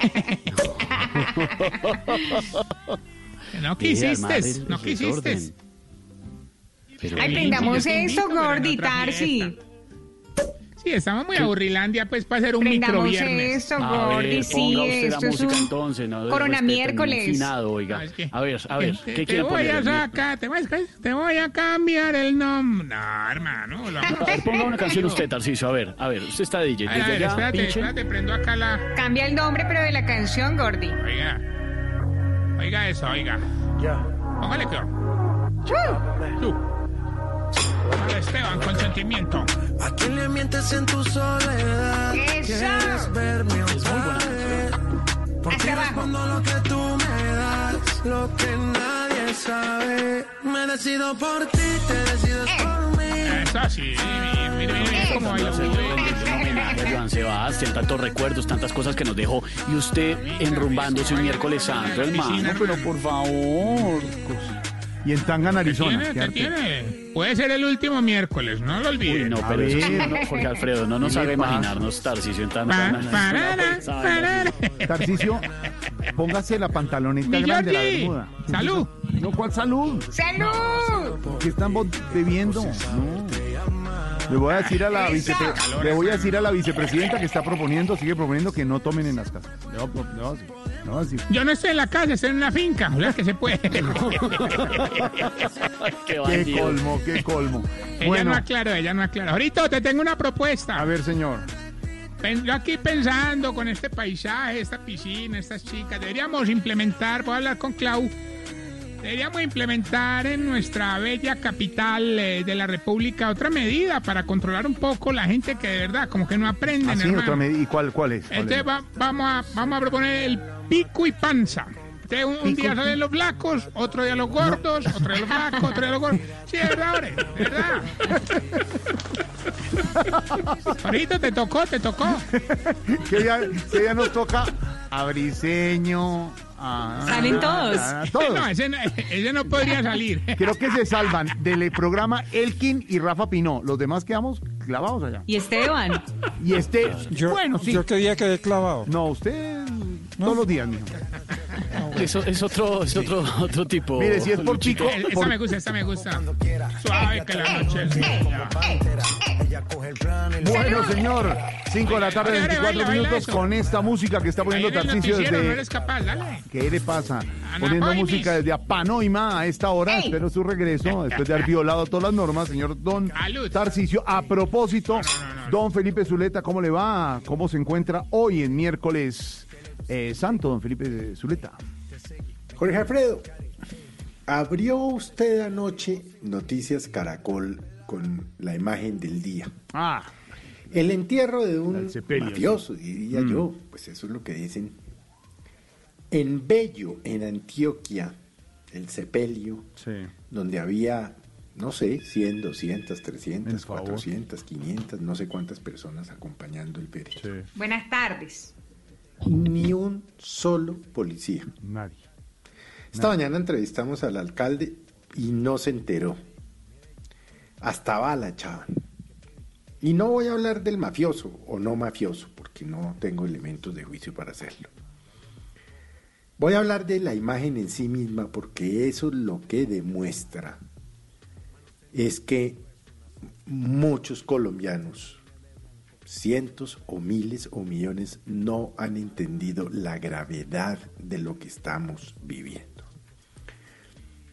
no quisiste. No quisiste. desorden. Pero Ay, Sí, prendamos sí, yo te esto, invito, pero en Gordy, Tarsi. Sí, estamos muy aburrilandia, pues, para hacer un microviernes. esto, A Gordy, sí, esto la es música un entonces, no Corona miércoles. finado, oiga. A ver, a ver, Te- ¿qué te quiere voy poner? a sacar, te voy a, te voy a cambiar el nombre. No, hermano. Lo A ver, ponga una canción usted, Tarciso. A ver, a ver, usted está DJ. A ver, espérate, espérate, prendo acá la... Cambia el nombre, pero de la canción, Gordy. Oiga. Oiga eso, oiga. Ya. Póngale que... Tú. Esteban, con sentimiento. ¿A quién le mientes en tu soledad? ¿Quieres verme otra vez? Por ti Hacia abajo. respondo lo que tú me das, lo que nadie sabe. Me decido por ti, te decides Eh. por mí. Eso sí, mire, mire, mire cómo baila. Homenaje a Joan Sebastián, tantos recuerdos, tantas cosas que nos dejó. Y usted enrumbándose un miércoles santo, hermano, pero por favor. Y en Tangan, Arizona. ¿Tiene? qué ¿Te tiene? Puede ser el último miércoles, no lo Uy, olvide. no, pero eso no, Jorge Alfredo, no nos ¿Qué haga le pasa? imaginarnos Tarcisio en tan Pa- tan- parara, parara. Tarcicio, póngase la pantaloneta grande, la Jordi, bermuda. salud. No, ¿cuál salud? ¡Salud! ¿Qué están bebiendo? No. Le voy a decir a la vicepre- le voy a decir a la vicepresidenta que está proponiendo, sigue proponiendo que no tomen en las casas. Voy a decir. Yo no estoy en la casa, estoy en una finca. O sea que se puede. Qué colmo, qué colmo. ella no aclaró, ella no aclaró. Ahorita te tengo una propuesta. a ver, señor. Yo aquí pensando con este paisaje, esta piscina, estas chicas, deberíamos implementar, voy a hablar con Clau, deberíamos implementar en nuestra bella capital eh, de la República otra medida para controlar un poco la gente que de verdad como que no aprenden, Así, hermano. otra medida. ¿Y cuál, cuál es? ¿Cuál Entonces es? va- vamos, a, vamos a proponer el pico y panza. Entonces, un, día salen los flacos, otro día los gordos, otro día los flacos, otro día los gordos. Sí, es verdad, hombre, verdad. Ahorita te tocó, te tocó. que, ya, que ya nos toca a Briseño. Salen todos. todos. No, ese, no- ese no podría salir. Creo que se salvan del programa Elkin y Rafa Pinó. Los demás quedamos clavados allá. ¿Y Esteban? Y este, Yo, bueno, sí. yo qué día quedé clavado. No, usted todos los días, mijo. Eso es otro, es otro, otro tipo. Mire, si es por Luchito. Esta por- me gusta, esta me gusta. Suave que la noche es. Bueno, señor, 5 de la tarde, Dale, dale, 24 baila, baila minutos eso. con esta música que está Ahí poniendo en el Tarcisio noticiero, no desde... eres capaz, dale. ¿Qué le pasa? Ana Poniendo música desde Apanoima a esta hora. Espero su regreso después de haber violado todas las normas, señor Don Tarcisio. A propósito, Don Felipe Zuleta, ¿cómo le va? ¿Cómo se encuentra hoy en miércoles eh, santo, Don Felipe Zuleta? Jorge Alfredo, abrió usted anoche Noticias Caracol con la imagen del día. Ah. El entierro de un sepelio, mafioso, diría Mm. yo. Pues eso es lo que dicen. En Bello, en Antioquia, el sepelio, donde había, no sé, 100, 200, 300, 400, 500, no sé cuántas personas acompañando el féretro. Buenas tardes. Ni un solo policía. Nadie. Esta mañana entrevistamos al alcalde y no se enteró. Hasta bala echaban. Y no voy a hablar del mafioso o no mafioso, porque no tengo elementos de juicio para hacerlo. Voy a hablar de la imagen en sí misma, porque eso lo que demuestra es que muchos colombianos, cientos o miles o millones, no han entendido la gravedad de lo que estamos viviendo.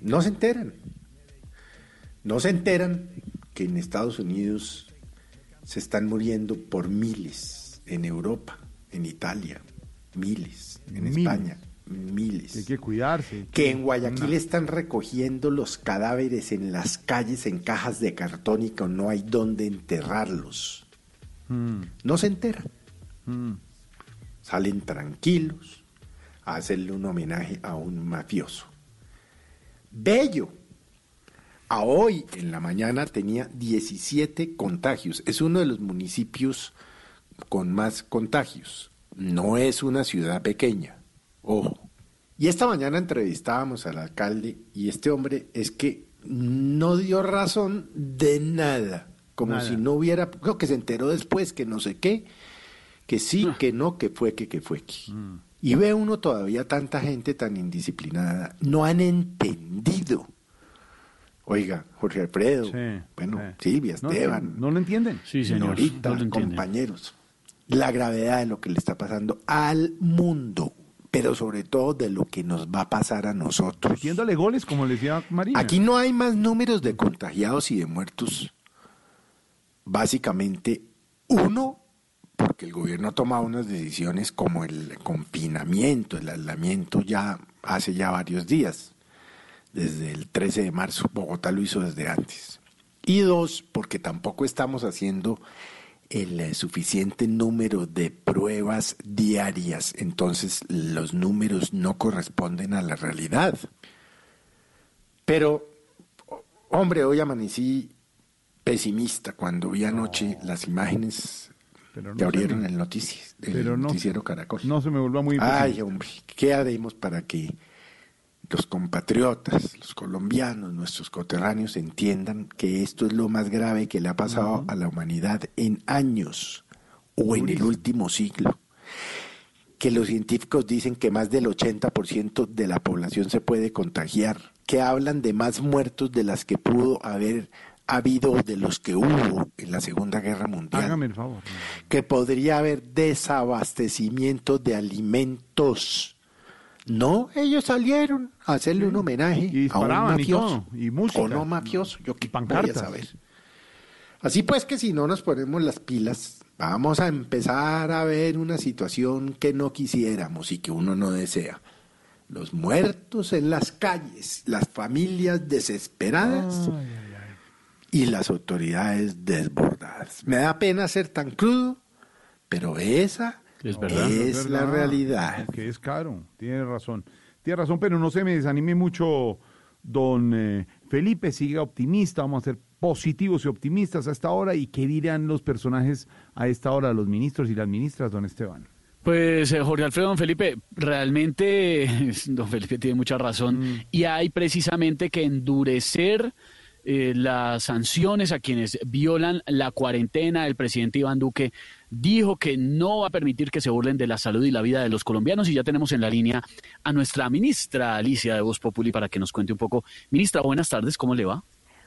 No se enteran. No se enteran que en Estados Unidos se están muriendo por miles, en Europa, en Italia, miles, en Miles. España, miles. Hay que cuidarse. Que en Guayaquil están recogiendo los cadáveres en las calles en cajas de cartón y que no hay dónde enterrarlos. Mm, No se enteran. mm. Salen tranquilos a hacerle un homenaje a un mafioso. Bello. A hoy en la mañana tenía 17 contagios. Es uno de los municipios con más contagios. No es una ciudad pequeña. Ojo. Y esta mañana entrevistábamos al alcalde y este hombre es que no dio razón de nada. Como Nada. si no hubiera, creo que se enteró después que no sé qué, que sí, que no, que fue, que, que fue, que. Y ve uno todavía tanta gente tan indisciplinada. No han entendido. Oiga, Jorge Alfredo, bueno, Silvia, No, Esteban, ¿No lo entienden? Sí, señor. Norita, no lo entienden. compañeros, la gravedad de lo que le está pasando al mundo, pero sobre todo de lo que nos va a pasar a nosotros. Metiéndole goles, como le decía María. Aquí no hay más números de contagiados y de muertos. Básicamente, uno, porque el gobierno ha tomado unas decisiones como el confinamiento, el aislamiento ya hace ya varios días, desde el 13 de marzo, Bogotá lo hizo desde antes. Y dos, porque tampoco estamos haciendo el eh, suficiente número de pruebas diarias, entonces los números no corresponden a la realidad. Pero, hombre, hoy amanecí pesimista cuando vi anoche las imágenes Pero no que abrieron me- el, notici- el pero no- noticiero Caracol. No se me vuelva muy Ay, pesimista. hombre, ¿qué haremos para que los compatriotas, los colombianos, nuestros coterráneos entiendan que esto es lo más grave que le ha pasado a la humanidad en años o en el último siglo? Que los científicos dicen que más del 80% de la población se puede contagiar, que hablan de más muertos de las que pudo haber habido o de los que hubo en la Segunda Guerra Mundial Hágame el favor. que podría haber desabastecimiento de alimentos. No, ellos salieron a hacerle un homenaje a un y mafioso. todo, y música. O no mafioso, yo qué a saber. Así pues que si no nos ponemos las pilas, vamos a empezar a ver una situación que no quisiéramos y que uno no desea. Los muertos en las calles, las familias desesperadas y las autoridades desbordadas. Me da pena ser tan crudo, pero esa es, verdad. la verdad. realidad. Que es caro, tiene razón. Tiene razón, pero no se me desanime mucho, don eh, Felipe. Siga optimista, vamos a ser positivos y optimistas a esta hora. ¿Y qué dirán los personajes a esta hora, los ministros y las ministras, don Esteban? Pues eh, Jorge Alfredo, don Felipe, realmente don Felipe tiene mucha razón Mm. y hay precisamente que endurecer eh, las sanciones a quienes violan la cuarentena. El presidente Iván Duque dijo que no va a permitir que se burlen de la salud y la vida de los colombianos y ya tenemos en la línea a nuestra ministra Alicia de Voz Populi para que nos cuente un poco. Ministra, buenas tardes, ¿cómo le va?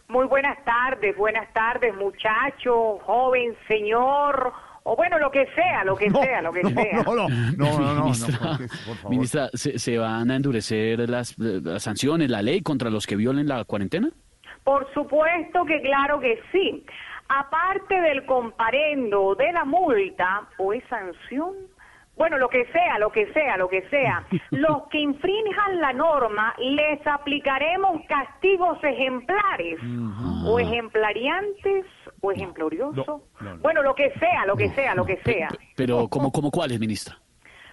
Muy buenas tardes, buenas tardes, muchacho, joven, señor, o bueno, lo que sea, lo que sea, lo que sea. No, no, no, no, no, ministra, no, porque, por favor. ministra, ¿se, se van a endurecer las, las sanciones, la ley contra los que violen la cuarentena? Por supuesto que claro que sí. Aparte del comparendo de la multa o es sanción, bueno, lo que sea, lo que sea, lo que sea, los que infrinjan la norma les aplicaremos castigos ejemplares o ejemplariantes o ejemplorioso. Bueno, lo que sea, lo que sea, lo que sea. Pero, ¿cómo, cómo cuáles, ministra?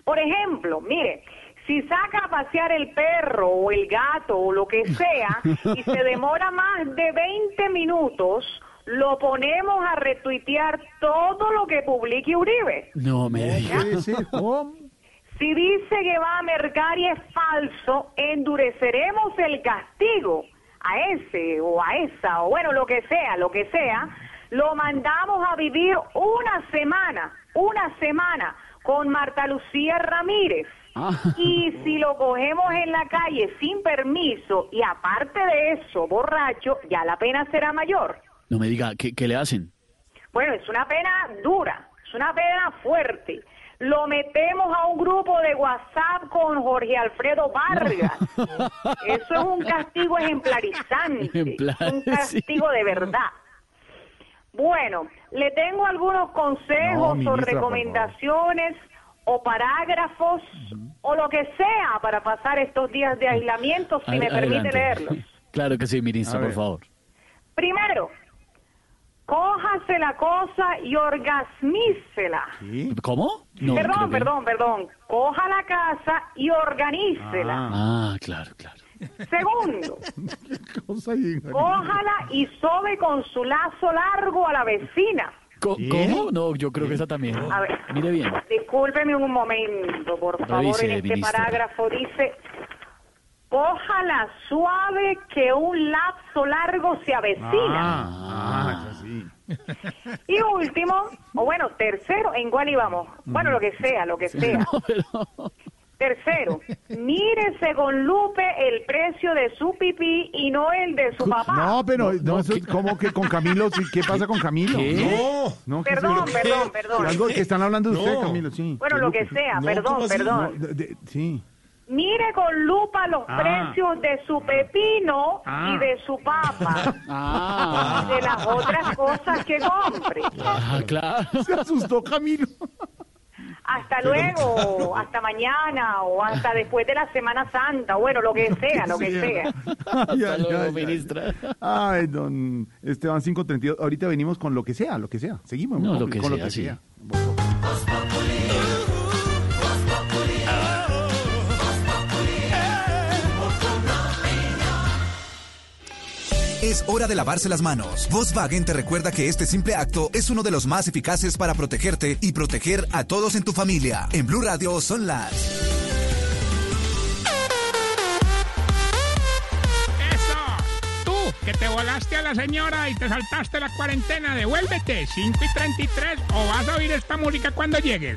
Por ejemplo, mire, si saca a pasear el perro o el gato o lo que sea y se demora más de 20 minutos, lo ponemos a retuitear todo lo que publique Uribe. No me diga. Si dice que va a mercar y es falso, endureceremos el castigo a ese o a esa, o bueno, lo que sea, lo que sea, lo mandamos a vivir una semana, una semana con Marta Lucía Ramírez. Y si lo cogemos en la calle sin permiso y aparte de eso, borracho, ya la pena será mayor. No me diga, ¿qué, qué le hacen? Bueno, es una pena dura, es una pena fuerte. Lo metemos a un grupo de WhatsApp con Jorge Alfredo Vargas. Eso es un castigo ejemplarizante, Ejemplar, un castigo de verdad. Bueno, le tengo algunos No, consejos o ministra, recomendaciones o parágrafos o lo que sea para pasar estos días de aislamiento, si me permite adelante. leerlos. Claro que sí, ministra, por favor. Primero, cójase la cosa y orgasmícela. ¿Cómo? No, perdón, que- perdón, perdón. Coja la casa y organícela. Ah, claro, claro. Segundo, Cosa cójala y sobe con su lazo largo a la vecina. Co- ¿Cómo? No, yo creo que esa también. A ver. Mire bien. Discúlpeme un momento, por favor. Revise, en este ministra. parágrafo dice, cójala suave que un lapso largo se avecina. Ah, es así. Y último, o bueno, tercero, ¿en cuál íbamos? Bueno, lo que sea, lo que sea. Tercero, mírese con lupe el precio de su pipí y no el de su papá. No, pero no, eso, ¿cómo que con Camilo? Sí, ¿Qué pasa con Camilo? ¿Qué? No, no, ¿qué Perdón, perdón, perdón. Algo que están hablando de usted, No. Camilo, sí. Bueno, lo que sea, perdón, perdón. No, de- de- sí. Mire con lupa los Ah. precios de su pepino Ah. y de su papa. Ah. Y de las otras cosas que compre. Ah, claro. Se asustó Camilo. Hasta luego, hasta mañana o hasta después de la Semana Santa. Bueno, lo que sea, lo que sea. Ay, Hasta ay, luego, ay, ministra. Ay, don Esteban 532. Ahorita venimos con lo que sea, lo que sea. Seguimos. No, con- lo que con sea, sí. Es hora de lavarse las manos. Volkswagen te recuerda que este simple acto es uno de los más eficaces para protegerte y proteger a todos en tu familia. En Blue Radio son las ¡Eso! Tú, que te volaste a la señora y te saltaste la cuarentena, devuélvete, 5 y 33, o vas a oír esta música cuando llegues.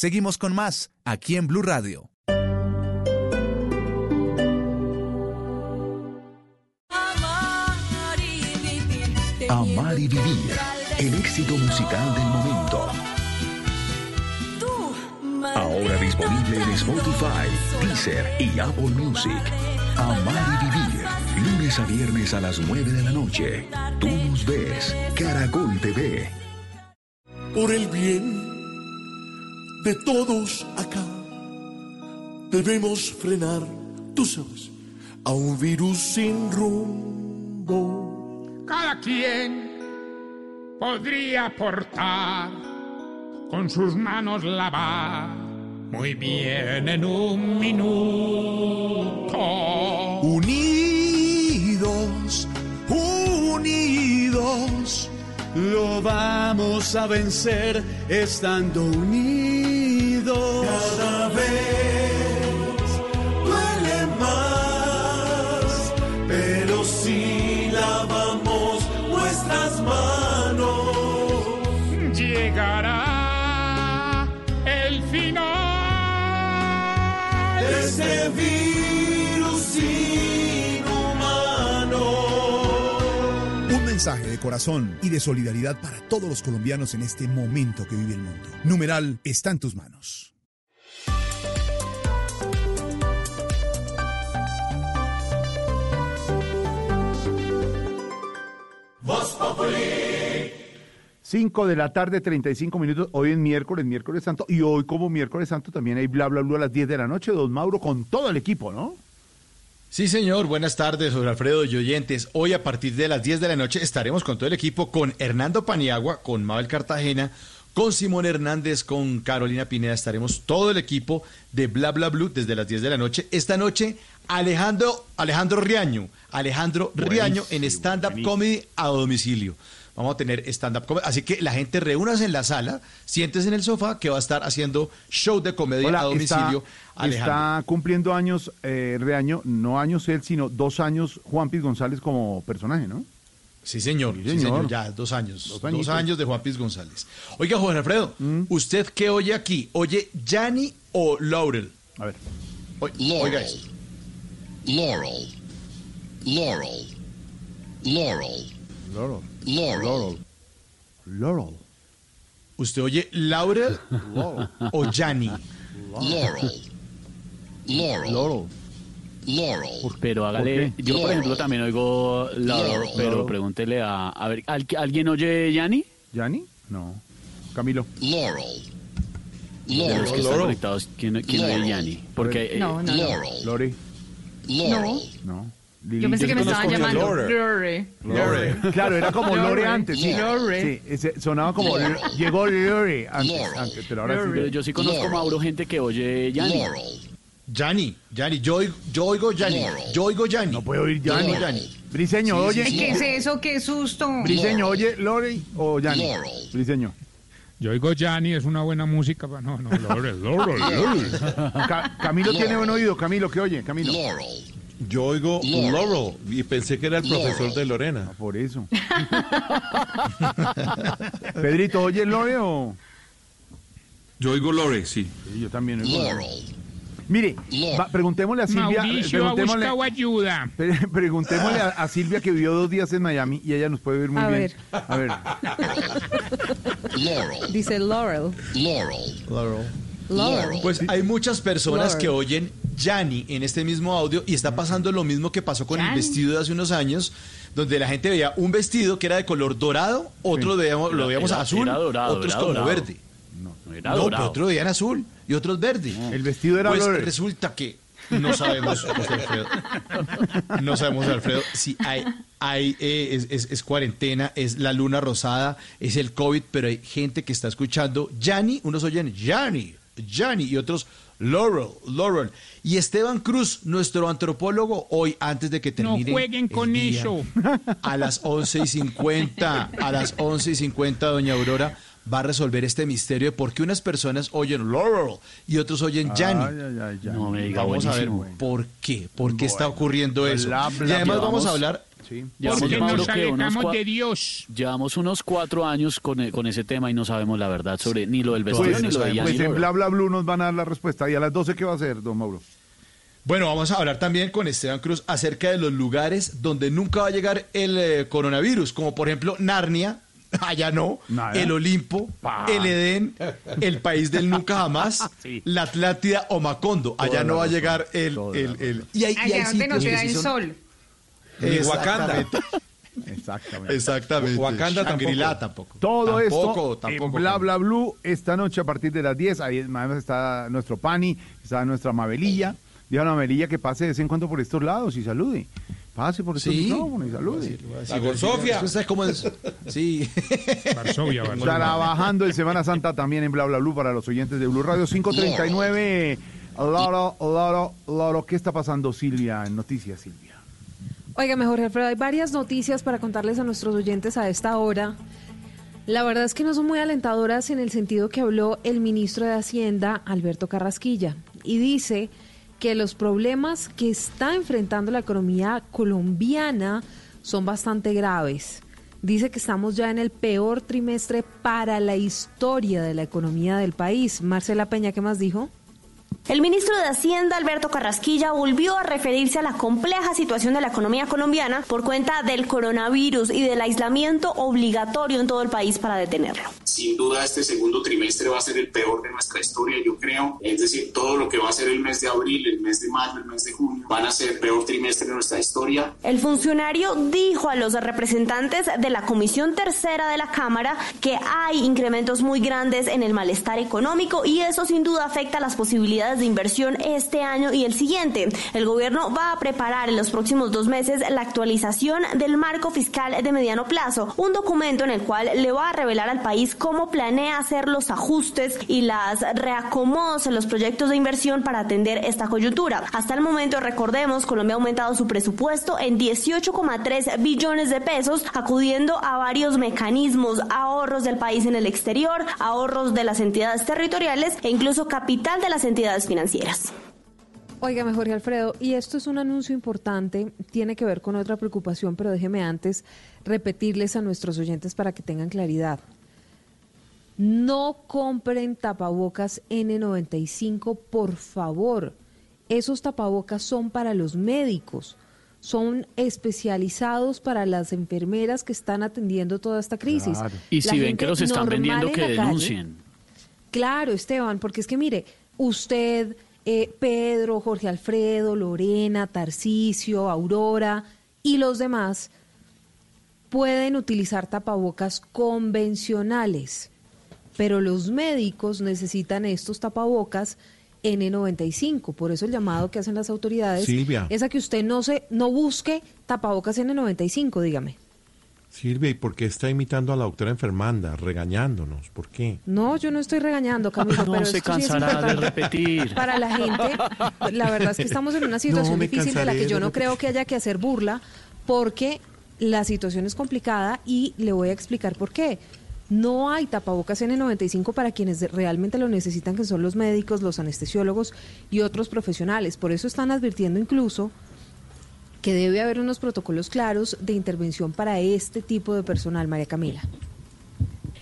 Seguimos con más aquí en Blue Radio. Amar y vivir. El éxito musical del momento. Ahora disponible en Spotify, Deezer y Apple Music. Amar y vivir. Lunes a viernes a las 9 de la noche. Tú nos ves. Caracol TV. Por el bien de todos acá, debemos frenar, tú sabes, a un virus sin rumbo. Cada quien podría portar, con sus manos lavar muy bien en un minuto. Unidos, lo vamos a vencer estando unidos. Cada vez duele más, pero si lavamos nuestras manos, Llegará el final de este mensaje de corazón y de solidaridad para todos los colombianos en este momento que vive el mundo. Numeral está en tus manos. Voz Populi. 5 de la tarde, 35 minutos. Hoy es miércoles, miércoles santo. Y hoy, como miércoles santo, también hay bla, bla, bla a las 10 de la noche. Don Mauro con todo el equipo, ¿no? Sí, señor. Buenas tardes, Jorge Alfredo y oyentes. Hoy a partir de las 10 de la noche estaremos con todo el equipo, con Hernando Paniagua, con Mabel Cartagena, con Simón Hernández, con Carolina Pineda. Estaremos todo el equipo de Bla Bla Blue desde las 10 de la noche. Esta noche, Alejandro, Alejandro Riaño. Alejandro Riaño en stand-up comedy a domicilio. Vamos a tener stand-up comedy. Así que la gente reúnase en la sala, siéntese en el sofá que va a estar haciendo show de comedia Hola, a domicilio. Está, Alejandro. está cumpliendo años, eh, Reaño, no años él, sino dos años Juan Piz González como personaje, ¿no? Sí, señor. Sí, señor. señor. Ya, dos años. Dos años de Juan Piz González. Oiga, Juan Alfredo, ¿usted qué oye aquí? ¿Oye Yanni o Laurel? A ver. Oiga esto. Laurel. Laurel. Laurel. Laurel. Laurel. Laurel. ¿Usted oye Laurel o Yanni? Laurel. Laurel. Laurel. Pero hágale, yo por ejemplo Laurel. también oigo Laurel, Laurel. pero Laurel. pregúntele a, a ver, ¿al- ¿alguien oye Yanni? ¿Yanni? No. Camilo. Laurel. De los que Laurel. están conectados, ¿quién, quién oye Laurel. Yanni? Porque... No, no, no. Laurel. Lori. Laurel. No. Yo pensé que me estaban llamando Lore. Lore. Claro, era como Lore, Lore. antes, sí. Lore. Sí, ese- sonaba como Lore. llegó Lore antes, antes, pero ahora pero sí. yo sí conozco, Mauro, gente que oye Yanni. Yanni, Yanni, yo oigo, yo oigo Yanni, yo oigo Yanni. No puedo oír Yanni. Yanni. Briseño, oye. ¿Qué es eso? ¡Qué susto! Briseño, oye Lore o Yanni. Briseño. Yo oigo Yanni, es una buena música. No, no, Lore, Lore, Lore. Ca- Camilo tiene buen oído. Camilo, ¿qué oye? Camilo. Yo oigo Laurel. Laurel y pensé que era el profesor Laurel. de Lorena. por eso. Pedrito, ¿oye Lore o...? Yo oigo Lore, sí. Sí, yo también oigo Lore. Mire, va- preguntémosle a Silvia... Mauricio ha preguntémosle- buscado ayuda. Pre- Preguntémosle a, a Silvia que vivió dos días en Miami y ella nos puede ver muy A bien. ver. A ver. Laurel. Dice Laurel. Laurel. Laurel. Pues hay muchas personas Laurel. que oyen Yanni en este mismo audio y está pasando lo mismo que pasó con el vestido de hace unos años, donde la gente veía un vestido que era de color dorado, otro lo veíamos, lo Era- veíamos era- azul, era dorado, otros era como dorado. verde. Era no, dorado. pero otro veían azul y otros verde. El vestido era Pues resulta que no sabemos, José Alfredo, no sabemos, Alfredo, si hay, hay eh, es, es- es cuarentena, es la luna rosada, es el COVID, pero hay gente que está escuchando Yanni, unos oyen Yanni, Yanni y otros Laurel, Laurel. Y Esteban Cruz, nuestro antropólogo, hoy antes de que No termine. jueguen el con día, eso. A las 11 y 50, a las 11 y 50, doña Aurora va a resolver este misterio de por qué unas personas oyen Laurel y otros oyen Yanni. Ay, ay, ay, Yanni. No me diga, Vamos a ver por qué, por qué está ocurriendo eso. Bla, bla, y además vamos a hablar. Sí. Llevamos, Porque nos alejamos de Dios. Llevamos unos cuatro años con, e- con ese tema y no sabemos la verdad sobre ni lo del vestido Pues, ni lo de pues en. Bla Bla Blue nos van a dar la respuesta. ¿Y a las 12 qué va a hacer, don Mauro? Bueno, vamos a hablar también con Esteban Cruz acerca de los lugares donde nunca va a llegar el eh, coronavirus, como por ejemplo Narnia, allá no, Nada. el Olimpo, el Edén, el país del nunca jamás, la Atlántida o Macondo, allá Toda no va a llegar el... el, el- y hay, y hay Allá donde no da sí el son- sol. Ni Wakanda. Exactamente. Exactamente. Wakanda tampoco. Shangri-La tampoco. Todo Tampoco, esto tampoco. en Bla Bla Blue esta noche a partir de las 10. Ahí además está nuestro Pani, está nuestra Mabelilla. Dijo a la Mabelilla que pase de vez en cuando por estos lados y salude. Pase por estos Sí. micrófonos y salude. La Sofía. Usted sabe cómo es. Sí. Varsovia, Varsovia. Trabajando en Semana Santa también en Bla Bla Blue para los oyentes de Blue Radio 539. Loro, Loro, Loro. ¿Qué está pasando, Silvia? En noticias, Silvia. Oiga, mejor Alfredo, hay varias noticias para contarles a nuestros oyentes a esta hora. La verdad es que no son muy alentadoras en el sentido que habló el ministro de Hacienda, Alberto Carrasquilla, y dice que los problemas que está enfrentando la economía colombiana son bastante graves. Dice que estamos ya en el peor trimestre para la historia de la economía del país. Marcela Peña, ¿qué más dijo? El ministro de Hacienda, Alberto Carrasquilla, volvió a referirse a la compleja situación de la economía colombiana por cuenta del coronavirus y del aislamiento obligatorio en todo el país para detenerlo. Sin duda este segundo trimestre va a ser el peor de nuestra historia, yo creo. Es decir, todo lo que va a ser el mes de abril, el mes de mayo, el mes de junio, van a ser el peor trimestre de nuestra historia. El funcionario dijo a los representantes de la Comisión Tercera de la Cámara que hay incrementos muy grandes en el malestar económico y eso sin duda afecta las posibilidades de inversión este año y el siguiente. El gobierno va a preparar en los próximos dos meses la actualización del marco fiscal de mediano plazo, un documento en el cual le va a revelar al país cómo planea hacer los ajustes y las reacomodos en los proyectos de inversión para atender esta coyuntura. Hasta el momento, recordemos, Colombia ha aumentado su presupuesto en 18,3 billones de pesos, acudiendo a varios mecanismos, ahorros del país en el exterior, ahorros de las entidades territoriales e incluso capital de las entidades financieras. Oiga, mejor Alfredo, y esto es un anuncio importante, tiene que ver con otra preocupación, pero déjeme antes repetirles a nuestros oyentes para que tengan claridad. No compren tapabocas N95, por favor. Esos tapabocas son para los médicos, son especializados para las enfermeras que están atendiendo toda esta crisis. Y La si ven que los están vendiendo, en que calle- denuncien. Claro, Esteban, porque es que mire, usted, eh, Pedro, Jorge Alfredo, Lorena, Tarcisio, Aurora y los demás pueden utilizar tapabocas convencionales, pero los médicos necesitan estos tapabocas N95. Por eso el llamado que hacen las autoridades Silvia. es a que usted no se no busque tapabocas N95, dígame. Silvia, ¿y por qué está imitando a la doctora enfermanda, regañándonos? ¿Por qué? No, yo no estoy regañando, Camilo, No pero se esto sí es cansará de repetir. Para la gente, la verdad es que estamos en una situación No difícil de la que yo no creo que haya que hacer burla, porque la situación es complicada y le voy a explicar por qué. No hay tapabocas N95 para quienes realmente lo necesitan, que son los médicos, los anestesiólogos y otros profesionales. Por eso están advirtiendo incluso que debe haber unos protocolos claros de intervención para este tipo de personal, María Camila.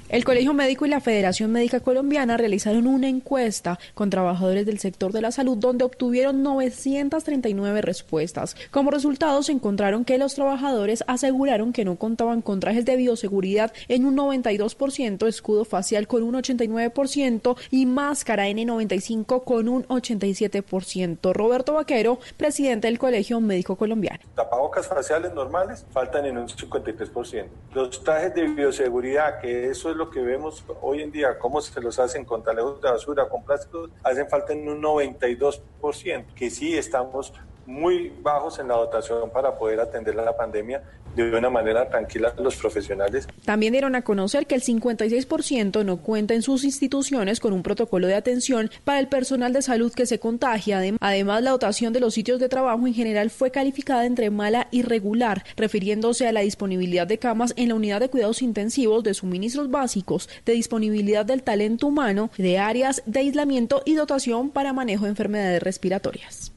El Colegio Médico y la Federación Médica Colombiana realizaron una encuesta con trabajadores del sector de la salud donde obtuvieron 939 respuestas. Como resultado se encontraron que los trabajadores aseguraron que no contaban con trajes de bioseguridad en un 92%, escudo facial con un 89% y máscara N95 con un 87%. Roberto Vaquero, presidente del Colegio Médico Colombiano. Tapabocas faciales normales faltan en un 53%. Los trajes de bioseguridad, que eso es lo que vemos hoy en día, cómo se los hacen con talejos de basura, con plásticos, hacen falta en un 92%, que sí estamos muy bajos en la dotación para poder atender la pandemia de una manera tranquila los profesionales. También dieron a conocer que el 56% no cuenta en sus instituciones con un protocolo de atención para el personal de salud que se contagia. Adem- Además, la dotación de los sitios de trabajo en general fue calificada entre mala y regular, refiriéndose a la disponibilidad de camas en la unidad de cuidados intensivos, de suministros básicos, de disponibilidad del talento humano, de áreas de aislamiento y dotación para manejo de enfermedades respiratorias.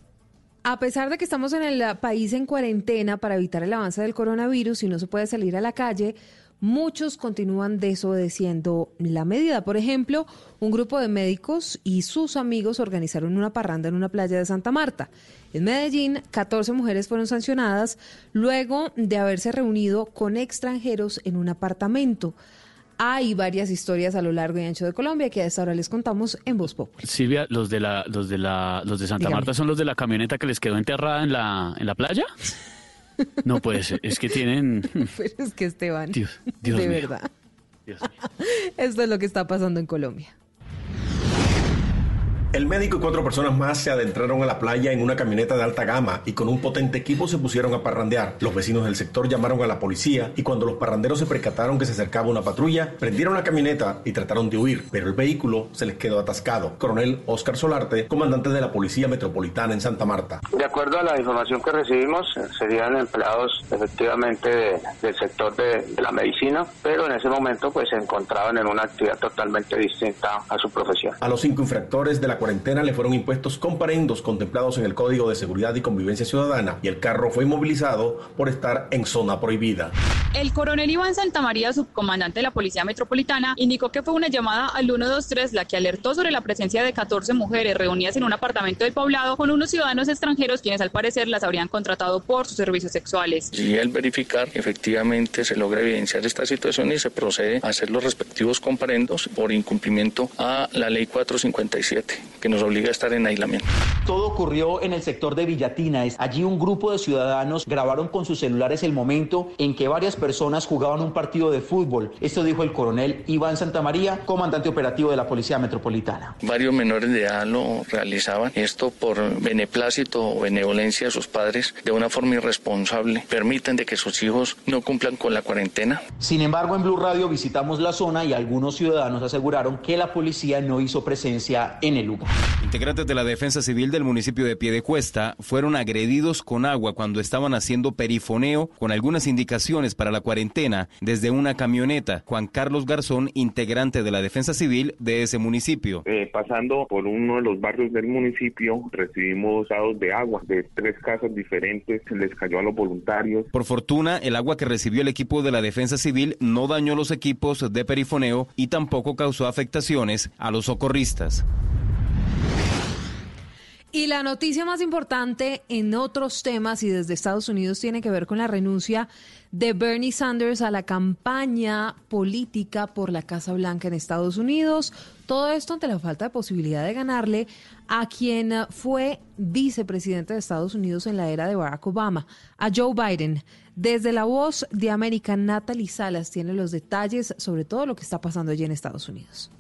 A pesar de que estamos en el país en cuarentena para evitar el avance del coronavirus y no se puede salir a la calle, muchos continúan desobedeciendo la medida. Por ejemplo, un grupo de médicos y sus amigos organizaron una parranda en una playa de Santa Marta. En Medellín, 14 mujeres fueron sancionadas luego de haberse reunido con extranjeros en un apartamento. Hay varias historias a lo largo y ancho de Colombia que a esta hora les contamos en Voz Pop. Silvia, los de la, los de la, los de Santa Dígame. Marta son los de la camioneta que les quedó enterrada en la, en la playa. No puede ser, es que tienen. Pero es que Esteban, Dios, Dios de mío. verdad. Dios Esto es lo que está pasando en Colombia. El médico y cuatro personas más se adentraron a la playa en una camioneta de alta gama y con un potente equipo se pusieron a parrandear. Los vecinos del sector llamaron a la policía y cuando los parranderos se percataron que se acercaba una patrulla, prendieron la camioneta y trataron de huir, pero el vehículo se les quedó atascado. Coronel Oscar Solarte, comandante de la Policía Metropolitana en Santa Marta. De acuerdo a la información que recibimos, serían empleados efectivamente de- del sector de, de la medicina, pero en ese momento pues se encontraban en una actividad totalmente distinta a su profesión. A los cinco infractores de la cuarentena le fueron impuestos comparendos contemplados en el Código de Seguridad y Convivencia Ciudadana y el carro fue inmovilizado por estar en zona prohibida. El coronel Iván Santamaría, subcomandante de la Policía Metropolitana, indicó que fue una llamada al 123 la que alertó sobre la presencia de 14 mujeres reunidas en un apartamento del poblado con unos ciudadanos extranjeros quienes al parecer las habrían contratado por sus servicios sexuales. Y al verificar, efectivamente se logra evidenciar esta situación y se procede a hacer los respectivos comparendos por incumplimiento a la ley 457, que nos obliga a estar en aislamiento. Todo ocurrió en el sector de Villatina. Allí un grupo de ciudadanos grabaron con sus celulares el momento en que varias personas jugaban un partido de fútbol. Esto dijo el coronel Iván Santamaría, comandante operativo de la Policía Metropolitana. Varios menores de edad lo realizaban, esto por beneplácito o benevolencia de sus padres, de una forma irresponsable. Permiten de que sus hijos no cumplan con la cuarentena. Sin embargo, en Blue Radio visitamos la zona y algunos ciudadanos aseguraron que la policía no hizo presencia en el lugar. Integrantes de la Defensa Civil del municipio de Piedecuesta fueron agredidos con agua cuando estaban haciendo perifoneo con algunas indicaciones para la cuarentena desde una camioneta. Juan Carlos Garzón, integrante de la Defensa Civil de ese municipio. Eh, pasando por uno de los barrios del municipio, recibimos dados de agua de tres casas diferentes, les cayó a los voluntarios. Por fortuna, el agua que recibió el equipo de la Defensa Civil no dañó los equipos de perifoneo y tampoco causó afectaciones a los socorristas. Y la noticia más importante en otros temas y desde Estados Unidos tiene que ver con la renuncia de Bernie Sanders a la campaña política por la Casa Blanca en Estados Unidos. Todo esto ante la falta de posibilidad de ganarle a quien fue vicepresidente de Estados Unidos en la era de Barack Obama, a Joe Biden. Desde la voz de América, Natalie Salas tiene los detalles sobre todo lo que está pasando allí en Estados Unidos.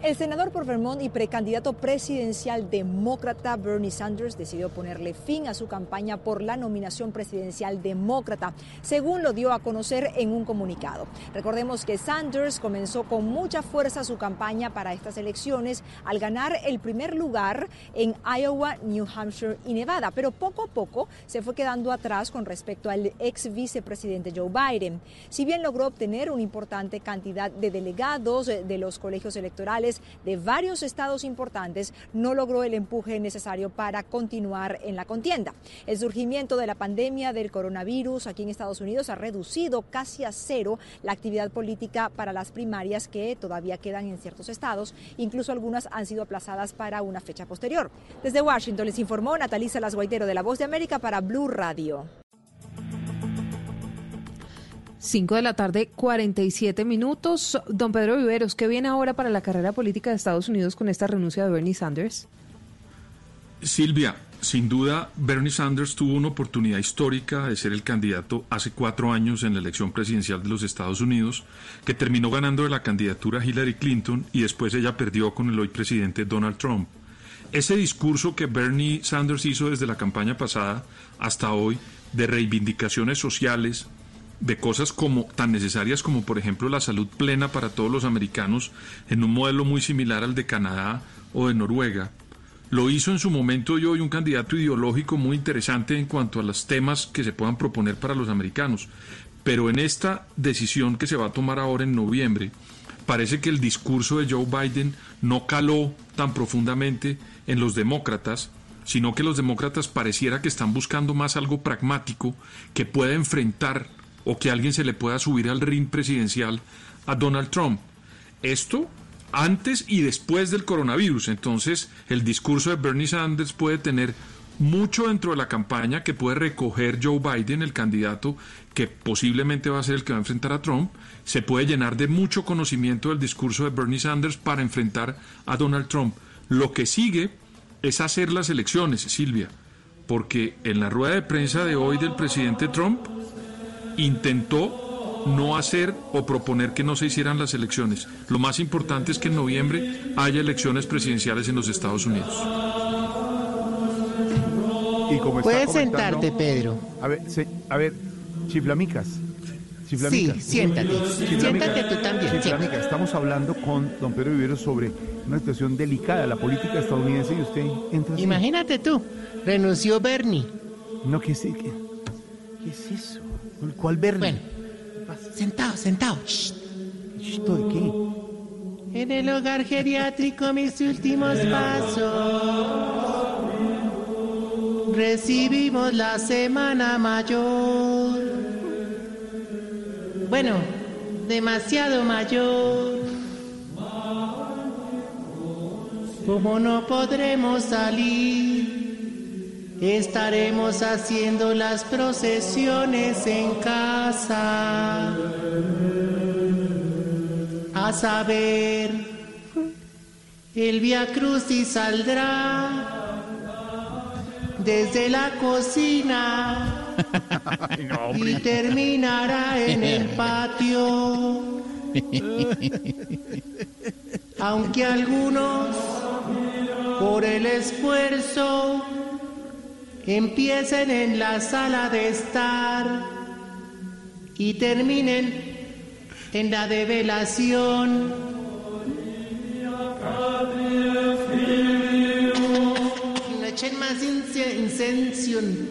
El senador por Vermont y precandidato presidencial demócrata Bernie Sanders decidió ponerle fin a su campaña por la nominación presidencial demócrata, según lo dio a conocer en un comunicado. Recordemos que Sanders comenzó con mucha fuerza su campaña para estas elecciones al ganar el primer lugar en Iowa, New Hampshire y Nevada, pero poco a poco se fue quedando atrás con respecto al ex vicepresidente Joe Biden. Si bien logró obtener una importante cantidad de delegados de los colegios electorales, de varios estados importantes, no logró el empuje necesario para continuar en la contienda. El surgimiento de la pandemia del coronavirus aquí en Estados Unidos ha reducido casi a cero la actividad política para las primarias que todavía quedan en ciertos estados, incluso algunas han sido aplazadas para una fecha posterior. Desde Washington les informó Natalisa Las Guaitero de La Voz de América para Blue Radio. 5 de la tarde, 47 minutos. Don Pedro Viveros, ¿qué viene ahora para la carrera política de Estados Unidos con esta renuncia de Bernie Sanders? Silvia, sin duda, Bernie Sanders tuvo una oportunidad histórica de ser el candidato hace cuatro años en la elección presidencial de los Estados Unidos, que terminó ganando de la candidatura Hillary Clinton y después ella perdió con el hoy presidente Donald Trump. Ese discurso que Bernie Sanders hizo desde la campaña pasada hasta hoy de reivindicaciones sociales, de cosas como tan necesarias como por ejemplo la salud plena para todos los americanos en un modelo muy similar al de Canadá o de Noruega. Lo hizo en su momento y hoy un candidato ideológico muy interesante en cuanto a los temas que se puedan proponer para los americanos. Pero en esta decisión que se va a tomar ahora en noviembre, parece que el discurso de Joe Biden no caló tan profundamente en los demócratas, sino que los demócratas pareciera que están buscando más algo pragmático que pueda enfrentar o que alguien se le pueda subir al ring presidencial a Donald Trump. Esto antes y después del coronavirus. Entonces, el discurso de Bernie Sanders puede tener mucho dentro de la campaña que puede recoger Joe Biden, el candidato que posiblemente va a ser el que va a enfrentar a Trump. Se puede llenar de mucho conocimiento del discurso de Bernie Sanders para enfrentar a Donald Trump. Lo que sigue es hacer las elecciones, Silvia, porque en la rueda de prensa de hoy del presidente Trump intentó no hacer o proponer que no se hicieran las elecciones. Lo más importante es que en noviembre haya elecciones presidenciales en los Estados Unidos. Y como está Puedes sentarte, Pedro. A ver, se- a ver, chiflamicas. Chiflamicas. Sí, siéntate. Siéntate tú también, Chiflamicas, estamos hablando con don Pedro Viveros sobre una situación delicada, la política estadounidense, y usted entra así. Imagínate tú, renunció Bernie. No, ¿qué es, qué, qué es eso? ¿Cuál Bernie? Bueno, sentado, sentado. Shh. ¿Esto de qué? En el hogar geriátrico mis últimos pasos. Recibimos la semana mayor. Bueno, demasiado mayor. Como no podremos salir, estaremos haciendo las procesiones en casa. A saber, el Via Crucis saldrá desde la cocina y terminará en el patio. Aunque algunos, por el esfuerzo, empiecen en la sala de estar y terminen en la develación. No echen más ince- incensión.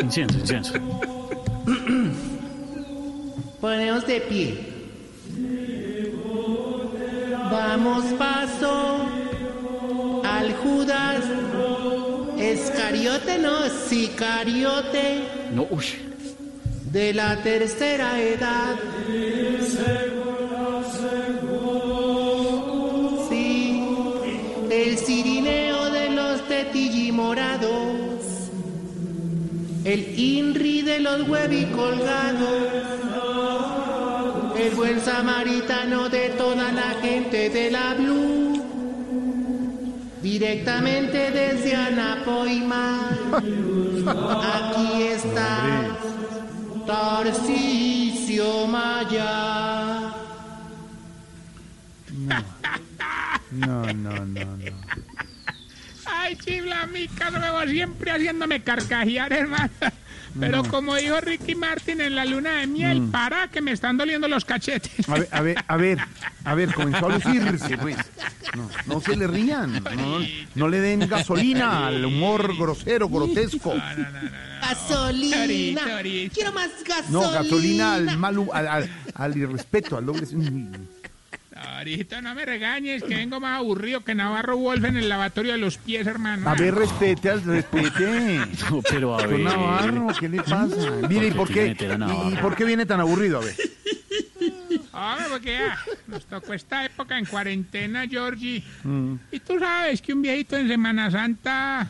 Incienso, incienso. Ponemos de pie. Vamos paso al Judas Escariote, no, Sicariote No, uy. de la tercera edad. Sí, el cirineo de los tetillimorados, el inri de los huevicolgados, el buen samaritano de toda la gente de la Blue, directamente desde Anapoima. Aquí está Tarcisio Maya. No, no, no, no. Ay, chiflamica, no me va siempre haciéndome carcajear, hermano. Pero No. como dijo Ricky Martin en la luna de miel, Mm. para que me están doliendo los cachetes. A ver, a ver, a ver, a ver, comenzó a lucirse, pues. No, no se le rían, no, no le den gasolina al humor grosero, grotesco. Gasolina. Quiero más gasolina. No, gasolina al mal, al, al, al irrespeto, al doble. Ahorita no me regañes, que vengo más aburrido que Navarro Wolf en el lavatorio de los pies, hermano. A ver, respete, respete. No, pero a ver. Navarro, ¿qué le pasa? Mire, ¿y por qué, y- por qué viene tan aburrido? A ver. Hombre, porque ah, nos tocó esta época en cuarentena, Georgie. Mm. Y tú sabes que un viejito en Semana Santa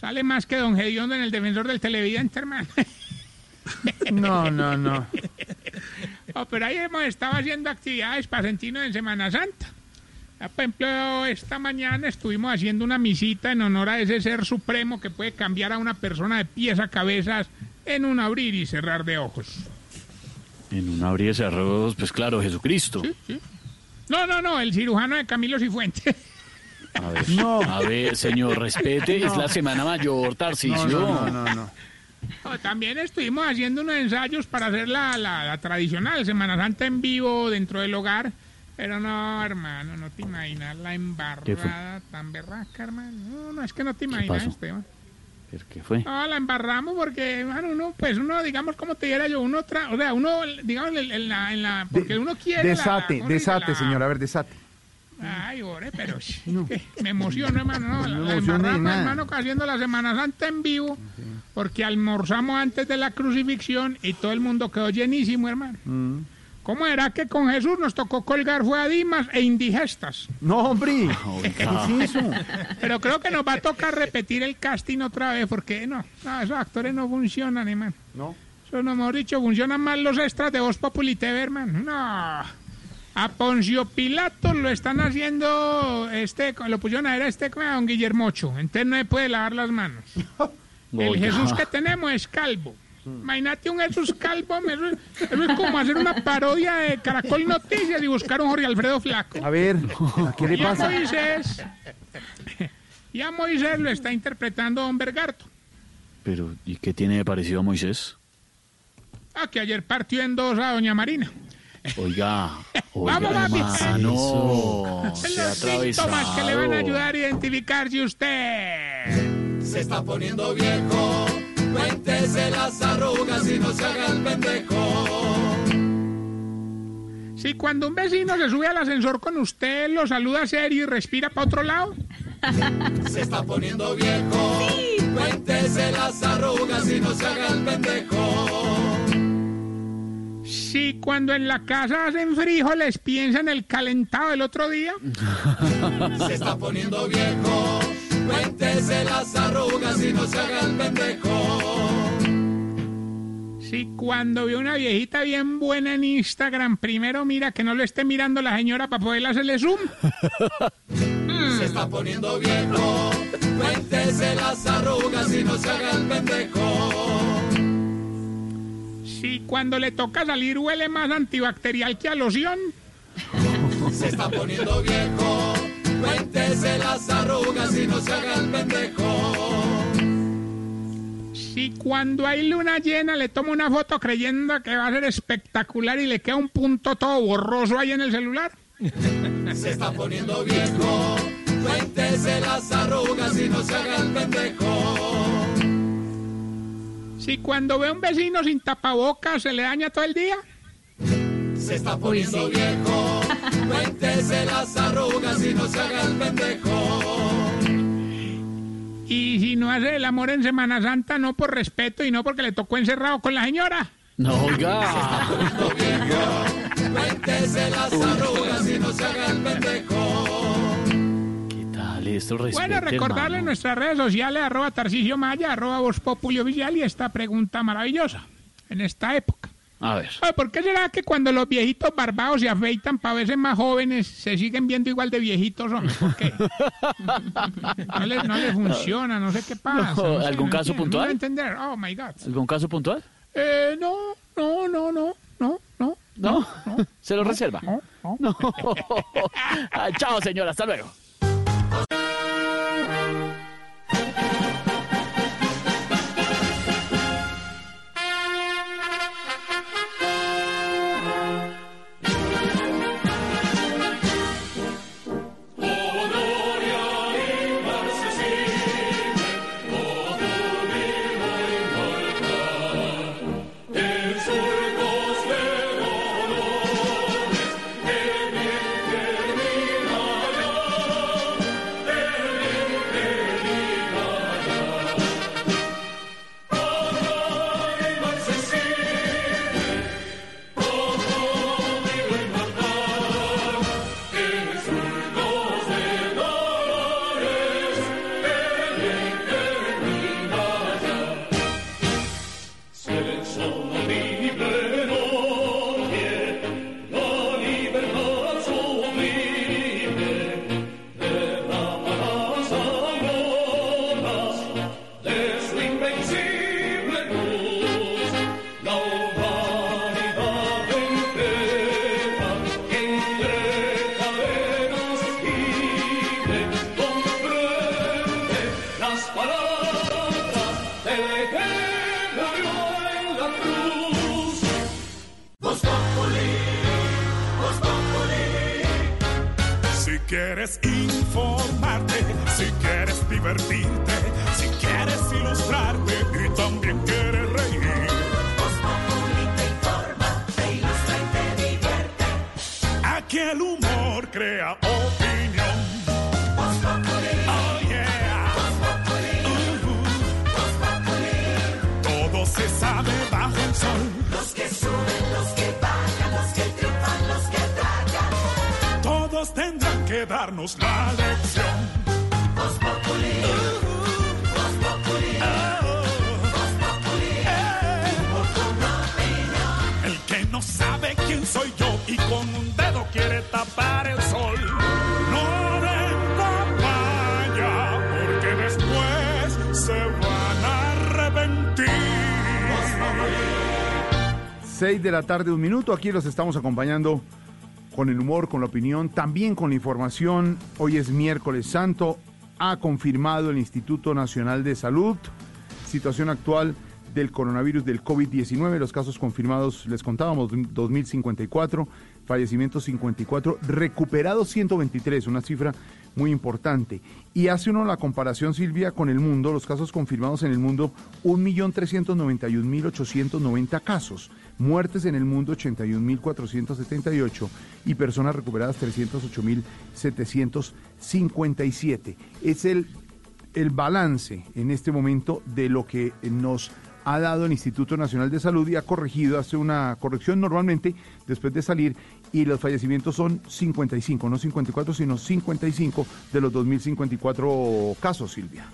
sale más que Don Gediondo en el defensor del televidente, hermano. No, no, no. Oh, pero ahí hemos estado haciendo actividades para sentirnos en Semana Santa. Ya, por ejemplo, esta mañana estuvimos haciendo una misita en honor a ese ser supremo que puede cambiar a una persona de pies a cabezas en un abrir y cerrar de ojos. En un abrir y cerrar de ojos, pues claro, Jesucristo. No, no, no, el cirujano de Camilo Cifuentes. A ver, No. a ver, señor, respete, es la semana mayor, Tarcisio. No, no, no, no, no. También estuvimos haciendo unos ensayos para hacer la, la- la tradicional Semana Santa en vivo dentro del hogar. Pero no, hermano, no te imaginas la ¿Qué embarrada tan berraca, hermano. No, no, es que no te imaginas? Esteban. ¿Pero ¿Qué fue? No, la embarramos porque, hermano, uno, pues uno, digamos, como te dijera yo, uno, tra o sea, uno, digamos, en, en la, en la, porque uno quiere la- Desate, ¿cómo se dice? desate, La- señor, a ver, desate. Ay, ore, pero sí, que me emociono, hermano. No, No la, me la embarramos, hermano, haciendo la Semana Santa en vivo, porque almorzamos antes de la crucifixión y todo el mundo quedó llenísimo, hermano. Mm. ¿Cómo era que con Jesús nos tocó colgar fue a Dimas e indigestas? No, hombre. ¿Qué es eso? Pero creo que nos va a tocar repetir el casting otra vez, porque no, no esos actores no funcionan, hermano. No. Eso no hemos dicho, funcionan más los extras de Voz Populi TV, hermano. No. A Poncio Pilato lo están haciendo, este, lo pusieron a ver a este, a don Guillermocho. Entonces no se puede lavar las manos. El. Jesús que tenemos es calvo. Imagínate un Jesús Calvo, eso, eso es como hacer una parodia de Caracol Noticias y buscar un Jorge Alfredo Flaco. A ver, ¿a qué le Y a pasa? Moisés, y a Moisés lo está interpretando Don Bergarto. Pero, ¿y qué tiene de parecido a Moisés? Ah, que ayer partió en dos a Doña Marina. Oiga, oiga, Vamos, hermano, Son se ha los síntomas que le van a atravesado. ayudar a identificar si usted... Se está poniendo viejo, cuéntese las arrugas y no se haga el pendejo. Si cuando un vecino se sube al ascensor con usted, lo saluda serio y respira para otro lado. Se está poniendo viejo, cuéntese las arrugas y no se haga el pendejo. Si cuando en la casa hacen frijoles piensa en el calentado del otro día. Se está poniendo viejo, cuéntese las arrugas y no se haga el pendejo. Si cuando ve una viejita bien buena en Instagram, primero mira que no le esté mirando la señora para poder hacerle zoom. Se está poniendo viejo, cuéntese las arrugas y no se haga el pendejo. Si cuando le toca salir huele más antibacterial que a loción. Se está poniendo viejo, cuéntese las arrugas y no se haga el pendejo. Si cuando hay luna llena le toma una foto creyendo que va a ser espectacular y le queda un punto todo borroso ahí en el celular. Se está poniendo viejo, cuéntese las arrugas y no se haga el pendejo. Si cuando ve a un vecino sin tapabocas se le daña todo el día. Se está poniendo viejo, cuéntese las arrugas y no se haga el pendejo. Y si no hace el amor en Semana Santa, no por respeto y no porque le tocó encerrado con la señora. No, oiga. Cuéntese las arrugas y no se haga el pendejo. Dale, esto respete, Bueno, recordarle en nuestras redes sociales, arroba Tarcisio Maya, arroba Voz Oficial y esta pregunta maravillosa en esta época. A ver. Ay, ¿Por qué será que cuando los viejitos barbados se afeitan para verse más jóvenes, se siguen viendo igual de viejitos, hombre? ¿Por qué? No les, no les funciona, no sé qué pasa. No, no sé, ¿algún no caso entiendo, puntual? No entender. Oh, my God. ¿Algún caso puntual? Eh, no, no, no, no, no, no. ¿No? ¿Se lo reserva? No. Ah, chao, señora. Hasta luego. Darnos la lección. Voz Populi. Voz Populi. Voz Populi. El que no sabe quién soy yo y con un dedo quiere tapar el sol. No den papaya, porque después se van a arrepentir. 6 de la tarde, un minuto. Aquí los estamos acompañando con el humor, con la opinión, también con la información. Hoy es miércoles santo. Ha confirmado el Instituto Nacional de Salud. Situación actual del coronavirus del COVID-19. Los casos confirmados, les contábamos, 2.054, fallecimientos 54, recuperados 123, una cifra muy importante. Y hace uno la comparación, Silvia, con el mundo, los casos confirmados en el mundo, 1.391.890 casos, muertes en el mundo 81.478 y personas recuperadas 308.757. Es el, el balance en este momento de lo que nos ha dado el Instituto Nacional de Salud y ha corregido, hace una corrección normalmente después de salir y los fallecimientos son 55, no 54, sino 55 de los 2.054 casos, Silvia.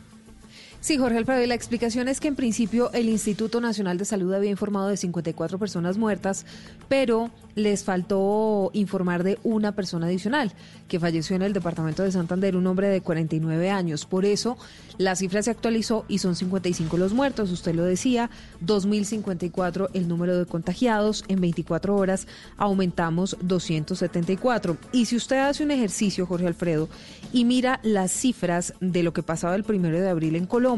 Sí, Jorge Alfredo, y la explicación es que en principio el Instituto Nacional de Salud había informado de 54 personas muertas, pero les faltó informar de una persona adicional que falleció en el departamento de Santander, un hombre de 49 años. Por eso la cifra se actualizó y son 55 los muertos, usted lo decía, 2.054 el número de contagiados, en 24 horas aumentamos 274. Y si usted hace un ejercicio, Jorge Alfredo, y mira las cifras de lo que pasaba el primero de abril en Colombia,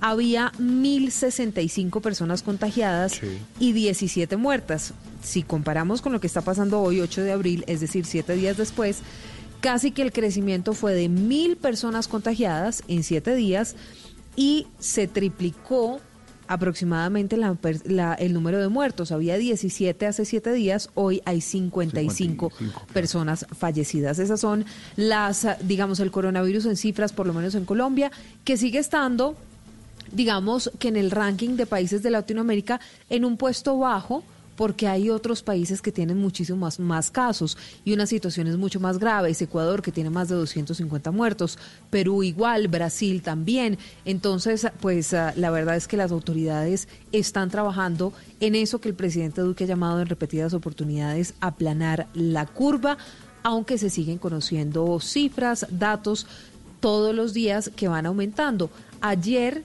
había 1.065 personas contagiadas y 17 muertas. Si comparamos con lo que está pasando hoy, 8 de abril, es decir, 7 días después, casi que el crecimiento fue de 1.000 personas contagiadas en 7 días y se triplicó aproximadamente el número de muertos. Había 17 hace 7 días, hoy hay 55, personas fallecidas. Esas son las, digamos, el coronavirus en cifras, por lo menos en Colombia, que sigue estando, digamos, que en el ranking de países de Latinoamérica en un puesto bajo porque hay otros países que tienen muchísimos más, casos y una situación es mucho más grave. Es Ecuador que tiene más de 250 muertos, Perú igual, Brasil también. Entonces, pues ah, la verdad es que las autoridades están trabajando en eso que el presidente Duque ha llamado en repetidas oportunidades aplanar la curva, aunque se siguen conociendo cifras, datos todos los días que van aumentando. Ayer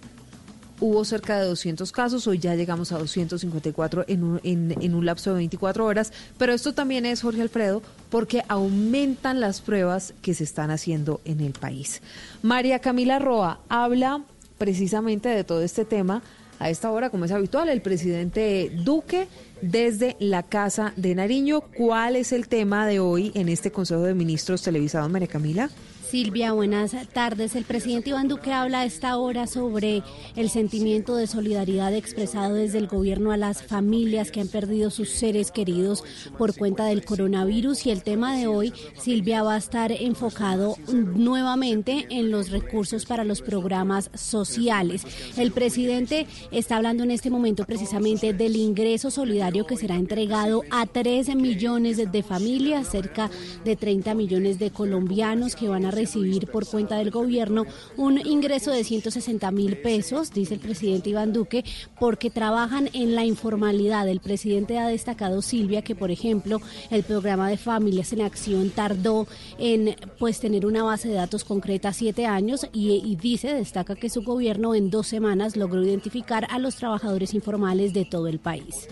hubo cerca de 200 casos, hoy ya llegamos a 254 en un, en, un lapso de 24 horas, pero esto también es, Jorge Alfredo, porque aumentan las pruebas que se están haciendo en el país. María Camila Roa habla precisamente de todo este tema. A esta hora, como es habitual, el presidente Duque desde la Casa de Nariño. ¿Cuál es el tema de hoy en este Consejo de Ministros televisado, María Camila? Silvia, buenas tardes. El presidente Iván Duque habla a esta hora sobre el sentimiento de solidaridad expresado desde el gobierno a las familias que han perdido sus seres queridos por cuenta del coronavirus y el tema de hoy, Silvia, va a estar enfocado nuevamente en los recursos para los programas sociales. El presidente está hablando en este momento precisamente del ingreso solidario que será entregado a 13 millones de familias, cerca de 30 millones de colombianos que van a recibir por cuenta del gobierno un ingreso de 160 mil pesos, dice el presidente Iván Duque, porque trabajan en la informalidad. El presidente ha destacado, Silvia, que por ejemplo el programa de Familias en Acción tardó en pues tener una base de datos concreta siete años y, y dice, destaca que su gobierno en dos semanas logró identificar a los trabajadores informales de todo el país.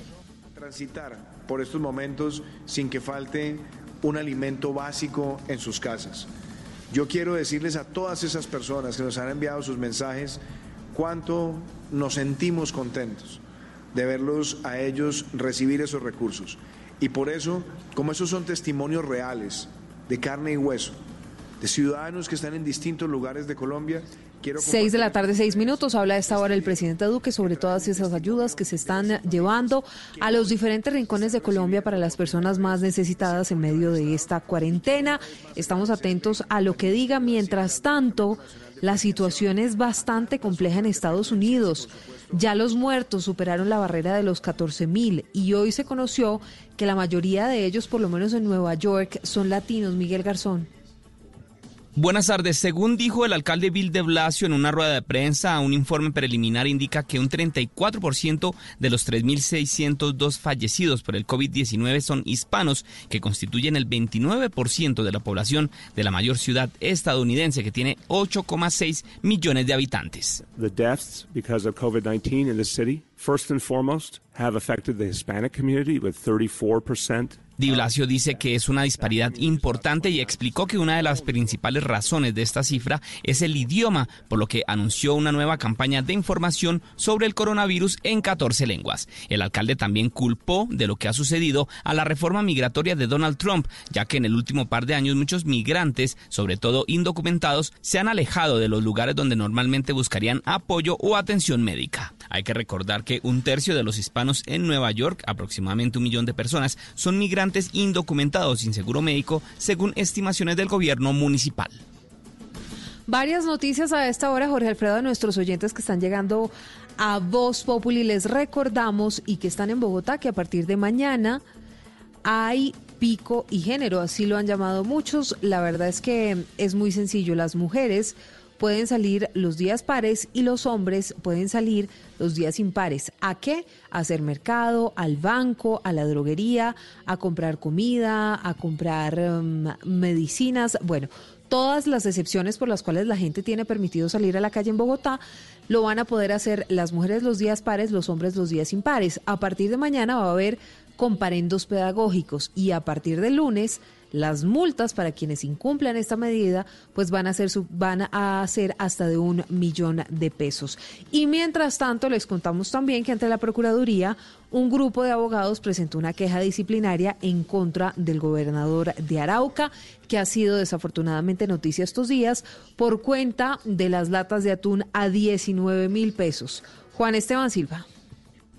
Transitar por estos momentos sin que falte un alimento básico en sus casas. Yo quiero decirles a todas esas personas que nos han enviado sus mensajes cuánto nos sentimos contentos de verlos a ellos recibir esos recursos. Y por eso, como esos son testimonios reales, de carne y hueso, de ciudadanos que están en distintos lugares de Colombia, Seis de la tarde, seis minutos. Habla a esta hora el presidente Duque sobre todas esas ayudas que se están llevando a los diferentes rincones de Colombia para las personas más necesitadas en medio de esta cuarentena. Estamos atentos a lo que diga. Mientras tanto, la situación es bastante compleja en Estados Unidos. Ya los muertos superaron la barrera de los 14 mil y hoy se conoció que la mayoría de ellos, por lo menos en Nueva York, son latinos. Miguel Garzón. Buenas tardes. Según dijo el alcalde Bill de Blasio en una rueda de prensa, un informe preliminar indica que un 34% de los 3.602 fallecidos por el COVID-19 son hispanos, que constituyen el 29% de la población de la mayor ciudad estadounidense, que tiene 8,6 millones de habitantes. The deaths because of COVID-19 in city, first and foremost, have affected the Hispanic community with 34% Di Blasio dice que es una disparidad importante y explicó que una de las principales razones de esta cifra es el idioma, por lo que anunció una nueva campaña de información sobre el coronavirus en 14 lenguas. El alcalde también culpó de lo que ha sucedido a la reforma migratoria de Donald Trump, ya que en el último par de años muchos migrantes, sobre todo indocumentados, se han alejado de los lugares donde normalmente buscarían apoyo o atención médica. Hay que recordar que un tercio de los hispanos en Nueva York, aproximadamente un millón de personas, son migrantes indocumentados sin seguro médico, según estimaciones del gobierno municipal. Varias noticias a esta hora, Jorge Alfredo, de nuestros oyentes que están llegando a Voz Populi. Les recordamos y que están en Bogotá que a partir de mañana hay pico y género, así lo han llamado muchos. La verdad es que es muy sencillo. Las mujeres pueden salir los días pares y los hombres pueden salir los días impares. ¿A qué? A hacer mercado, al banco, a la droguería, a comprar comida, a comprar um, medicinas. Bueno, todas las excepciones por las cuales la gente tiene permitido salir a la calle en Bogotá lo van a poder hacer las mujeres los días pares, los hombres los días impares. A partir de mañana va a haber comparendos pedagógicos y a partir del lunes las multas para quienes incumplan esta medida pues van a ser van a ser hasta de un millón de pesos. Y mientras tanto les contamos también que ante la Procuraduría un grupo de abogados presentó una queja disciplinaria en contra del gobernador de Arauca, que ha sido desafortunadamente noticia estos días por cuenta de las latas de atún a 19 mil pesos. Juan Esteban Silva.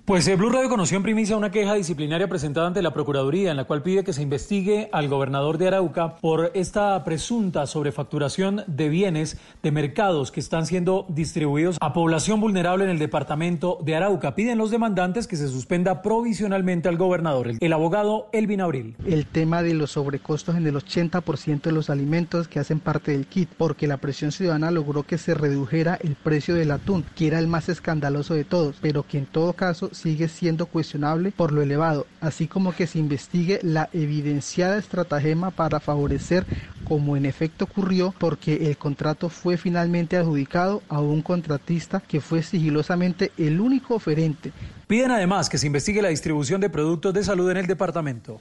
Pues el Blue Radio conoció en primicia una queja disciplinaria presentada ante la Procuraduría en la cual pide que se investigue al gobernador de Arauca por esta presunta sobrefacturación de bienes de mercados que están siendo distribuidos a población vulnerable en el departamento de Arauca. Piden los demandantes que se suspenda provisionalmente al gobernador. El abogado Elvin Abril. El tema de los sobrecostos en el 80% de los alimentos que hacen parte del kit, porque la presión ciudadana logró que se redujera el precio del atún, que era el más escandaloso de todos, pero que en todo caso sigue siendo cuestionable por lo elevado, así como que se investigue la evidenciada estratagema para favorecer, como en efecto ocurrió, porque el contrato fue finalmente adjudicado a un contratista que fue sigilosamente el único oferente. Piden además que se investigue la distribución de productos de salud en el departamento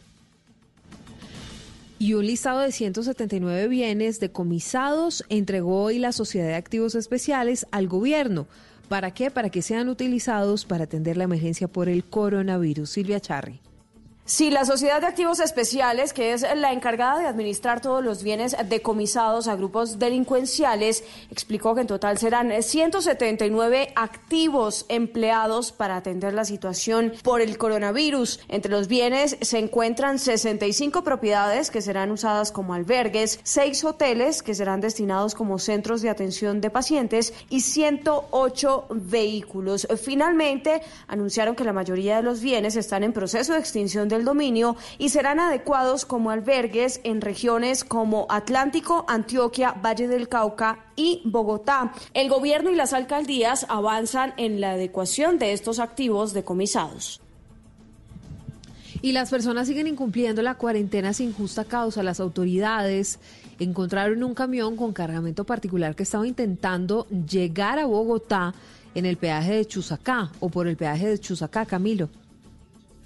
y un listado de 179 bienes decomisados entregó hoy la Sociedad de Activos Especiales al gobierno. ¿Para qué? Para que sean utilizados para atender la emergencia por el coronavirus. Silvia Charri. Sí, la Sociedad de Activos Especiales, que es la encargada de administrar todos los bienes decomisados a grupos delincuenciales, explicó que en total serán 179 activos empleados para atender la situación por el coronavirus. Entre los bienes se encuentran 65 propiedades que serán usadas como albergues, 6 hoteles que serán destinados como centros de atención de pacientes y 108 vehículos. Finalmente, anunciaron que la mayoría de los bienes están en proceso de extinción del dominio y serán adecuados como albergues en regiones como Atlántico, Antioquia, Valle del Cauca y Bogotá. El gobierno y las alcaldías avanzan en la adecuación de estos activos decomisados. Y las personas siguen incumpliendo la cuarentena sin justa causa. Las autoridades encontraron un camión con cargamento particular que estaba intentando llegar a Bogotá en el peaje de Chusacá o por el peaje de Chusacá, Camilo.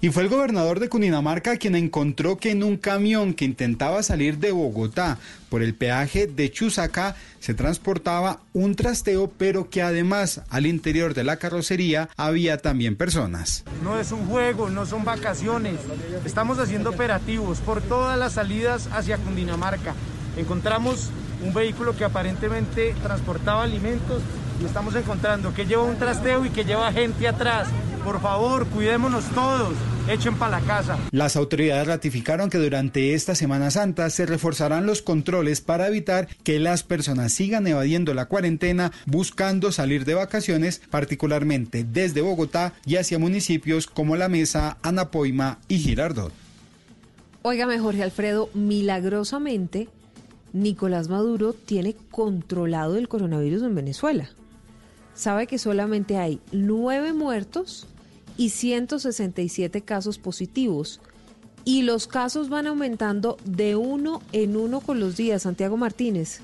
Y fue el gobernador de Cundinamarca quien encontró que en un camión que intentaba salir de Bogotá por el peaje de Chusacá se transportaba un trasteo, pero que además al interior de la carrocería había también personas. No es un juego, no son vacaciones. Estamos haciendo operativos por todas las salidas hacia Cundinamarca. Encontramos un vehículo que aparentemente transportaba alimentos y estamos encontrando que lleva un trasteo y que lleva gente atrás. Por favor, cuidémonos todos. Echen para la casa. Las autoridades ratificaron que durante esta Semana Santa se reforzarán los controles para evitar que las personas sigan evadiendo la cuarentena buscando salir de vacaciones, particularmente desde Bogotá y hacia municipios como La Mesa, Anapoima y Girardot. Óigame, Jorge Alfredo, milagrosamente Nicolás Maduro tiene controlado el coronavirus en Venezuela. Sabe que solamente hay nueve muertos y 167 casos positivos. Y los casos van aumentando de uno en uno con los días. Santiago Martínez.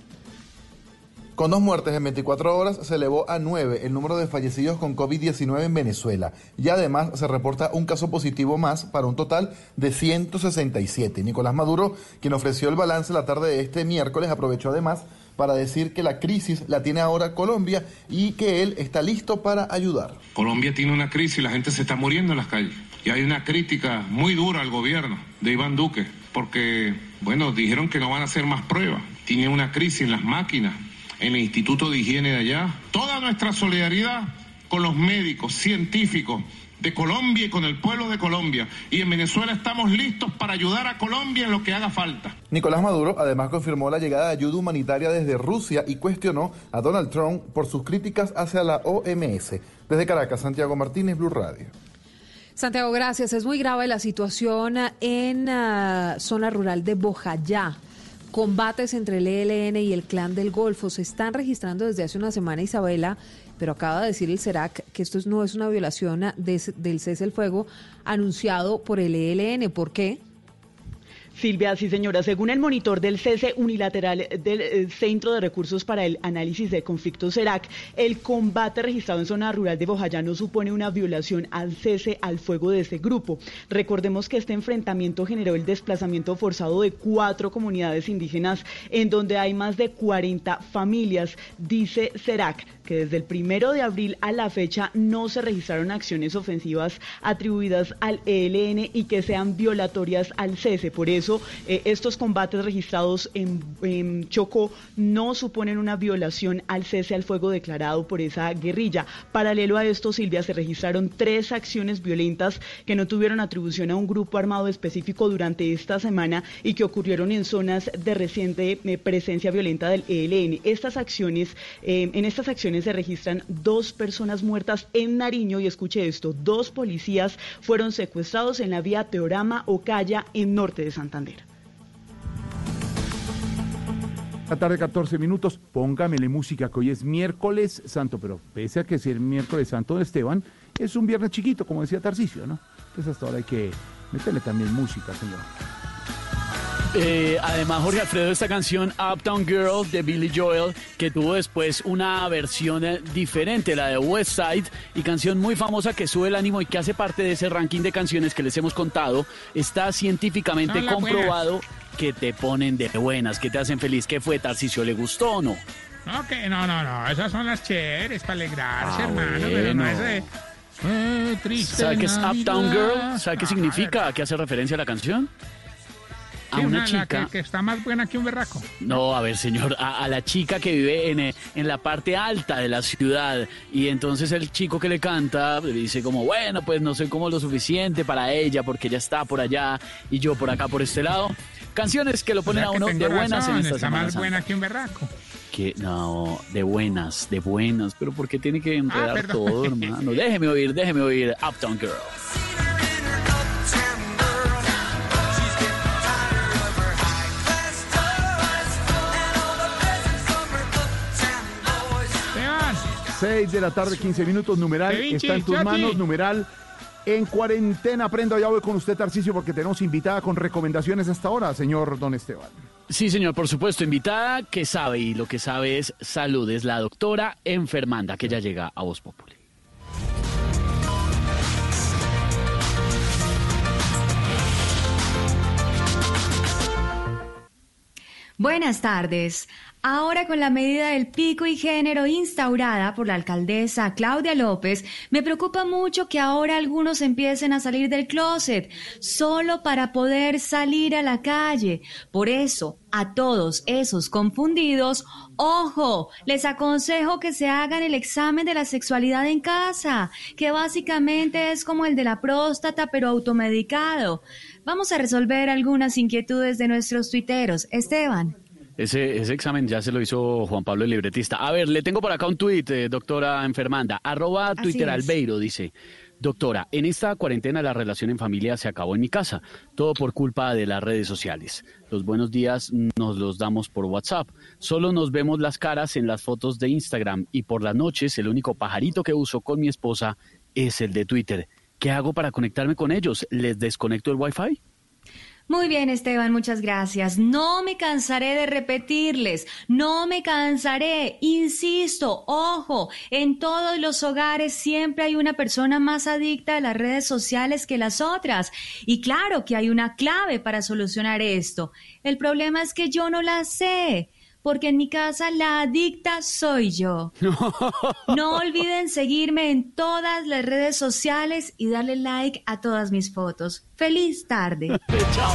Con dos muertes en 24 horas se elevó a 9 el número de fallecidos con COVID-19 en Venezuela y además se reporta un caso positivo más para un total de 167. Nicolás Maduro, quien ofreció el balance la tarde de este miércoles, aprovechó además para decir que la crisis la tiene ahora Colombia y que él está listo para ayudar. Colombia tiene una crisis la gente se está muriendo en las calles. Y hay una crítica muy dura al gobierno de Iván Duque, porque, bueno, dijeron que no van a hacer más pruebas. Tiene una crisis en las máquinas, en el Instituto de Higiene de allá. Toda nuestra solidaridad con los médicos, científicos de Colombia y con el pueblo de Colombia. Y en Venezuela estamos listos para ayudar a Colombia en lo que haga falta. Nicolás Maduro además confirmó la llegada de ayuda humanitaria desde Rusia y cuestionó a Donald Trump por sus críticas hacia la OMS. Desde Caracas, Santiago Martínez, Blue Radio. Santiago, gracias. Es muy grave la situación en uh, zona rural de Bojayá. Combates entre el ELN y el Clan del Golfo se están registrando desde hace una semana, Isabela, pero acaba de decir el CERAC que esto no es una violación de, del cese el fuego anunciado por el ELN. ¿Por qué? Silvia, sí señora, según el monitor del cese unilateral del eh, Centro de Recursos para el Análisis de Conflictos CERAC, el combate registrado en zona rural de Bojayá no supone una violación al cese al fuego de ese grupo. Recordemos que este enfrentamiento generó el desplazamiento forzado de cuatro comunidades indígenas en donde hay más de 40 familias, dice CERAC que desde el primero de abril a la fecha no se registraron acciones ofensivas atribuidas al ELN y que sean violatorias al cese. Por eso, eh, estos combates registrados en, en, Chocó no suponen una violación al cese al fuego declarado por esa guerrilla. Paralelo a esto, Silvia, se registraron tres acciones violentas que no tuvieron atribución a un grupo armado específico durante esta semana y que ocurrieron en zonas de reciente eh, presencia violenta del ELN. Estas acciones, eh, en estas acciones se registran dos personas muertas en Nariño y escuche esto, dos policías fueron secuestrados en la vía Teorama Ocaya en norte de Santander. La tarde 14 minutos, póngamele música que hoy es miércoles santo, pero pese a que es el miércoles santo de Esteban, es un viernes chiquito, como decía Tarcicio, ¿no? Entonces hasta ahora hay que meterle también música, señor. Eh, además, Jorge Alfredo, esta canción Uptown Girl de Billy Joel, que tuvo después una versión eh, diferente, la de West Side, y canción muy famosa que sube el ánimo y que hace parte de ese ranking de canciones que les hemos contado, está científicamente comprobado que te ponen de buenas, que te hacen feliz. ¿Qué fue, Tarcicio? ¿Le gustó o no? No, no, no, no, esas son las chéveres para alegrarse, Ah, hermano, bueno. pero no es de... Eh, triste ¿Sabe qué es Uptown. Girl? ¿Sabe qué significa? ¿A qué hace referencia la canción? A Sí, una chica. que, que está más buena que un berraco. No, a ver, señor, a, a la chica que vive en, eh, en la parte alta de la ciudad y entonces el chico que le canta le dice como, bueno, pues no soy como lo suficiente para ella porque ella está por allá y yo por acá por este lado. Canciones que lo O ponen sea a uno de buenas razón, en esta está más Santa. buena que un berraco. Que no, de buenas, de buenas, pero ¿por qué tiene que enredar Ah, perdón. todo, hermano? Déjeme oír, déjeme oír Uptown Girl. 6 de la tarde, 15 minutos, numeral, vinci, está en tus manos, numeral. En cuarentena, aprendo, ya voy con usted, Tarcicio, porque tenemos invitada con recomendaciones hasta ahora, señor Don Esteban. Sí, señor, por supuesto, invitada que sabe y lo que sabe es salud, es la doctora enfermanda que ya llega a Voz Populi. Buenas tardes. Ahora con la medida del pico y género instaurada por la alcaldesa Claudia López, me preocupa mucho que ahora algunos empiecen a salir del closet solo para poder salir a la calle. Por eso, a todos esos confundidos, ojo, les aconsejo que se hagan el examen de la sexualidad en casa, que básicamente es como el de la próstata pero automedicado. Vamos a resolver algunas inquietudes de nuestros tuiteros. Esteban. Ese, ese examen ya se lo hizo Juan Pablo el libretista. A ver, le tengo por acá un tuit, eh, doctora enfermanda. Arroba Twitter. Albeiro, dice. Doctora, en esta cuarentena la relación en familia se acabó en mi casa, todo por culpa de las redes sociales. Los buenos días nos los damos por WhatsApp, solo nos vemos las caras en las fotos de Instagram y por las noches el único pajarito que uso con mi esposa es el de Twitter. ¿Qué hago para conectarme con ellos? ¿Les desconecto el Wi-Fi? Muy bien, Esteban, muchas gracias. No me cansaré de repetirles, no me cansaré, insisto, ojo, en todos los hogares siempre hay una persona más adicta a las redes sociales que las otras. Y claro que hay una clave para solucionar esto. El problema es que yo no la sé porque en mi casa la adicta soy yo. No olviden seguirme en todas las redes sociales y darle like a todas mis fotos. Feliz tarde. Chao,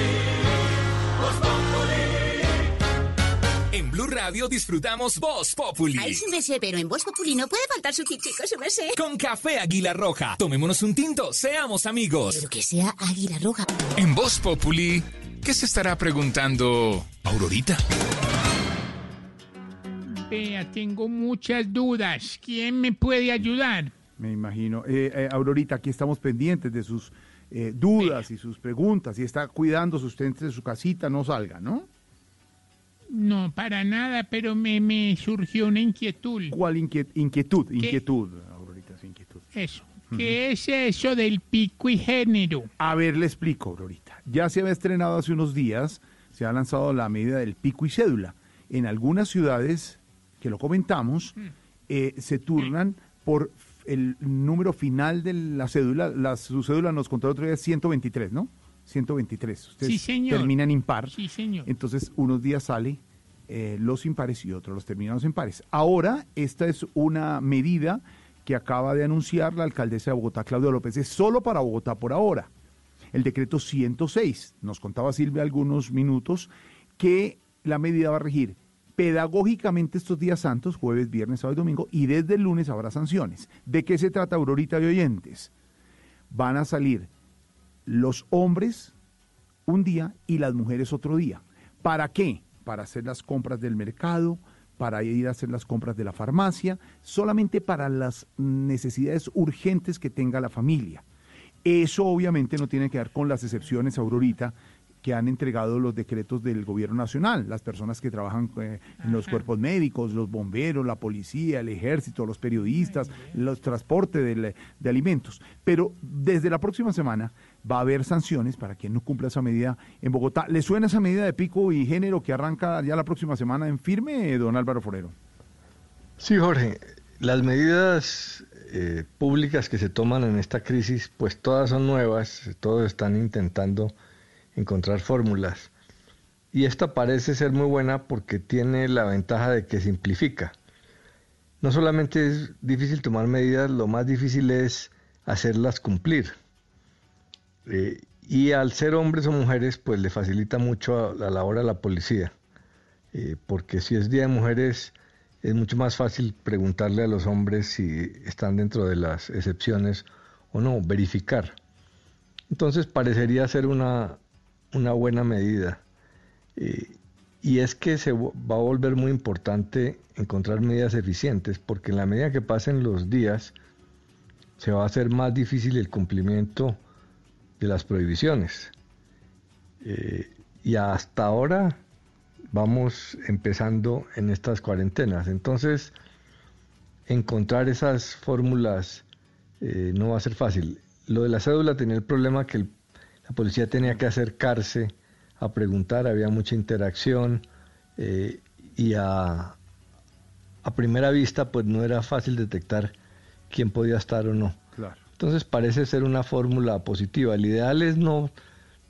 Radio disfrutamos Voz Populi. Ay, sí me sé, pero en Voz Populi no puede faltar su tintico, se me sé. Con café Águila Roja. Tomémonos un tinto, seamos amigos. Pero que sea Águila Roja. En Voz Populi, ¿qué se estará preguntando Aurorita? Vea, tengo muchas dudas. ¿Quién me puede ayudar? Me imagino. Eh, eh, Aurorita, aquí estamos pendientes de sus eh, dudas y sus preguntas. Y está cuidando sus usted de su casita, no salga, ¿no? No, para nada, pero me, me surgió una inquietud. ¿Cuál inquietud? Inquietud, Aurorita, inquietud. Eso. ¿Qué es eso del pico y género? A ver, le explico, Aurorita. Ya se había estrenado hace unos días, se ha lanzado la medida del pico y cédula. En algunas ciudades, que lo comentamos, mm. eh, se turnan por el número final de la cédula. La, su cédula nos contó el otro día 123, ¿no? 123. Ustedes sí, señor. terminan impar. Sí, señor. Entonces, unos días sale eh, los impares y otros los terminados en pares. Ahora, esta es una medida que acaba de anunciar la alcaldesa de Bogotá, Claudia López. Es solo para Bogotá por ahora. El decreto 106, nos contaba Silvia algunos minutos, que la medida va a regir pedagógicamente estos días santos, jueves, viernes, sábado y domingo, y desde el lunes habrá sanciones. ¿De qué se trata, Aurorita de oyentes? Van a salir los hombres un día y las mujeres otro día. ¿Para qué? Para hacer las compras del mercado, para ir a hacer las compras de la farmacia, solamente para las necesidades urgentes que tenga la familia. Eso obviamente no tiene que ver con las excepciones, Aurorita, que han entregado los decretos del gobierno nacional, las personas que trabajan eh, en los cuerpos médicos, los bomberos, la policía, el ejército, los periodistas, los transportes de, de alimentos. Pero desde la próxima semana va a haber sanciones para quien no cumpla esa medida en Bogotá. ¿Le suena esa medida de pico y género que arranca ya la próxima semana en firme, don Álvaro Forero? Sí, Jorge. Las medidas eh, públicas que se toman en esta crisis, pues todas son nuevas, todos están intentando encontrar fórmulas. Y esta parece ser muy buena porque tiene la ventaja de que simplifica. No solamente es difícil tomar medidas, lo más difícil es hacerlas cumplir. Eh, y al ser hombres o mujeres, pues le facilita mucho a, la hora a la policía. Eh, porque si es Día de Mujeres, es mucho más fácil preguntarle a los hombres si están dentro de las excepciones o no, verificar. Entonces parecería ser una, una buena medida. Eh, y es que se va a volver muy importante encontrar medidas eficientes, porque en la medida que pasen los días, se va a hacer más difícil el cumplimiento de las prohibiciones. Eh, y hasta ahora vamos empezando en estas cuarentenas. Entonces, encontrar esas fórmulas eh, no va a ser fácil. Lo de la cédula tenía el problema que la policía tenía que acercarse a preguntar, había mucha interacción eh, y a, a primera vista pues no era fácil detectar quién podía estar o no. Entonces parece ser una fórmula positiva. El ideal es no,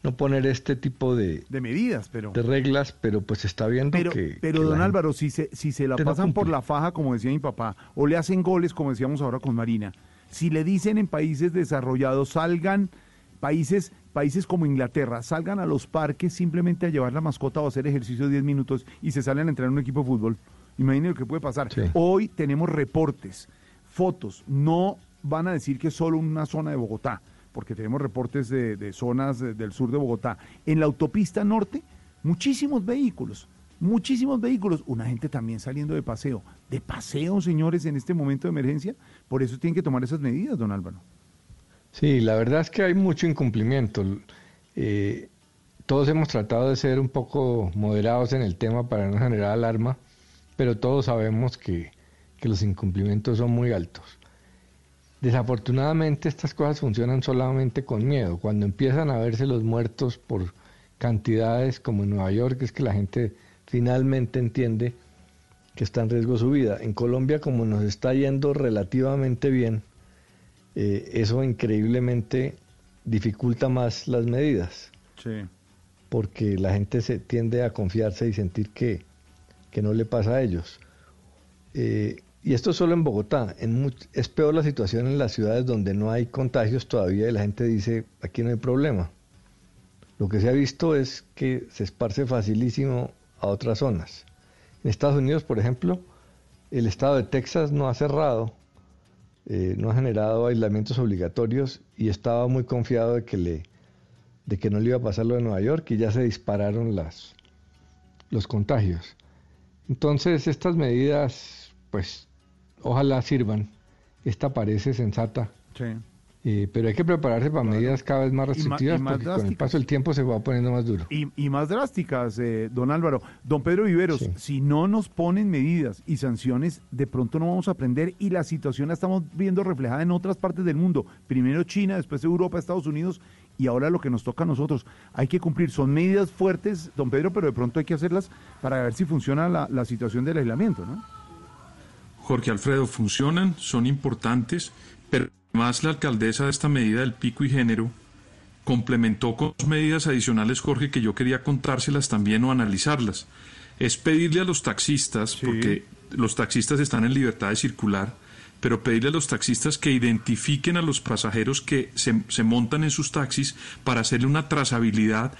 no poner este tipo de, de medidas, pero de reglas, pero pues está viendo pero, que... Pero que don Álvaro, si se, si se la no pasan por la faja, como decía mi papá, o le hacen goles, como decíamos ahora con Marina, si le dicen en países desarrollados, salgan, países, países como Inglaterra, salgan a los parques simplemente a llevar la mascota o hacer ejercicio 10 minutos y se salen a entrenar en un equipo de fútbol. Imagínense lo que puede pasar. Hoy tenemos reportes, fotos, no van a decir que es solo una zona de Bogotá, porque tenemos reportes de, zonas de- del sur de Bogotá. En la autopista norte, muchísimos vehículos, muchísimos vehículos, una gente también saliendo de paseo. De paseo, señores, en este momento de emergencia, por eso tienen que tomar esas medidas, don Álvaro. Sí, la verdad es que hay mucho incumplimiento. Eh, todos hemos tratado de ser un poco moderados en el tema para no generar alarma, pero todos sabemos que, que los incumplimientos son muy altos. Desafortunadamente estas cosas funcionan solamente con miedo. Cuando empiezan a verse los muertos por cantidades como en Nueva York, es que la gente finalmente entiende que está en riesgo su vida. En Colombia, como nos está yendo relativamente bien, eh, eso increíblemente dificulta más las medidas, Sí. porque la gente se tiende a confiarse y sentir que, que no le pasa a ellos. Eh, y esto solo en Bogotá. Es peor la situación en las ciudades donde no hay contagios todavía y la gente dice, aquí no hay problema. Lo que se ha visto es que se esparce facilísimo a otras zonas. En Estados Unidos, por ejemplo, el estado de Texas no ha cerrado, eh, no ha generado aislamientos obligatorios y estaba muy confiado de que, le, de que no le iba a pasar lo de Nueva York y ya se dispararon las, los contagios. Entonces, estas medidas, pues, ojalá sirvan. Esta parece sensata. Sí. Eh, pero hay que prepararse para medidas cada vez más Y ma- y restrictivas más porque con el paso del tiempo se va poniendo más duro. Y, y más drásticas, eh, don Álvaro. Don Pedro Viveros, si no nos ponen medidas y sanciones, de pronto no vamos a aprender y la situación la estamos viendo reflejada en otras partes del mundo. Primero China, después Europa, Estados Unidos y ahora lo que nos toca a nosotros. Hay que cumplir, son medidas fuertes, don Pedro, pero de pronto hay que hacerlas para ver si funciona la, la situación del aislamiento, ¿no? Jorge Alfredo, funcionan, son importantes, pero además la alcaldesa de esta medida del pico y género complementó con dos medidas adicionales, Jorge, que yo quería contárselas también o analizarlas. Es pedirle a los taxistas, porque los taxistas están en libertad de circular, pero pedirle a los taxistas que identifiquen a los pasajeros que se, se montan en sus taxis para hacerle una trazabilidad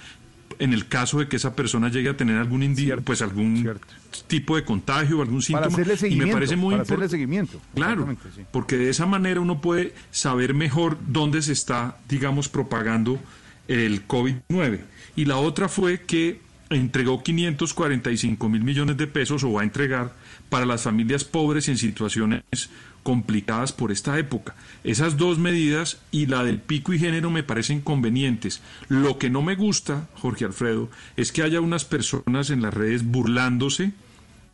en el caso de que esa persona llegue a tener algún indi- pues algún tipo de contagio o algún síntoma Para hacerle y seguimiento. me parece muy para hacerle impor- seguimiento. Claro, sí. porque de esa manera uno puede saber mejor dónde se está, digamos, propagando el COVID-19. Y la otra fue que entregó 545 mil millones de pesos o va a entregar para las familias pobres en situaciones complicadas por esta época. Esas dos medidas y la del pico y género me parecen convenientes. Lo que no me gusta, Jorge Alfredo, es que haya unas personas en las redes burlándose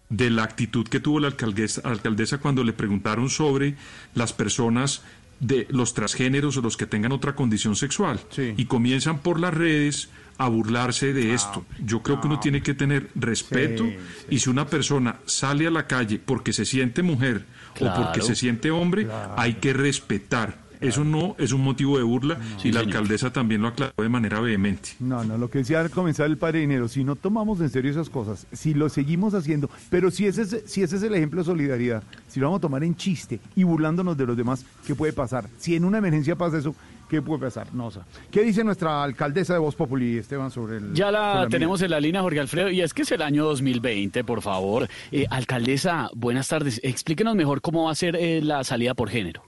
de la actitud que tuvo la alcaldesa, alcaldesa cuando le preguntaron sobre las personas de los transgéneros o los que tengan otra condición sexual y comienzan por las redes a burlarse de esto. Yo creo que uno tiene que tener respeto Sí, y si una persona sale a la calle porque se siente mujer o porque se siente hombre, hay que respetar. Eso no es un motivo de burla y la alcaldesa también lo aclaró de manera vehemente. No, no, lo que decía al comenzar el padre dinero, si no tomamos en serio esas cosas, si lo seguimos haciendo, pero si ese, es, si ese es el ejemplo de solidaridad, si lo vamos a tomar en chiste y burlándonos de los demás, ¿qué puede pasar? Si en una emergencia pasa eso, ¿qué puede pasar? No, o sea, ¿qué dice nuestra alcaldesa de Voz Populi, Esteban, sobre el... Ya la la tenemos en la línea, Jorge Alfredo, y es que es el año 2020, por favor. Eh, alcaldesa, buenas tardes. Explíquenos mejor cómo va a ser eh, la salida por género.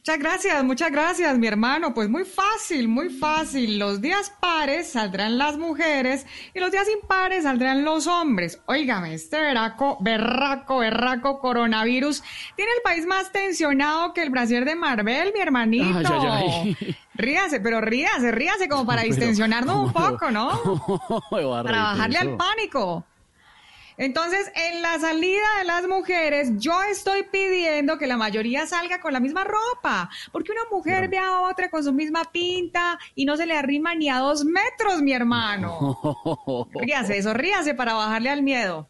Muchas gracias, muchas gracias, mi hermano. Pues muy fácil, muy fácil. Los días pares saldrán las mujeres y los días impares saldrán los hombres. Óigame, este veraco, berraco, berraco coronavirus tiene el país más tensionado que el brasier de Marvel, mi hermanito. Ay, ay, ay. Ríase, pero ríase, ríase como para distensionarnos un poco, ¿no? Para bajarle al pánico. Entonces, en la salida de las mujeres, yo estoy pidiendo que la mayoría salga con la misma ropa, porque una mujer ve a otra con su misma pinta y no se le arrima ni a dos metros, mi hermano. Ríase, eso, ríase para bajarle al miedo.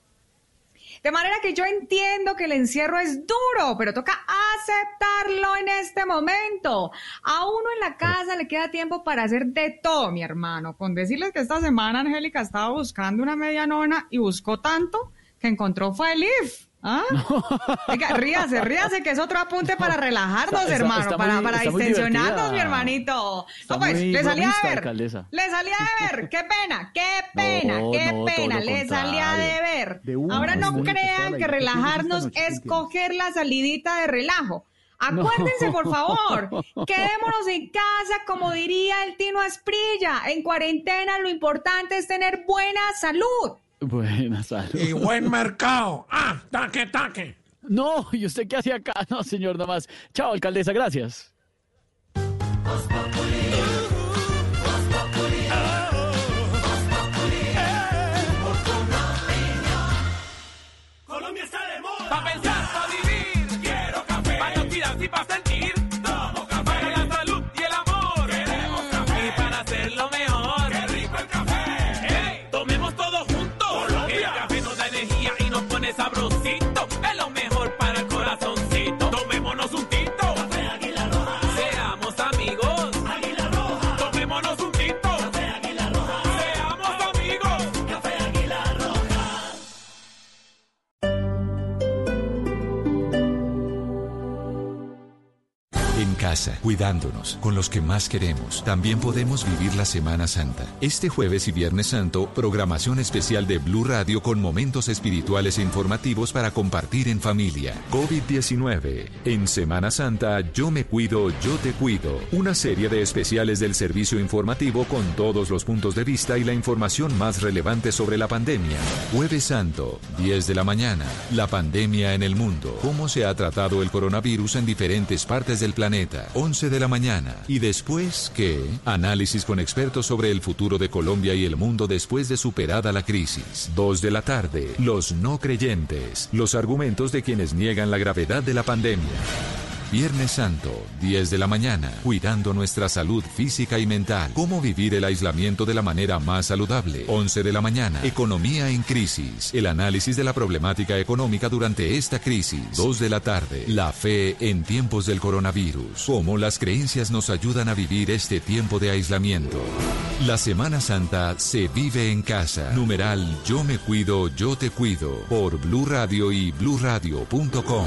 De manera que yo entiendo que el encierro es duro, pero toca aceptarlo en este momento. A uno en la casa le queda tiempo para hacer de todo, mi hermano. Con decirles que esta semana Angélica estaba buscando una media nona y buscó tanto que encontró fue el IF. ¿Ah? Ríase, ríase, que es otro apunte para relajarnos, Está- hermano, está para, muy- para distensionarnos, mi hermanito. No, pues, le salía a ver. Le salía a ver. Qué pena, qué pena, No, qué no, pena. Le salía de ver. De una, Ahora no crean que idea. ¿Qué tienes esta relajarnos es coger la salidita de relajo. Acuérdense, por favor, quedémonos en casa, como diría el Tino Asprilla. En cuarentena lo importante es tener buena salud. Buenas salud. Y buen mercado. Ah, taque, taque. No, ¿y usted qué hacía acá? No, señor, nada más. Chao, alcaldesa, gracias. Cuidándonos, con los que más queremos, también podemos vivir la Semana Santa. Este jueves y Viernes Santo, programación especial de Blue Radio con momentos espirituales e informativos para compartir en familia. COVID-19. En Semana Santa, Yo me cuido, yo te cuido. Una serie de especiales del servicio informativo con todos los puntos de vista y la información más relevante sobre la pandemia. Jueves Santo, 10 de la mañana. La pandemia en el mundo. Cómo se ha tratado el coronavirus en diferentes partes del planeta. 11 de la mañana. Y después, ¿qué? Análisis con expertos sobre el futuro de Colombia y el mundo después de superada la crisis. 2 de la tarde. Los no creyentes. Los argumentos de quienes niegan la gravedad de la pandemia. Viernes Santo, 10 de la mañana, cuidando nuestra salud física y mental. Cómo vivir el aislamiento de la manera más saludable. 11 de la mañana, economía en crisis. El análisis de la problemática económica durante esta crisis. 2 de la tarde, la fe en tiempos del coronavirus. Cómo las creencias nos ayudan a vivir este tiempo de aislamiento. La Semana Santa se vive en casa. Numeral Yo me cuido, yo te cuido. Por Blue Radio y bluradio.com.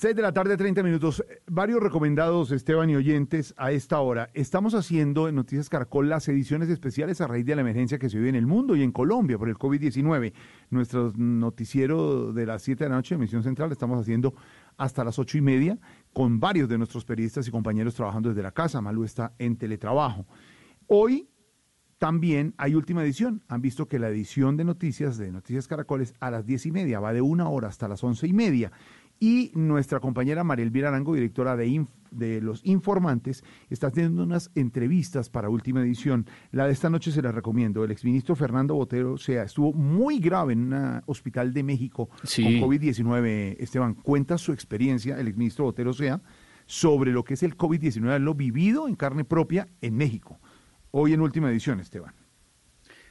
Seis de la tarde, 30 minutos. Varios recomendados, Esteban y oyentes, a esta hora. Estamos haciendo en Noticias Caracol las ediciones especiales a raíz de la emergencia que se vive en el mundo y en Colombia por el COVID-19. Nuestro noticiero de las 7 de la noche, emisión central, estamos haciendo hasta las ocho y media con varios de nuestros periodistas y compañeros trabajando desde la casa. Malú está en teletrabajo. Hoy también hay última edición. Han visto que la edición de noticias de Noticias Caracoles a las diez y media va de una hora hasta las once y media. Y nuestra compañera María Elvira Arango, directora de, Inf- de Los Informantes, está haciendo unas entrevistas para última edición. La de esta noche se la recomiendo. El exministro Fernando Botero o sea, estuvo muy grave en un hospital de México Sí. con COVID-19. Esteban, cuenta su experiencia, el exministro Botero sea, sobre lo que es el COVID-19, lo vivido en carne propia en México. Hoy en última edición, Esteban.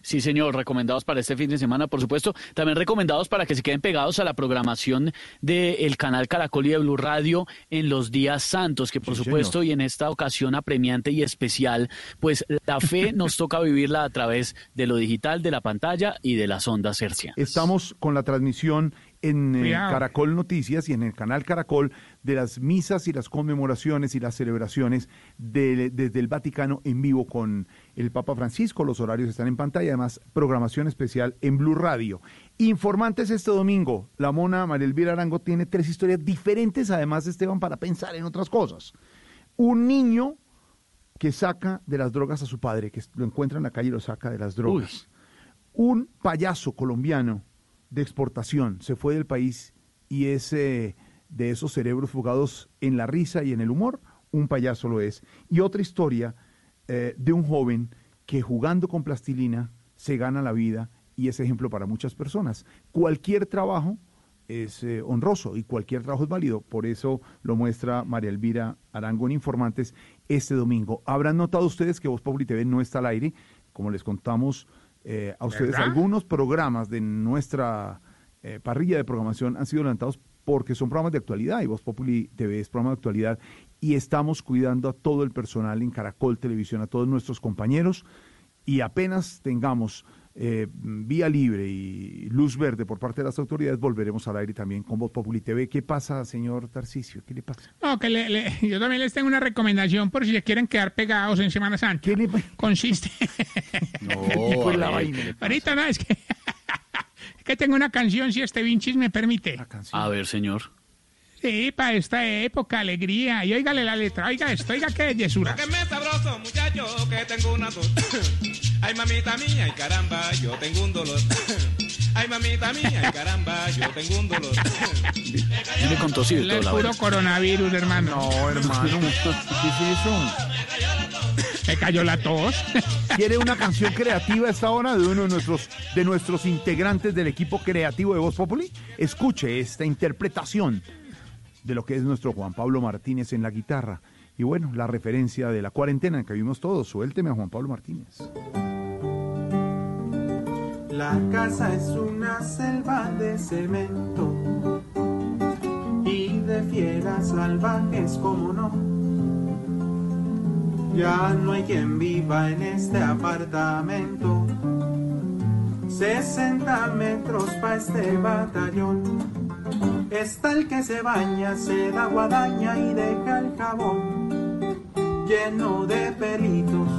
Sí, señor, recomendados para este fin de semana, por supuesto. También recomendados para que se queden pegados a la programación del canal Caracol y de Blue Radio en los días santos, que por Sí, supuesto, señor. y en esta ocasión apremiante y especial, pues la fe nos toca vivirla a través de lo digital, de la pantalla y de las ondas hercianas. Estamos con la transmisión en eh. Caracol Noticias y en el canal Caracol de las misas y las conmemoraciones y las celebraciones de- desde el Vaticano en vivo con el Papa Francisco. Los horarios están en pantalla, además programación especial en Blue Radio. Informantes este domingo, la mona María Elvira Arango tiene tres historias diferentes, además Esteban, para pensar en otras cosas. Un niño que saca de las drogas a su padre, que lo encuentra en la calle y lo saca de las drogas. Un payaso colombiano de exportación se fue del país y es eh, de esos cerebros fugados en la risa y en el humor, un payaso lo es. Y otra historia eh, de un joven que jugando con plastilina se gana la vida y es ejemplo para muchas personas. Cualquier trabajo es eh, honroso y cualquier trabajo es válido. Por eso lo muestra María Elvira Arango en Informantes este domingo. Habrán notado ustedes que Voz Populi TV no está al aire, como les contamos eh, a ustedes. ¿Verdad? Algunos programas de nuestra eh, parrilla de programación han sido levantados porque son programas de actualidad y Voz Populi TV es programa de actualidad y estamos cuidando a todo el personal en Caracol Televisión, a todos nuestros compañeros y apenas tengamos eh, vía libre y luz verde por parte de las autoridades, volveremos al aire también con Voz Populi TV. ¿Qué pasa, señor Tarcisio? ¿Qué le pasa? No, que le- le- yo también les tengo una recomendación por si se quieren quedar pegados en Semana Santa. Consiste. No, Pues la la vaina. Ahorita no, es que, es que tengo una canción, si este Vinchis me permite. A ver, señor. Sí, para esta época, alegría. Y óigale la letra, oiga esto, oiga qué bellezura. Que me sabroso, muchacho, que tengo una tos. Ay, mamita mía, ay, caramba, yo tengo un dolor. Ay, mamita mía, ay, caramba, yo tengo un dolor. Viene con tos y todo la puro coronavirus, hermano. No, hermano. ¿Qué es eso? Me cayó la tos. ¿Quiere una canción creativa a esta hora de uno de nuestros, de nuestros integrantes del equipo creativo de Voz Populi? Escuche esta interpretación de lo que es nuestro Juan Pablo Martínez en la guitarra. Y bueno, la referencia de la cuarentena que vimos todos. Suélteme a Juan Pablo Martínez. La casa es una selva de cemento y de fieras salvajes como no. Ya no hay quien viva en este apartamento. 60 metros pa' este batallón. Está el que se baña, se da guadaña y deja el jabón lleno de pelitos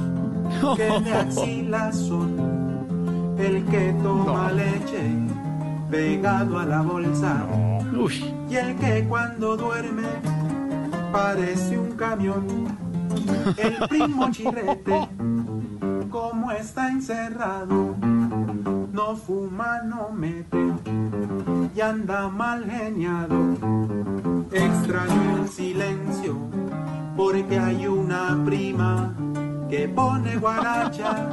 que de axila son. El que toma leche pegado a la bolsa. Y el que cuando duerme parece un camión. El primo chirrete, como está encerrado, no fuma, no mete y anda mal geniado. Extraño el silencio porque hay una prima que pone guaracha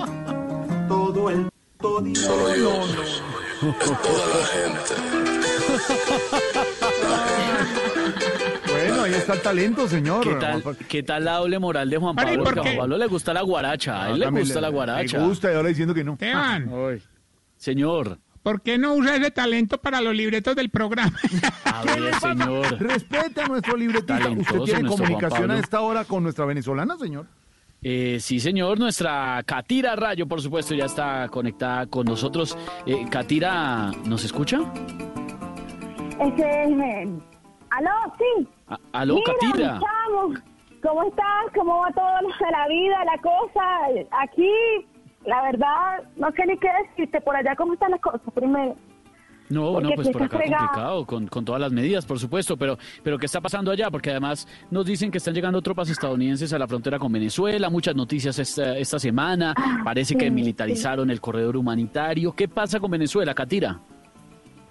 todo el todo día. Solo yo. Toda la Bueno, ahí está el talento, señor. ¿Qué tal, ¿Qué tal la doble moral de Juan Pablo? ¿por Porque a? Juan Pablo le gusta la guaracha. A él le Ah, gusta la guaracha. Me gusta y ahora diciendo que no. Esteban. Señor. ¿Por qué no usa ese talento para los libretos del programa? A ver, señor. Respete a nuestro libretista. Talentoso ¿Usted tiene comunicación a esta hora con nuestra venezolana, señor? Eh, sí, señor. Nuestra Catira Rayo, por supuesto, ya está conectada con nosotros. Eh, Catira, ¿nos escucha? Este, eh, aló, sí. A- Aló, Mira, chamo, ¿cómo estás? ¿Cómo va todo la vida, la cosa? Aquí, la verdad, no sé ni qué decirte. Por allá, ¿cómo están las cosas? Primero. No, Porque no, pues por acá fregado. complicado, con, con todas las medidas, por supuesto, pero, pero ¿qué está pasando allá? Porque además nos dicen que están llegando tropas estadounidenses a la frontera con Venezuela, muchas noticias esta, esta semana, parece sí, que militarizaron el corredor humanitario. ¿Qué pasa con Venezuela, Catira?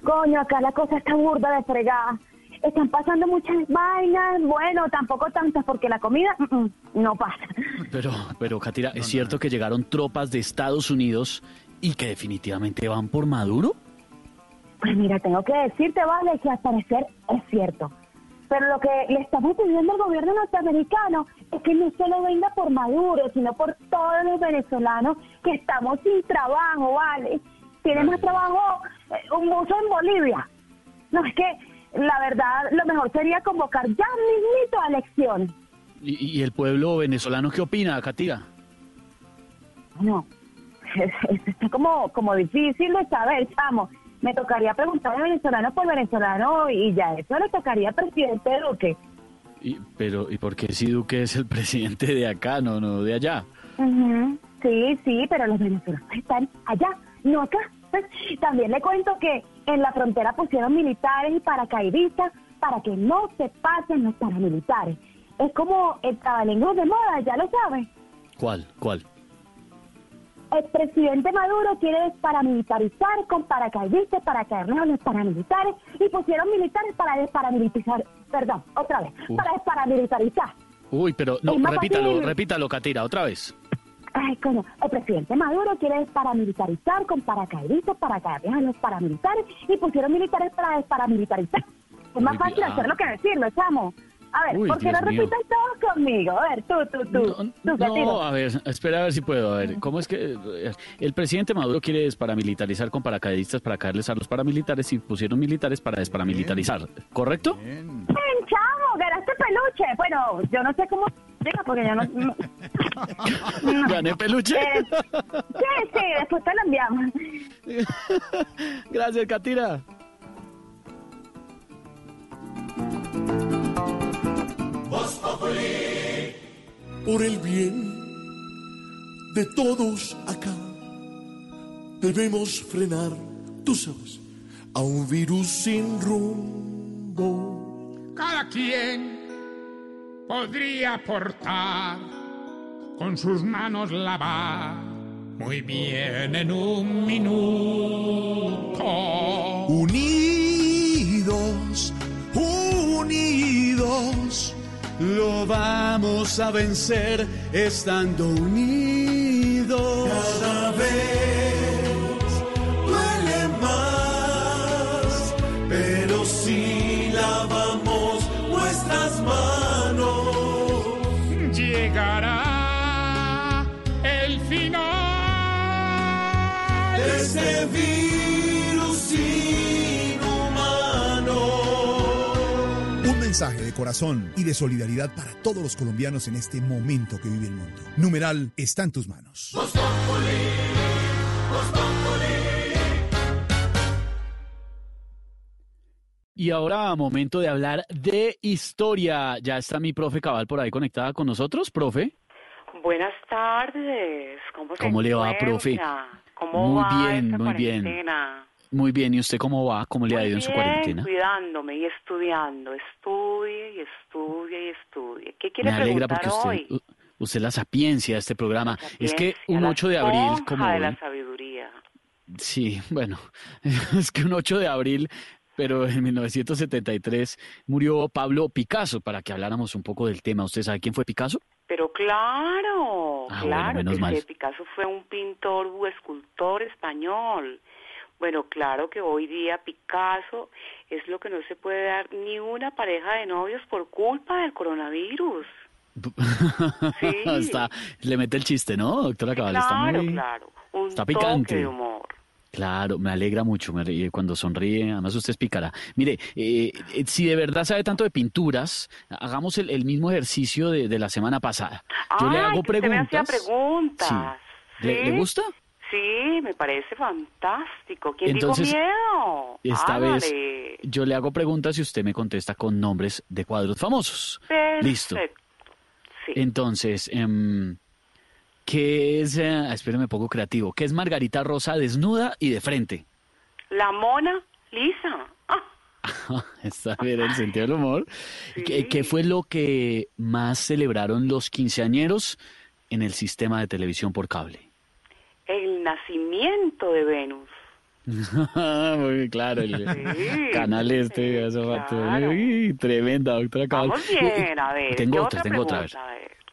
Coño, acá la cosa está burda de fregada. Están pasando muchas vainas. Bueno, tampoco tantas, porque la comida mm, mm, no pasa. Pero, pero Catira, ¿es cierto que llegaron tropas de Estados Unidos y que definitivamente van por Maduro? Pues mira, tengo que decirte, vale, que al parecer es cierto. Pero lo que le estamos pidiendo al gobierno norteamericano es que no solo venga por Maduro, sino por todos los venezolanos que estamos sin trabajo, ¿vale? Tiene más trabajo eh, un buzo en Bolivia. No, es que la verdad lo mejor sería convocar ya mismito a elecciones. ¿Y, y el pueblo venezolano qué opina, Catira? No, es- es- está como, como difícil de saber, chamo. me tocaría preguntar venezolano por venezolano y ya eso le tocaría al presidente Duque. Y, pero, ¿y por qué si Duque es el presidente de acá, no, no de allá? Ujú, Sí, sí, pero los venezolanos están allá, no acá. También le cuento que en la frontera pusieron militares y paracaidistas para que no se pasen los paramilitares. Es como el trabalenguas de moda, ya lo sabes. ¿Cuál? ¿Cuál? El presidente Maduro quiere desparamilitarizar con paracaidistas para caerles a los paramilitares y pusieron militares para desparamilitarizar, perdón, otra vez, para desparamilitarizar. Uy, pero no, repítalo, fácil. repítalo, Catira, otra vez. Ay, coño, el presidente Maduro quiere desparamilitarizar con paracaidistas para caerles a los paramilitares y pusieron militares para desparamilitarizar. Es más Uy, fácil ah. hacerlo que decirlo, chamo. A ver, Uy, ¿por qué no Dios mío. repitan todos conmigo? A ver, tú, tú, tú. No, a ver, espera a ver si puedo. A ver, ¿cómo es que el presidente Maduro quiere desparamilitarizar con paracaidistas para caerles a los paramilitares y pusieron militares para desparamilitarizar? ¿Correcto? Ven, chamo, ganaste peluche. Bueno, yo no sé cómo llega porque yo no... no- ¿Gané peluche? Eh, sí, sí, después te lo enviamos. Gracias, Populi. Por el bien de todos acá, debemos frenar, tú sabes, a un virus sin rumbo. Cada quien podría aportar con sus manos lavar muy bien en un minuto. Unidos, unidos, lo vamos a vencer estando unidos. Cada vez virus inhumano. Un mensaje de corazón y de solidaridad para todos los colombianos en este momento que vive el mundo. Numeral está en tus manos. Populi, Populi. Y ahora, momento de hablar de historia. Ya está mi profe Cabal por ahí conectada con nosotros, profe. Buenas tardes. ¿Cómo, se ¿Cómo le va, profe? ¿Cómo Muy va bien, esta muy bien. cuarentena? Muy bien, ¿y usted cómo va? ¿Cómo le ha Muy ido en su bien, cuarentena? cuidándome y estudiando. Estudie y estudie y estudie. ¿Qué quiere Me alegra preguntar porque hoy? usted, u- usted la sapiencia de este programa. Es que un la 8 de abril, como de la hoy- sabiduría. Sí, bueno, es que un 8 de abril, pero en 1973 murió Pablo Picasso, para que habláramos un poco del tema. ¿Usted sabe quién fue Picasso? Pero claro, Ah, bueno, claro sí, Picasso fue un pintor o escultor español. Bueno, claro que hoy día Picasso es lo que no se puede dar ni una pareja de novios por culpa del coronavirus. Está, le mete el chiste, ¿no, doctora Cabal? Está claro, muy- claro, un está toque picante. de humor. Claro, me alegra mucho me ríe cuando sonríe, además usted es pícara. Mire, eh, eh, si de verdad sabe tanto de pinturas, hagamos el, el mismo ejercicio de, de la semana pasada. Yo le hago que usted me hacía preguntas. Sí. ¿Le- ¿Sí? le gusta? Sí, me parece fantástico. ¿Quién Entonces, dijo miedo? Esta vez yo le hago preguntas y usted me contesta con nombres de cuadros famosos. Listo. Perfecto. Entonces, em, ¿qué es, eh, espéreme poco creativo, qué es Margarita Rosa desnuda y de frente? La mona lisa. Está bien el sentido del humor. ¿Qué, qué fue lo que más celebraron los quinceañeros en el sistema de televisión por cable? El nacimiento de Venus. Muy claro, el Sí, canal este. hace rato. claro. Uy, tremenda, doctora Cabal. Vamos bien, a ver. Tengo ¿qué otra, tengo otra. a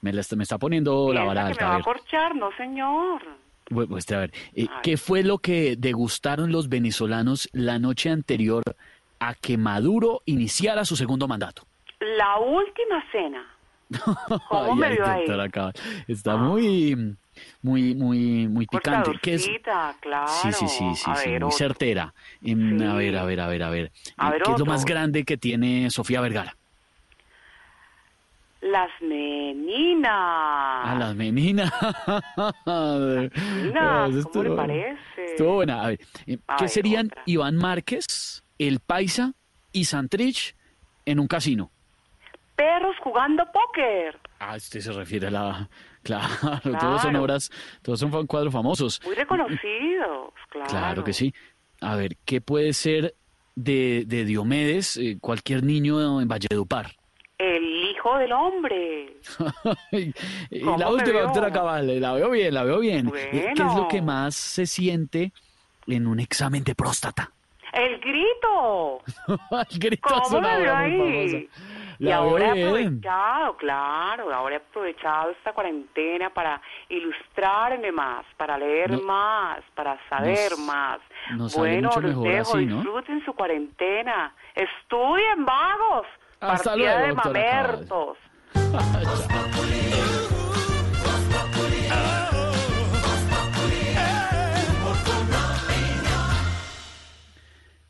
A. Me, la me está poniendo la vara que alta. me A va a corchar, no señor. Pues, a ver, eh, ¿qué fue lo que degustaron los venezolanos la noche anterior a que Maduro iniciara su segundo mandato? La última cena. ¿Cómo me vio ahí? Está muy, muy, muy, muy picante. ¿Qué es? Claro. Sí, sí, sí, sí, A sí, ver, muy certera. Em, A ver, a ver, a ver, a ver. A Eh, ver, ¿Qué es lo más grande que tiene Sofía Vergara? Las meninas. A las meninas. ¿cómo le estuvo- parece? Estuvo buena. A ver, eh, ¿qué ver, serían otra. Iván Márquez, El Paisa y Santrich en un casino? Perros jugando póker. Ah, usted se refiere a la... Claro, todos son Claro. obras, todos son cuadros famosos. Muy reconocidos, claro. Claro que sí. A ver, ¿qué puede ser de, de Diomedes eh, cualquier niño en Valledupar? El hijo del hombre. y ¿Cómo la última, veo? doctora Cabal, la veo bien, la veo bien. Eh, ¿Qué es lo que más se siente en un examen de próstata? El grito. El grito ¿Cómo me muy ahí? Y La veo ahora he aprovechado, claro, ahora he aprovechado esta cuarentena para ilustrarme más, para leer No- más, para saber nos- más. nos bueno, mucho los dejo, así, ¿no? disfruten su cuarentena, estudien vagos, Hasta partida luego, de mamertos.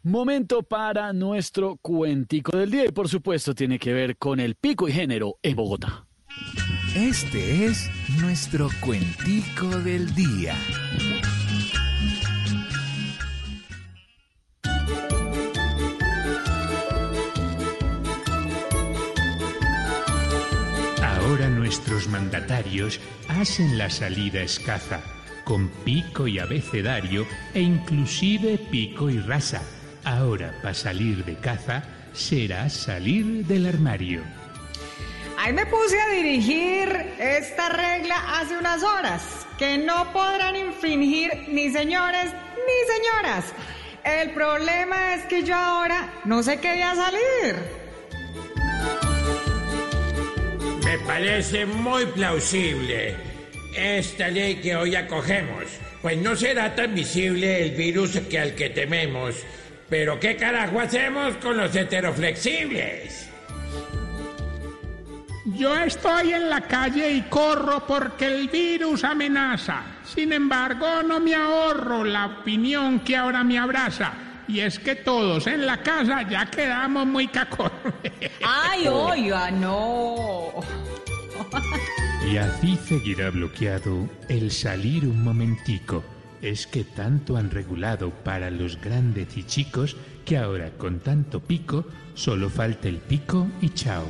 Momento para nuestro cuentico del día y por supuesto tiene que ver con el pico y género en Bogotá. Este es nuestro cuentico del día. Nuestros mandatarios hacen la salida escaza, con pico y abecedario e inclusive pico y raza. Ahora, para salir de caza, será salir del armario. Ahí me puse a dirigir esta regla hace unas horas, que no podrán infringir ni señores ni señoras. El problema es que yo ahora no sé qué día salir. Me parece muy plausible esta ley que hoy acogemos, pues no será tan visible el virus que al que tememos. Pero ¿qué carajo hacemos con los heteroflexibles? Yo estoy en la calle y corro porque el virus amenaza. Sin embargo, no me ahorro la opinión que ahora me abraza. Y es que todos en la casa ya quedamos muy cacos. Ay, oiga, no. Y así seguirá bloqueado el salir un momentico. Es que tanto han regulado para los grandes y chicos que ahora con tanto pico solo falta el pico y chao.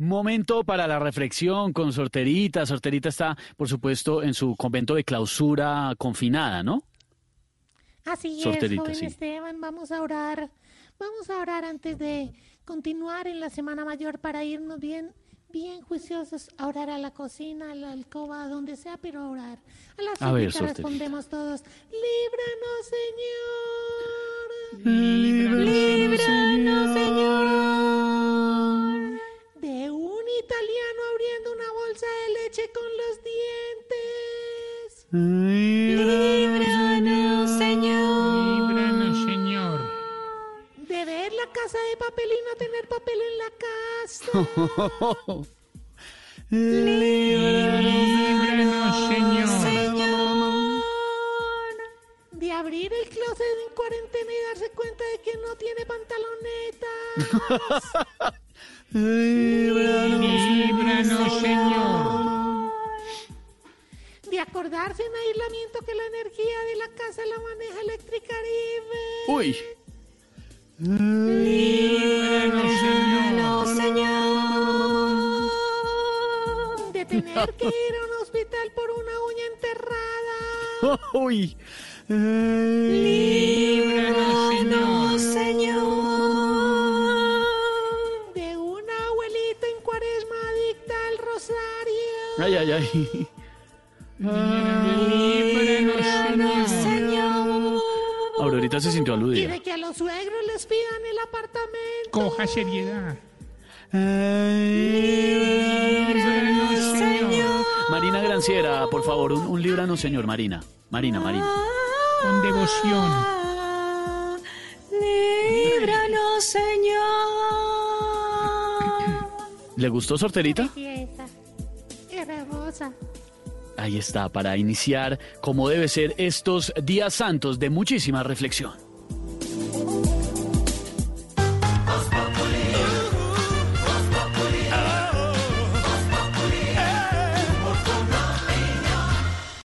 Momento para la reflexión con Sorterita. Sorterita está, por supuesto, en su convento de clausura confinada, ¿no? Así Sorterita, es, joven sí. Esteban, vamos a orar. Vamos a orar antes de continuar en la Semana Mayor para irnos bien, bien juiciosos a orar a la cocina, a la alcoba, a donde sea, pero a orar. A la súplica Sorterita. respondemos todos, líbranos, Señor. Líbranos, Señor. Italiano abriendo una bolsa de leche con los dientes. Líbranos, Señor. Líbranos, Señor. De ver la casa de papel y no tener papel en la casa. Líbranos, Señor. De abrir el closet en cuarentena y darse cuenta de que no tiene pantalonetas. Líbranos, Señor. De acordarse en aislamiento que la energía de la casa la maneja Electricaribe. Uy. Líbranos, Señor. De tener que ir a un hospital por una uña enterrada. Uy. Líbranos, Señor. Rosario. Ay, ay, ay. Líbranos, Señor. Aurorita se sintió Y aludida. de que a los suegros les pidan el apartamento. Coja seriedad. Líbranos, Señor. Marina Granciera, por favor, un, un líbranos, señor. Marina. Marina, Marina. Con devoción. Líbranos, Señor. ¿Le gustó Sorterita? Ahí está, para iniciar, como debe ser, estos días santos de muchísima reflexión.